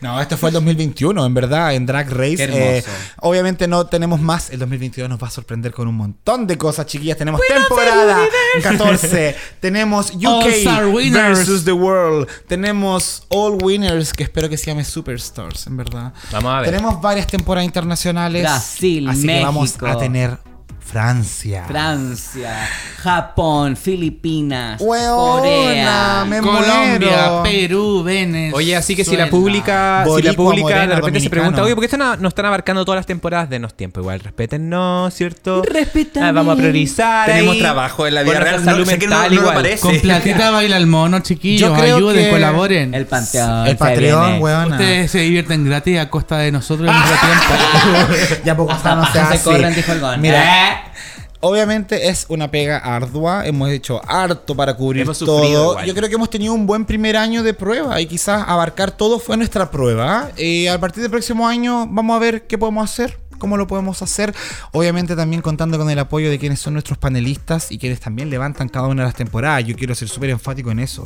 No, este fue el 2021, en verdad, en Drag Race. Eh, obviamente no tenemos más. El 2022 nos va a sorprender con un montón de cosas, chiquillas. Tenemos temporada 14. Tenemos UK versus The World. Tenemos All Winners, que espero que se llame Superstars, en verdad. Vamos a ver. Tenemos varias temporadas internacionales. Brasil, así que vamos México. a tener Francia. Francia, Japón, Filipinas, Weona, Corea. me Colombia, muero. Perú, Venezuela. Oye, así que si la pública, si la pública morena, de repente se pregunta, oye, ¿por qué esto no, no están abarcando todas las temporadas? Denos tiempo igual, respétennos, ¿cierto? Respétame. Ah, vamos a priorizar. Tenemos ahí trabajo en la vida real. Salud no, mental no igual. parece. Con platita baila el mono, chiquillos. Yo creo Ayuden, colaboren. El Panteón. El Patreon, weona. Ustedes se divierten gratis a costa de nosotros en nuestro tiempo. ya poco Hasta no se corren, dijo el. Mira, Eh. Obviamente es una pega ardua, hemos hecho harto para cubrir Hemos todo. igual. Yo creo que hemos tenido un buen primer año de prueba y quizás abarcar todo fue nuestra prueba. Y a partir del próximo año vamos a ver qué podemos hacer, cómo lo podemos hacer. Obviamente también contando con el apoyo de quienes son nuestros panelistas y quienes también levantan cada una de las temporadas. Yo quiero ser súper enfático en eso.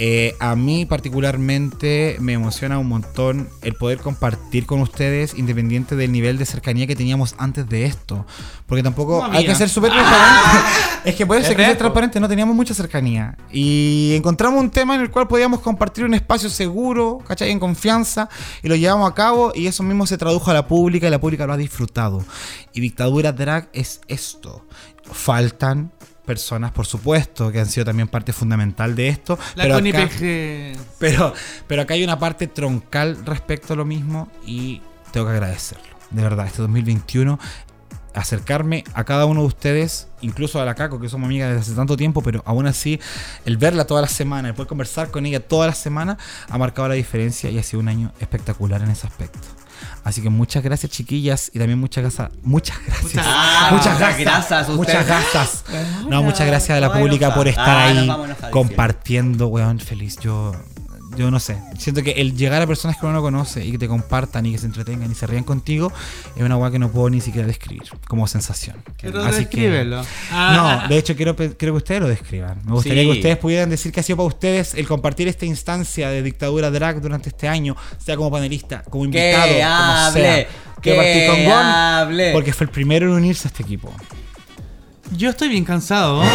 Eh, a mí particularmente me emociona un montón el poder compartir con ustedes independiente del nivel de cercanía que teníamos antes de esto. Porque tampoco hay que ser súper transparente. es que puede ser que po. transparente, no teníamos mucha cercanía. Y encontramos un tema en el cual podíamos compartir un espacio seguro, ¿cachai? En confianza, y lo llevamos a cabo, y eso mismo se tradujo a la pública, y la pública lo ha disfrutado. Y Dictadura Drag es esto. Faltan personas, por supuesto, que han sido también parte fundamental de esto. La pero acá- pero, pero acá hay una parte troncal respecto a lo mismo y tengo que agradecerlo. De verdad, este 2021, acercarme a cada uno de ustedes, incluso a la Caco, que somos amigas desde hace tanto tiempo, pero aún así, el verla toda la semana, el poder conversar con ella toda la semana, ha marcado la diferencia y ha sido un año espectacular en ese aspecto. Así que muchas gracias, chiquillas, y también muchas gracias. Muchas gracias. Ah, muchas gracias. gracias, muchas gracias. No, muchas gracias a la pública por estar Ah, nos ahí compartiendo, weón, feliz. Yo, yo no sé. Siento que el llegar a personas que uno no conoce y que te compartan y que se entretengan y se rían contigo es una weá que no puedo ni siquiera describir como sensación. Pero Así que- descríbelo. Ah. No, de hecho quiero, que ustedes lo describan. Me gustaría Sí. que ustedes pudieran decir qué ha sido para ustedes el compartir esta instancia de dictadura drag durante este año, sea como panelista, como invitado, Que como sea. que partir con Gon, porque fue el primero en unirse a este equipo. Yo estoy bien cansado.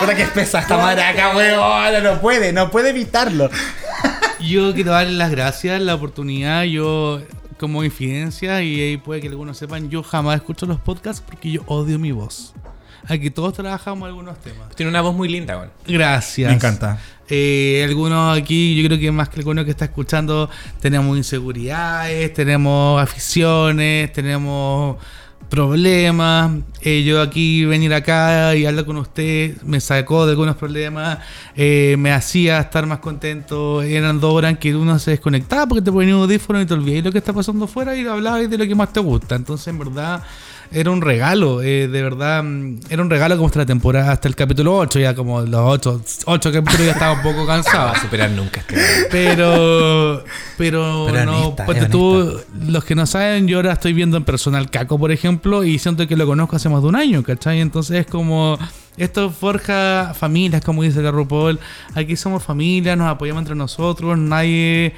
Puta que es pesa esta maraca, weón. No puede, no puede evitarlo. Yo quiero darle las gracias, la oportunidad. Yo, como infidencia, y ahí puede que algunos sepan, yo jamás escucho los podcasts porque yo odio mi voz. Aquí todos trabajamos algunos temas. Tiene una voz muy linda, weón. Gracias. Me encanta. Eh, algunos aquí, yo creo que más que alguno que está escuchando, tenemos inseguridades, tenemos aficiones, tenemos problemas. Eh, yo aquí venir acá y hablar con usted me sacó de algunos problemas, eh, me hacía estar más contento. Eran dos horas en que uno se desconectaba porque te ponía un audífono y te olvidabas lo que está pasando afuera y hablabas de lo que más te gusta. Entonces, en verdad, era un regalo, eh, de verdad, mm, era un regalo como hasta la temporada, hasta el capítulo 8, ya como los 8, 8 capítulos ya estaba un poco No cansado. a superar nunca este. Pero, pero, Pero no, honesta, tú, los que no saben, yo ahora estoy viendo en persona al Caco, por ejemplo, y siento que lo conozco hace más de un año, ¿cachai? Entonces es como, esto forja familias, como dice la RuPaul, aquí somos familia, nos apoyamos entre nosotros, nadie...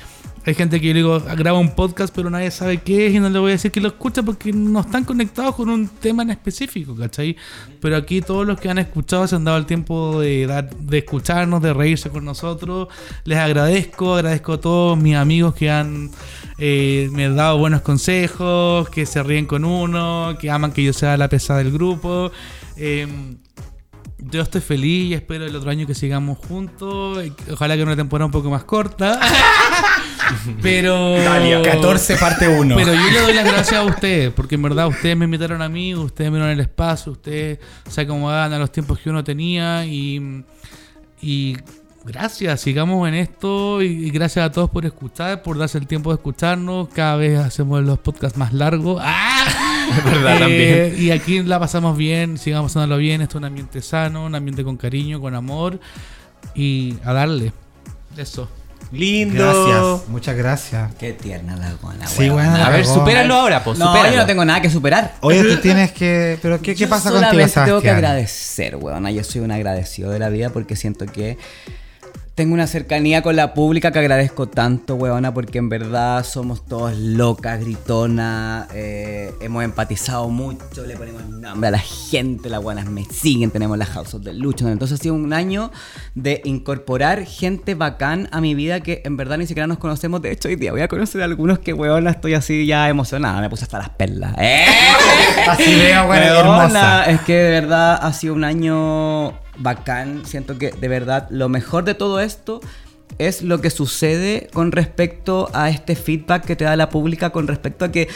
Hay gente que yo digo, graba un podcast, pero nadie sabe qué es y no le voy a decir que lo escucha porque no están conectados con un tema en específico, ¿cachai? Pero aquí todos los que han escuchado se han dado el tiempo de, dar, de escucharnos, de reírse con nosotros. Les agradezco, agradezco a todos mis amigos que han eh, me han dado buenos consejos, que se ríen con uno, que aman que yo sea la pesada del grupo. Eh, yo estoy feliz y espero el otro año que sigamos juntos. Ojalá que una temporada un poco más corta. Pero. 14 parte 1. Pero yo le doy las gracias a ustedes, porque en verdad ustedes me invitaron a mí, ustedes me dieron el espacio, ustedes se acomodaban a los tiempos que uno tenía y, y gracias, sigamos en esto y, y gracias a todos por escuchar, por darse el tiempo de escucharnos, cada vez hacemos los podcasts más largos. ¡Ah! Es verdad, Eh, también. Y aquí la pasamos bien, sigamos pasándolo bien, esto es un ambiente sano, un ambiente con cariño, con amor y a darle. Eso. Lindo. Gracias, muchas gracias. Qué tierna la buena, Sí, bueno, A ver, supéralo ahora, pues. No, supéralo. yo no tengo nada que superar. Oye, tú tienes que. ¿Pero qué, qué pasa contigo, solamente tengo que Sebastián? agradecer, weón. Yo soy un agradecido de la vida porque siento que tengo una cercanía con la pública que agradezco tanto, weona, porque en verdad somos todos locas, gritonas, eh, hemos empatizado mucho, le ponemos nombre a la gente, las buenas me siguen, tenemos las House of the Lucha. Entonces ha sido un año de incorporar gente bacán a mi vida que en verdad ni siquiera nos conocemos. De hecho, hoy día voy a conocer a algunos que, weona, estoy así ya emocionada, me puse hasta las perlas. ¡Eh! Así veo, Weona, hermosa. Es que de verdad ha sido un año bacán. Siento que de verdad lo mejor de todo esto es lo que sucede con respecto a este feedback que te da la pública con respecto a que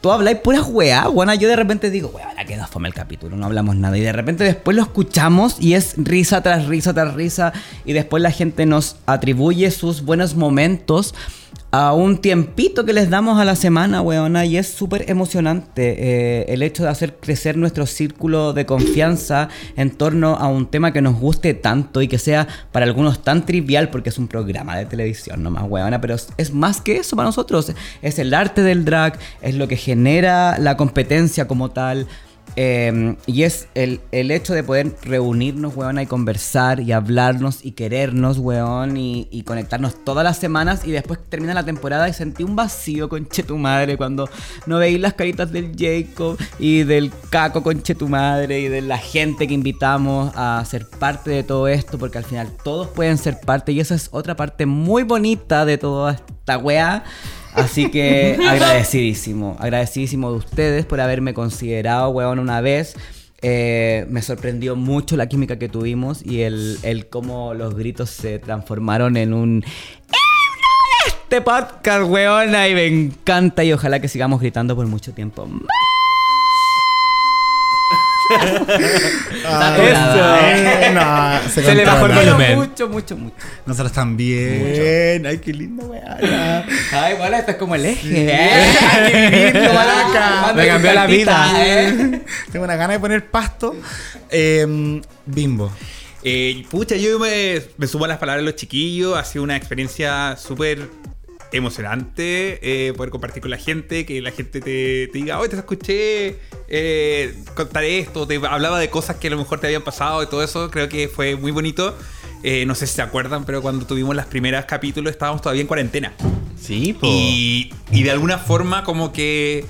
tú habláis puras weá, buena. Yo de repente digo, weá, la quedó fome el capítulo, no hablamos nada. Y de repente después lo escuchamos y es risa tras risa tras risa. Y después la gente nos atribuye sus buenos momentos a un tiempito que les damos a la semana, weona, y es súper emocionante eh, el hecho de hacer crecer nuestro círculo de confianza en torno a un tema que nos guste tanto y que sea para algunos tan trivial porque es un programa de televisión nomás, weona, pero es, es más que eso para nosotros, es el arte del drag, es lo que genera la competencia como tal. Eh, y es el, el hecho de poder reunirnos, weón, y conversar y hablarnos y querernos, weón, y, y conectarnos todas las semanas. Y después termina la temporada y sentí un vacío, conche tu madre, cuando no veí las caritas del Jacob y del Caco, conche tu madre, y de la gente que invitamos a ser parte de todo esto, porque al final todos pueden ser parte. Y esa es otra parte muy bonita de toda esta weá. Así que agradecidísimo, agradecidísimo de ustedes por haberme considerado, weón, una vez. Eh, me sorprendió mucho la química que tuvimos y el, el cómo los gritos se transformaron en un... ¡Himno de Este podcast, weona, y me encanta y ojalá que sigamos gritando por mucho tiempo. Ah, Eso. no, se, Se le bajó el volumen. Mucho, mucho, mucho. Nosotros también. Ay, qué lindo, weá. Ay, bueno, esto es como el eje. ¿eh? Hay que vivirlo, Me cambió la vida. ¿eh? Tengo una gana de poner pasto. Eh, bimbo. Eh, pucha, yo me, me sumo a las palabras de los chiquillos. Ha sido una experiencia súper emocionante eh, poder compartir con la gente, que la gente te, te diga, hoy te escuché eh, contar esto, te hablaba de cosas que a lo mejor te habían pasado y todo eso, creo que fue muy bonito. Eh, no sé si se acuerdan, pero cuando tuvimos las primeras capítulos estábamos todavía en cuarentena. Sí, po. Y, y de alguna forma como que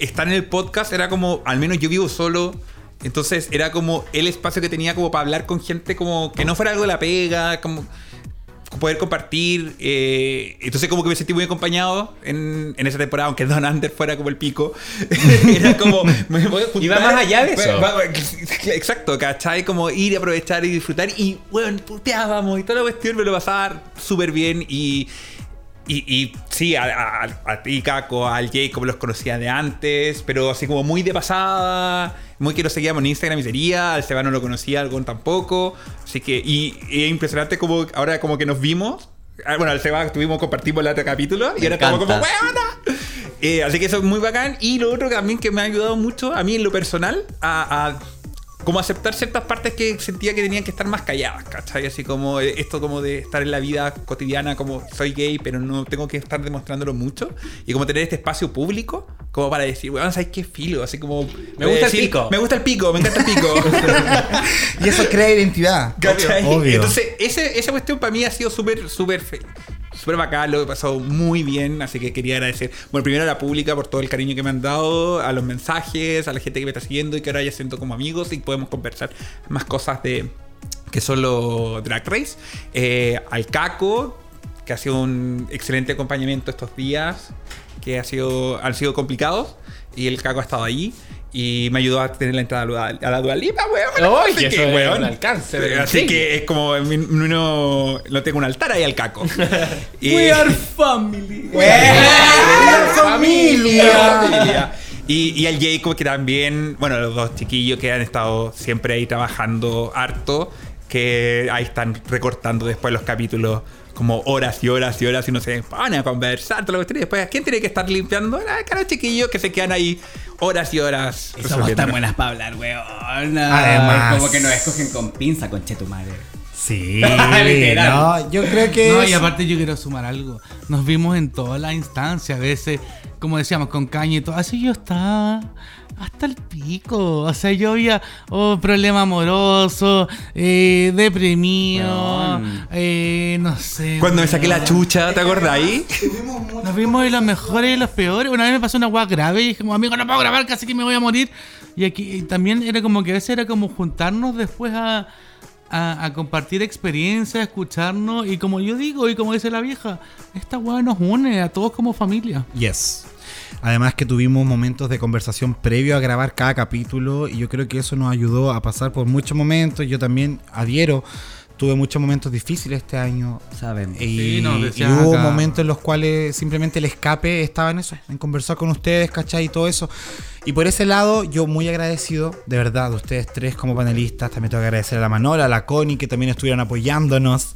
estar en el podcast era como, al menos yo vivo solo, entonces era como el espacio que tenía como para hablar con gente como que no fuera algo de la pega, como poder compartir. eh, entonces como que me sentí muy acompañado en, en esa temporada, aunque Don Under fuera como el pico. era como... me voy a juntar- Iba más allá de eso. Va- va- Exacto, ¿cachai? Como ir a aprovechar y disfrutar. Y, bueno, puteábamos y toda la cuestión me lo pasaba súper bien y... Y, y sí, a, a, a ti, Caco, al Jacob los conocía de antes, pero así como muy de pasada, muy que lo seguíamos en Instagram y sería, al Seba no lo conocía, al Gon tampoco, así que, y, y es impresionante como ahora como que nos vimos, ah, bueno, al Seba estuvimos, compartimos el otro capítulo, y ahora estamos como. ¡Weona! Eh, así que eso es muy bacán, y lo otro también que me ha ayudado mucho, a mí en lo personal, a... a como aceptar ciertas partes que sentía que tenían que estar más calladas, ¿cachai? Así como eh, esto como de estar en la vida cotidiana, como soy gay, pero no tengo que estar demostrándolo mucho. Y como tener este espacio público, como para decir, weón, ¿sabes qué filo? Así como... Me gusta el decir, pico. Me gusta el pico, me encanta el pico. Y eso crea identidad. ¿Cachai? Obvio. Entonces, ese, esa cuestión para mí ha sido súper, súper fe- Súper bacán, lo he pasado muy bien, así que quería agradecer, bueno, primero a la pública por todo el cariño que me han dado, a los mensajes, a la gente que me está siguiendo y que ahora ya siento como amigos y podemos conversar más cosas de que son los Drag Race, Eh, al Caco, que ha sido un excelente acompañamiento estos días, que ha sido, han sido complicados, y el Caco ha estado ahí. Y me ayudó a tener la entrada a la- Dualipa, weón. Así que, es weón, un alcance, Así sí. que es como uno no tengo un altar ahí al caco. Y- We are family. familia. Y, y al Jacob que también, bueno, los dos chiquillos que han estado siempre ahí trabajando harto, que ahí están recortando después los capítulos como horas y horas y horas y no se van a conversar, todo lo que y después ¿quién tiene que estar limpiando? Ah, caros chiquillos que se quedan ahí horas y horas. Y somos tan buenas para hablar, weón. Además. Como que nos escogen con pinza, conche tu madre. Sí. Literal. no, yo creo que. No, es- y aparte yo quiero sumar algo. Nos vimos en todas las instancias, a veces, como decíamos, con caña y todo. Así yo estaba hasta el pico. O sea, yo había oh, problema amoroso, eh, deprimido, eh, no sé. Cuando me saqué la chucha, ¿te acordáis? Nos vimos en los mejores y los peores. Una vez me pasó una hueá grave y dije, como, amigo, no puedo grabar, casi que me voy a morir. Y aquí y también era como que a veces era como juntarnos después a, a, a compartir experiencias, a escucharnos. Y como yo digo, y como dice la vieja, esta hueá nos une a todos como familia. Yes. Además que tuvimos momentos de conversación previo a grabar cada capítulo y yo creo que eso nos ayudó a pasar por muchos momentos. Yo también adhiero, tuve muchos momentos difíciles este año Sabemos. y, Sí, nos y hubo acá. momentos en los cuales simplemente el escape estaba en eso, en conversar con ustedes, ¿cachai? Y todo eso. Y por ese lado, yo muy agradecido, de verdad, de ustedes tres como panelistas. También tengo que agradecer a la Manola, a la Connie, que también estuvieron apoyándonos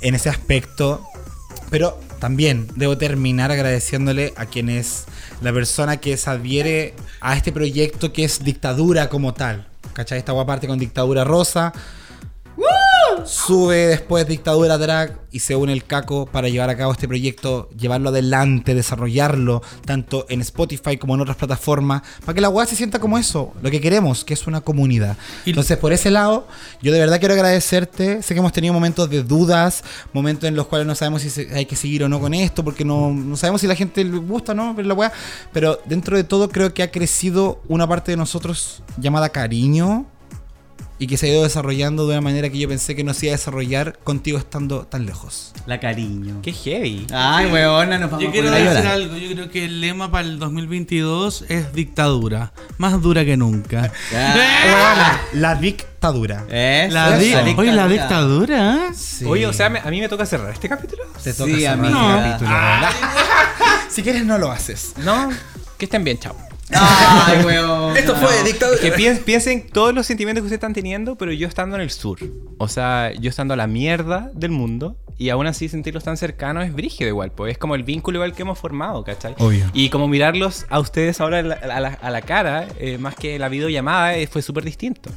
en ese aspecto. Pero también debo terminar agradeciéndole a quien es la persona que se adhiere a este proyecto que es dictadura como tal. ¿Cachai? Esta parte con dictadura rosa. Sube después Dictadura Drag y se une el Caco para llevar a cabo este proyecto, llevarlo adelante, desarrollarlo, tanto en Spotify como en otras plataformas, para que la web se sienta como eso, lo que queremos, que es una comunidad. Entonces, por ese lado, yo de verdad quiero agradecerte. Sé que hemos tenido momentos de dudas, momentos en los cuales no sabemos si hay que seguir o no con esto, porque no, no sabemos si la gente le gusta o no ver la weá. Pero dentro de todo, creo que ha crecido una parte de nosotros llamada cariño y que se ha ido desarrollando de una manera que yo pensé que no se iba a desarrollar contigo estando tan lejos. La cariño. Qué heavy. Ay, weona, nos vamos Yo a quiero a decir algo. Yo creo que el lema para el 2022 es dictadura. Más dura que nunca. La dictadura. eso, La di- esa Oye, la dictadura. ¿eh? Sí. Oye, o sea, a mí me toca cerrar este capítulo. te Sí, toca cerrar amiga. este capítulo, si quieres no lo haces. No, que estén bien, chao. Ay, weón. Esto fue dictadura. Que piensen, piensen todos los sentimientos que ustedes están teniendo, pero yo estando en el sur. O sea, yo estando a la mierda del mundo. Y aún así sentirlos tan cercanos es brígido igual, pues es como el vínculo igual que hemos formado, ¿cachai? Obvio. Y como mirarlos a ustedes ahora a la, a la- a la cara, eh, más que la videollamada, eh, fue súper distinto.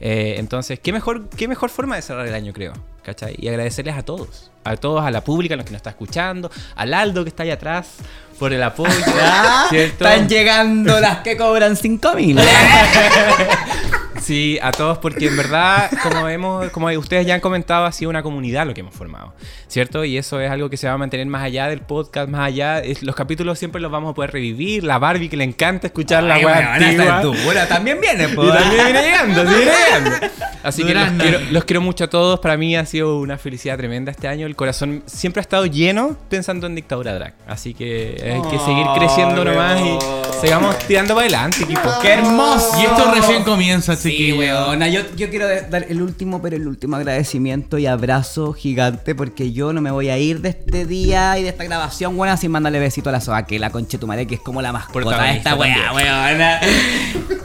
Eh, entonces, ¿qué mejor, ¿qué mejor forma de cerrar el año, creo? ¿Cachai? Y agradecerles a todos. A todos, a la pública, a los que nos está escuchando, al Aldo que está ahí atrás, por el apoyo. Ah. Están llegando las que cobran 5 mil. Sí, a todos, porque en verdad, como hemos, como ustedes ya han comentado, ha sido una comunidad lo que hemos formado, ¿cierto? Y eso es algo que se va a mantener más allá del podcast, más allá. es- los capítulos siempre los vamos a poder revivir. La Barbie que le encanta escuchar la web antigua. dura. También viene, Y también viene llegando, sí, viene llegando. Así que los quiero, los quiero mucho a todos. Para mí ha sido una felicidad tremenda este año. El corazón siempre ha estado lleno pensando en Dictadura Drag. Así que hay que seguir creciendo nomás y sigamos tirando para adelante, equipo. ¡Qué hermoso! Y esto recién comienza, Sí, weona. Yo, yo quiero dar el último, pero el último agradecimiento y abrazo gigante porque yo no me voy a ir de este día y de esta grabación, buena, sin mandarle besito a la Soaquela, conchetumare, que es como la mascota de esta wea, weona.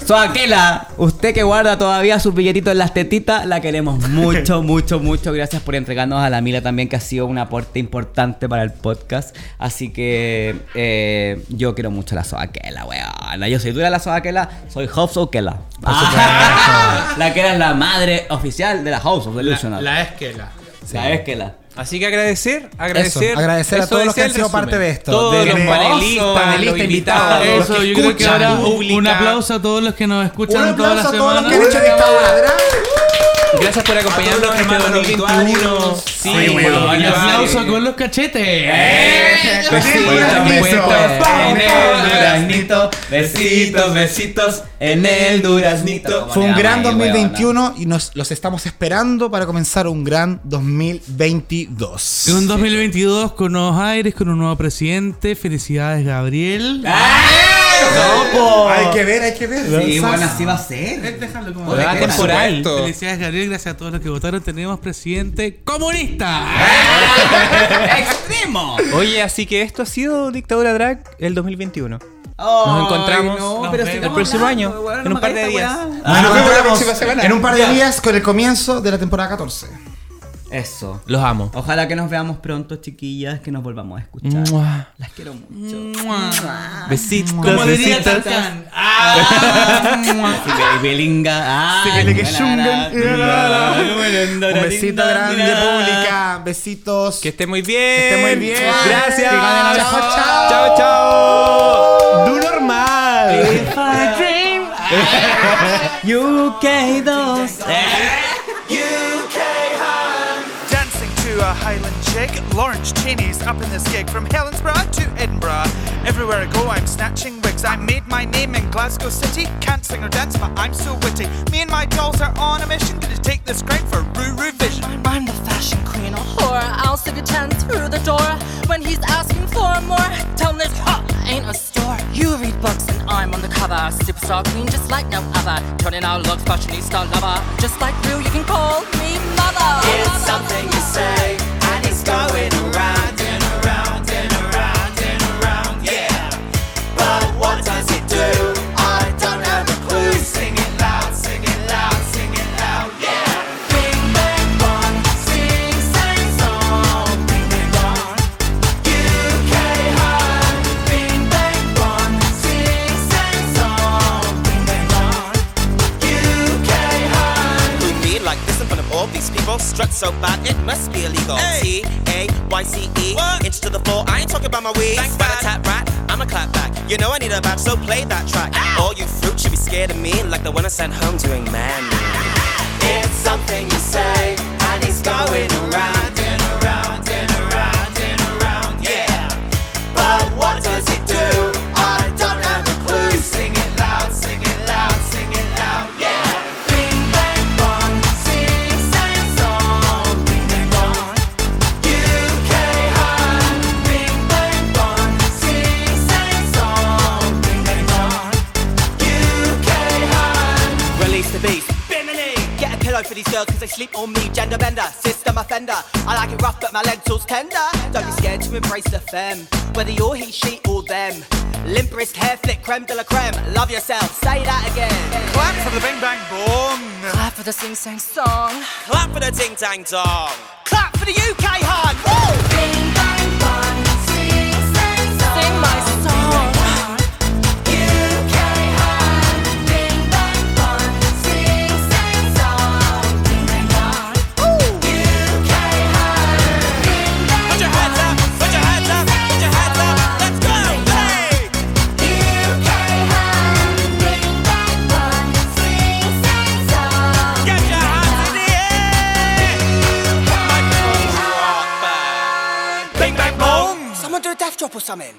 Soaquela, usted que guarda todavía sus billetitos en las tetitas, la queremos mucho, mucho, mucho. Gracias por entregarnos a la Mila también, que ha sido un aporte importante para el podcast. Así que eh, yo quiero mucho a la Soaquela, weona. Yo soy dura la Soaquela, soy Hope Soaquela. Ah, la que era la madre oficial de la House of La, Delusional. la esquela. La Esquela. Así que agradecer, agracer. Eso, agradecer a todos los que han sido resumen. parte de esto. Todos De- los panelistas, panelistas, los invitados. Eso, los que yo creo que escuchan, ahora un, pública. un aplauso a todos los que nos escuchan Un toda la aplauso a todos los semana. que han hecho dictadura drag. Gracias por acompañarnos en los este hermanos 2021. obituarios. Sí, Un aplauso con los cachetes. Besitos, Besitos, en el duraznito. Besitos, besitos en el duraznito. Fue un gran Ay, weona. 2021 y nos los estamos esperando para comenzar un gran 2022. Un 2022 con nuevos aires, con un nuevo presidente. Felicidades, Gabriel. ¡No, po! Hay que ver, hay que ver. Sí, bueno, así va a ser. Déjalo como Hola, Ah, ¿qué temporal. Felicidades, Gabriel. Gracias a todos los que votaron. Tenemos presidente comunista. ¡Extremo! Oye, así que esto ha sido Dictadura Drag el 2021. Nos encontramos Nos pero vemos. si El próximo año, en no un par de días. weá. Nos nos vemos la próxima semana. en un par de días con el comienzo de la temporada 14. Eso. Los amo. Ojalá que nos veamos pronto, chiquillas, que nos volvamos a escuchar. Las quiero mucho. Besitos. Como diría ¡Ah! ah grande, pública. Besitos. Que esté muy bien. Que esté muy bien. Gracias. Chao, chao. Chao, Du normal. If I Highland chick, Lawrence Cheney's up in this gig from Helensburgh to Edinburgh. Everywhere I go, I'm snatching wigs. I made my name in Glasgow City. Can't sing or dance, but I'm so witty. Me and my dolls are on a mission Gonna take this crown for Ruru Vision. I'm the fashion queen, a whore. I'll stick a 10 through the door. When he's asking for more, tell him this huh, ain't a store. You read books and I'm on the cover. Superstar queen just like no other. Turning out looks, fashionista lover. Just like Rue, you can call me mother. It's something you say, and it's going around. Strut so bad, it must be illegal. T A Y C E, inch to the floor. I ain't talking about my weed. Rat a tap rat, I'ma clap back. You know I need a back, so play that track. All you fruit should be scared of me, like the one I sent home doing man. It's something you say, and it's going around Get pillow for these girls cause they sleep on me. Gender bender, system offender. I like it rough but my lentils tender. Don't be scared to embrace the femme. Whether you're he, she or them. Limp wrist, hair flick, creme de la creme. Love yourself, say that again. Clap for the bing bang bong. Clap for the sing sang song. Clap for the ting tang tong. Clap for the UK hon. Bing bang Oktopus sammeln.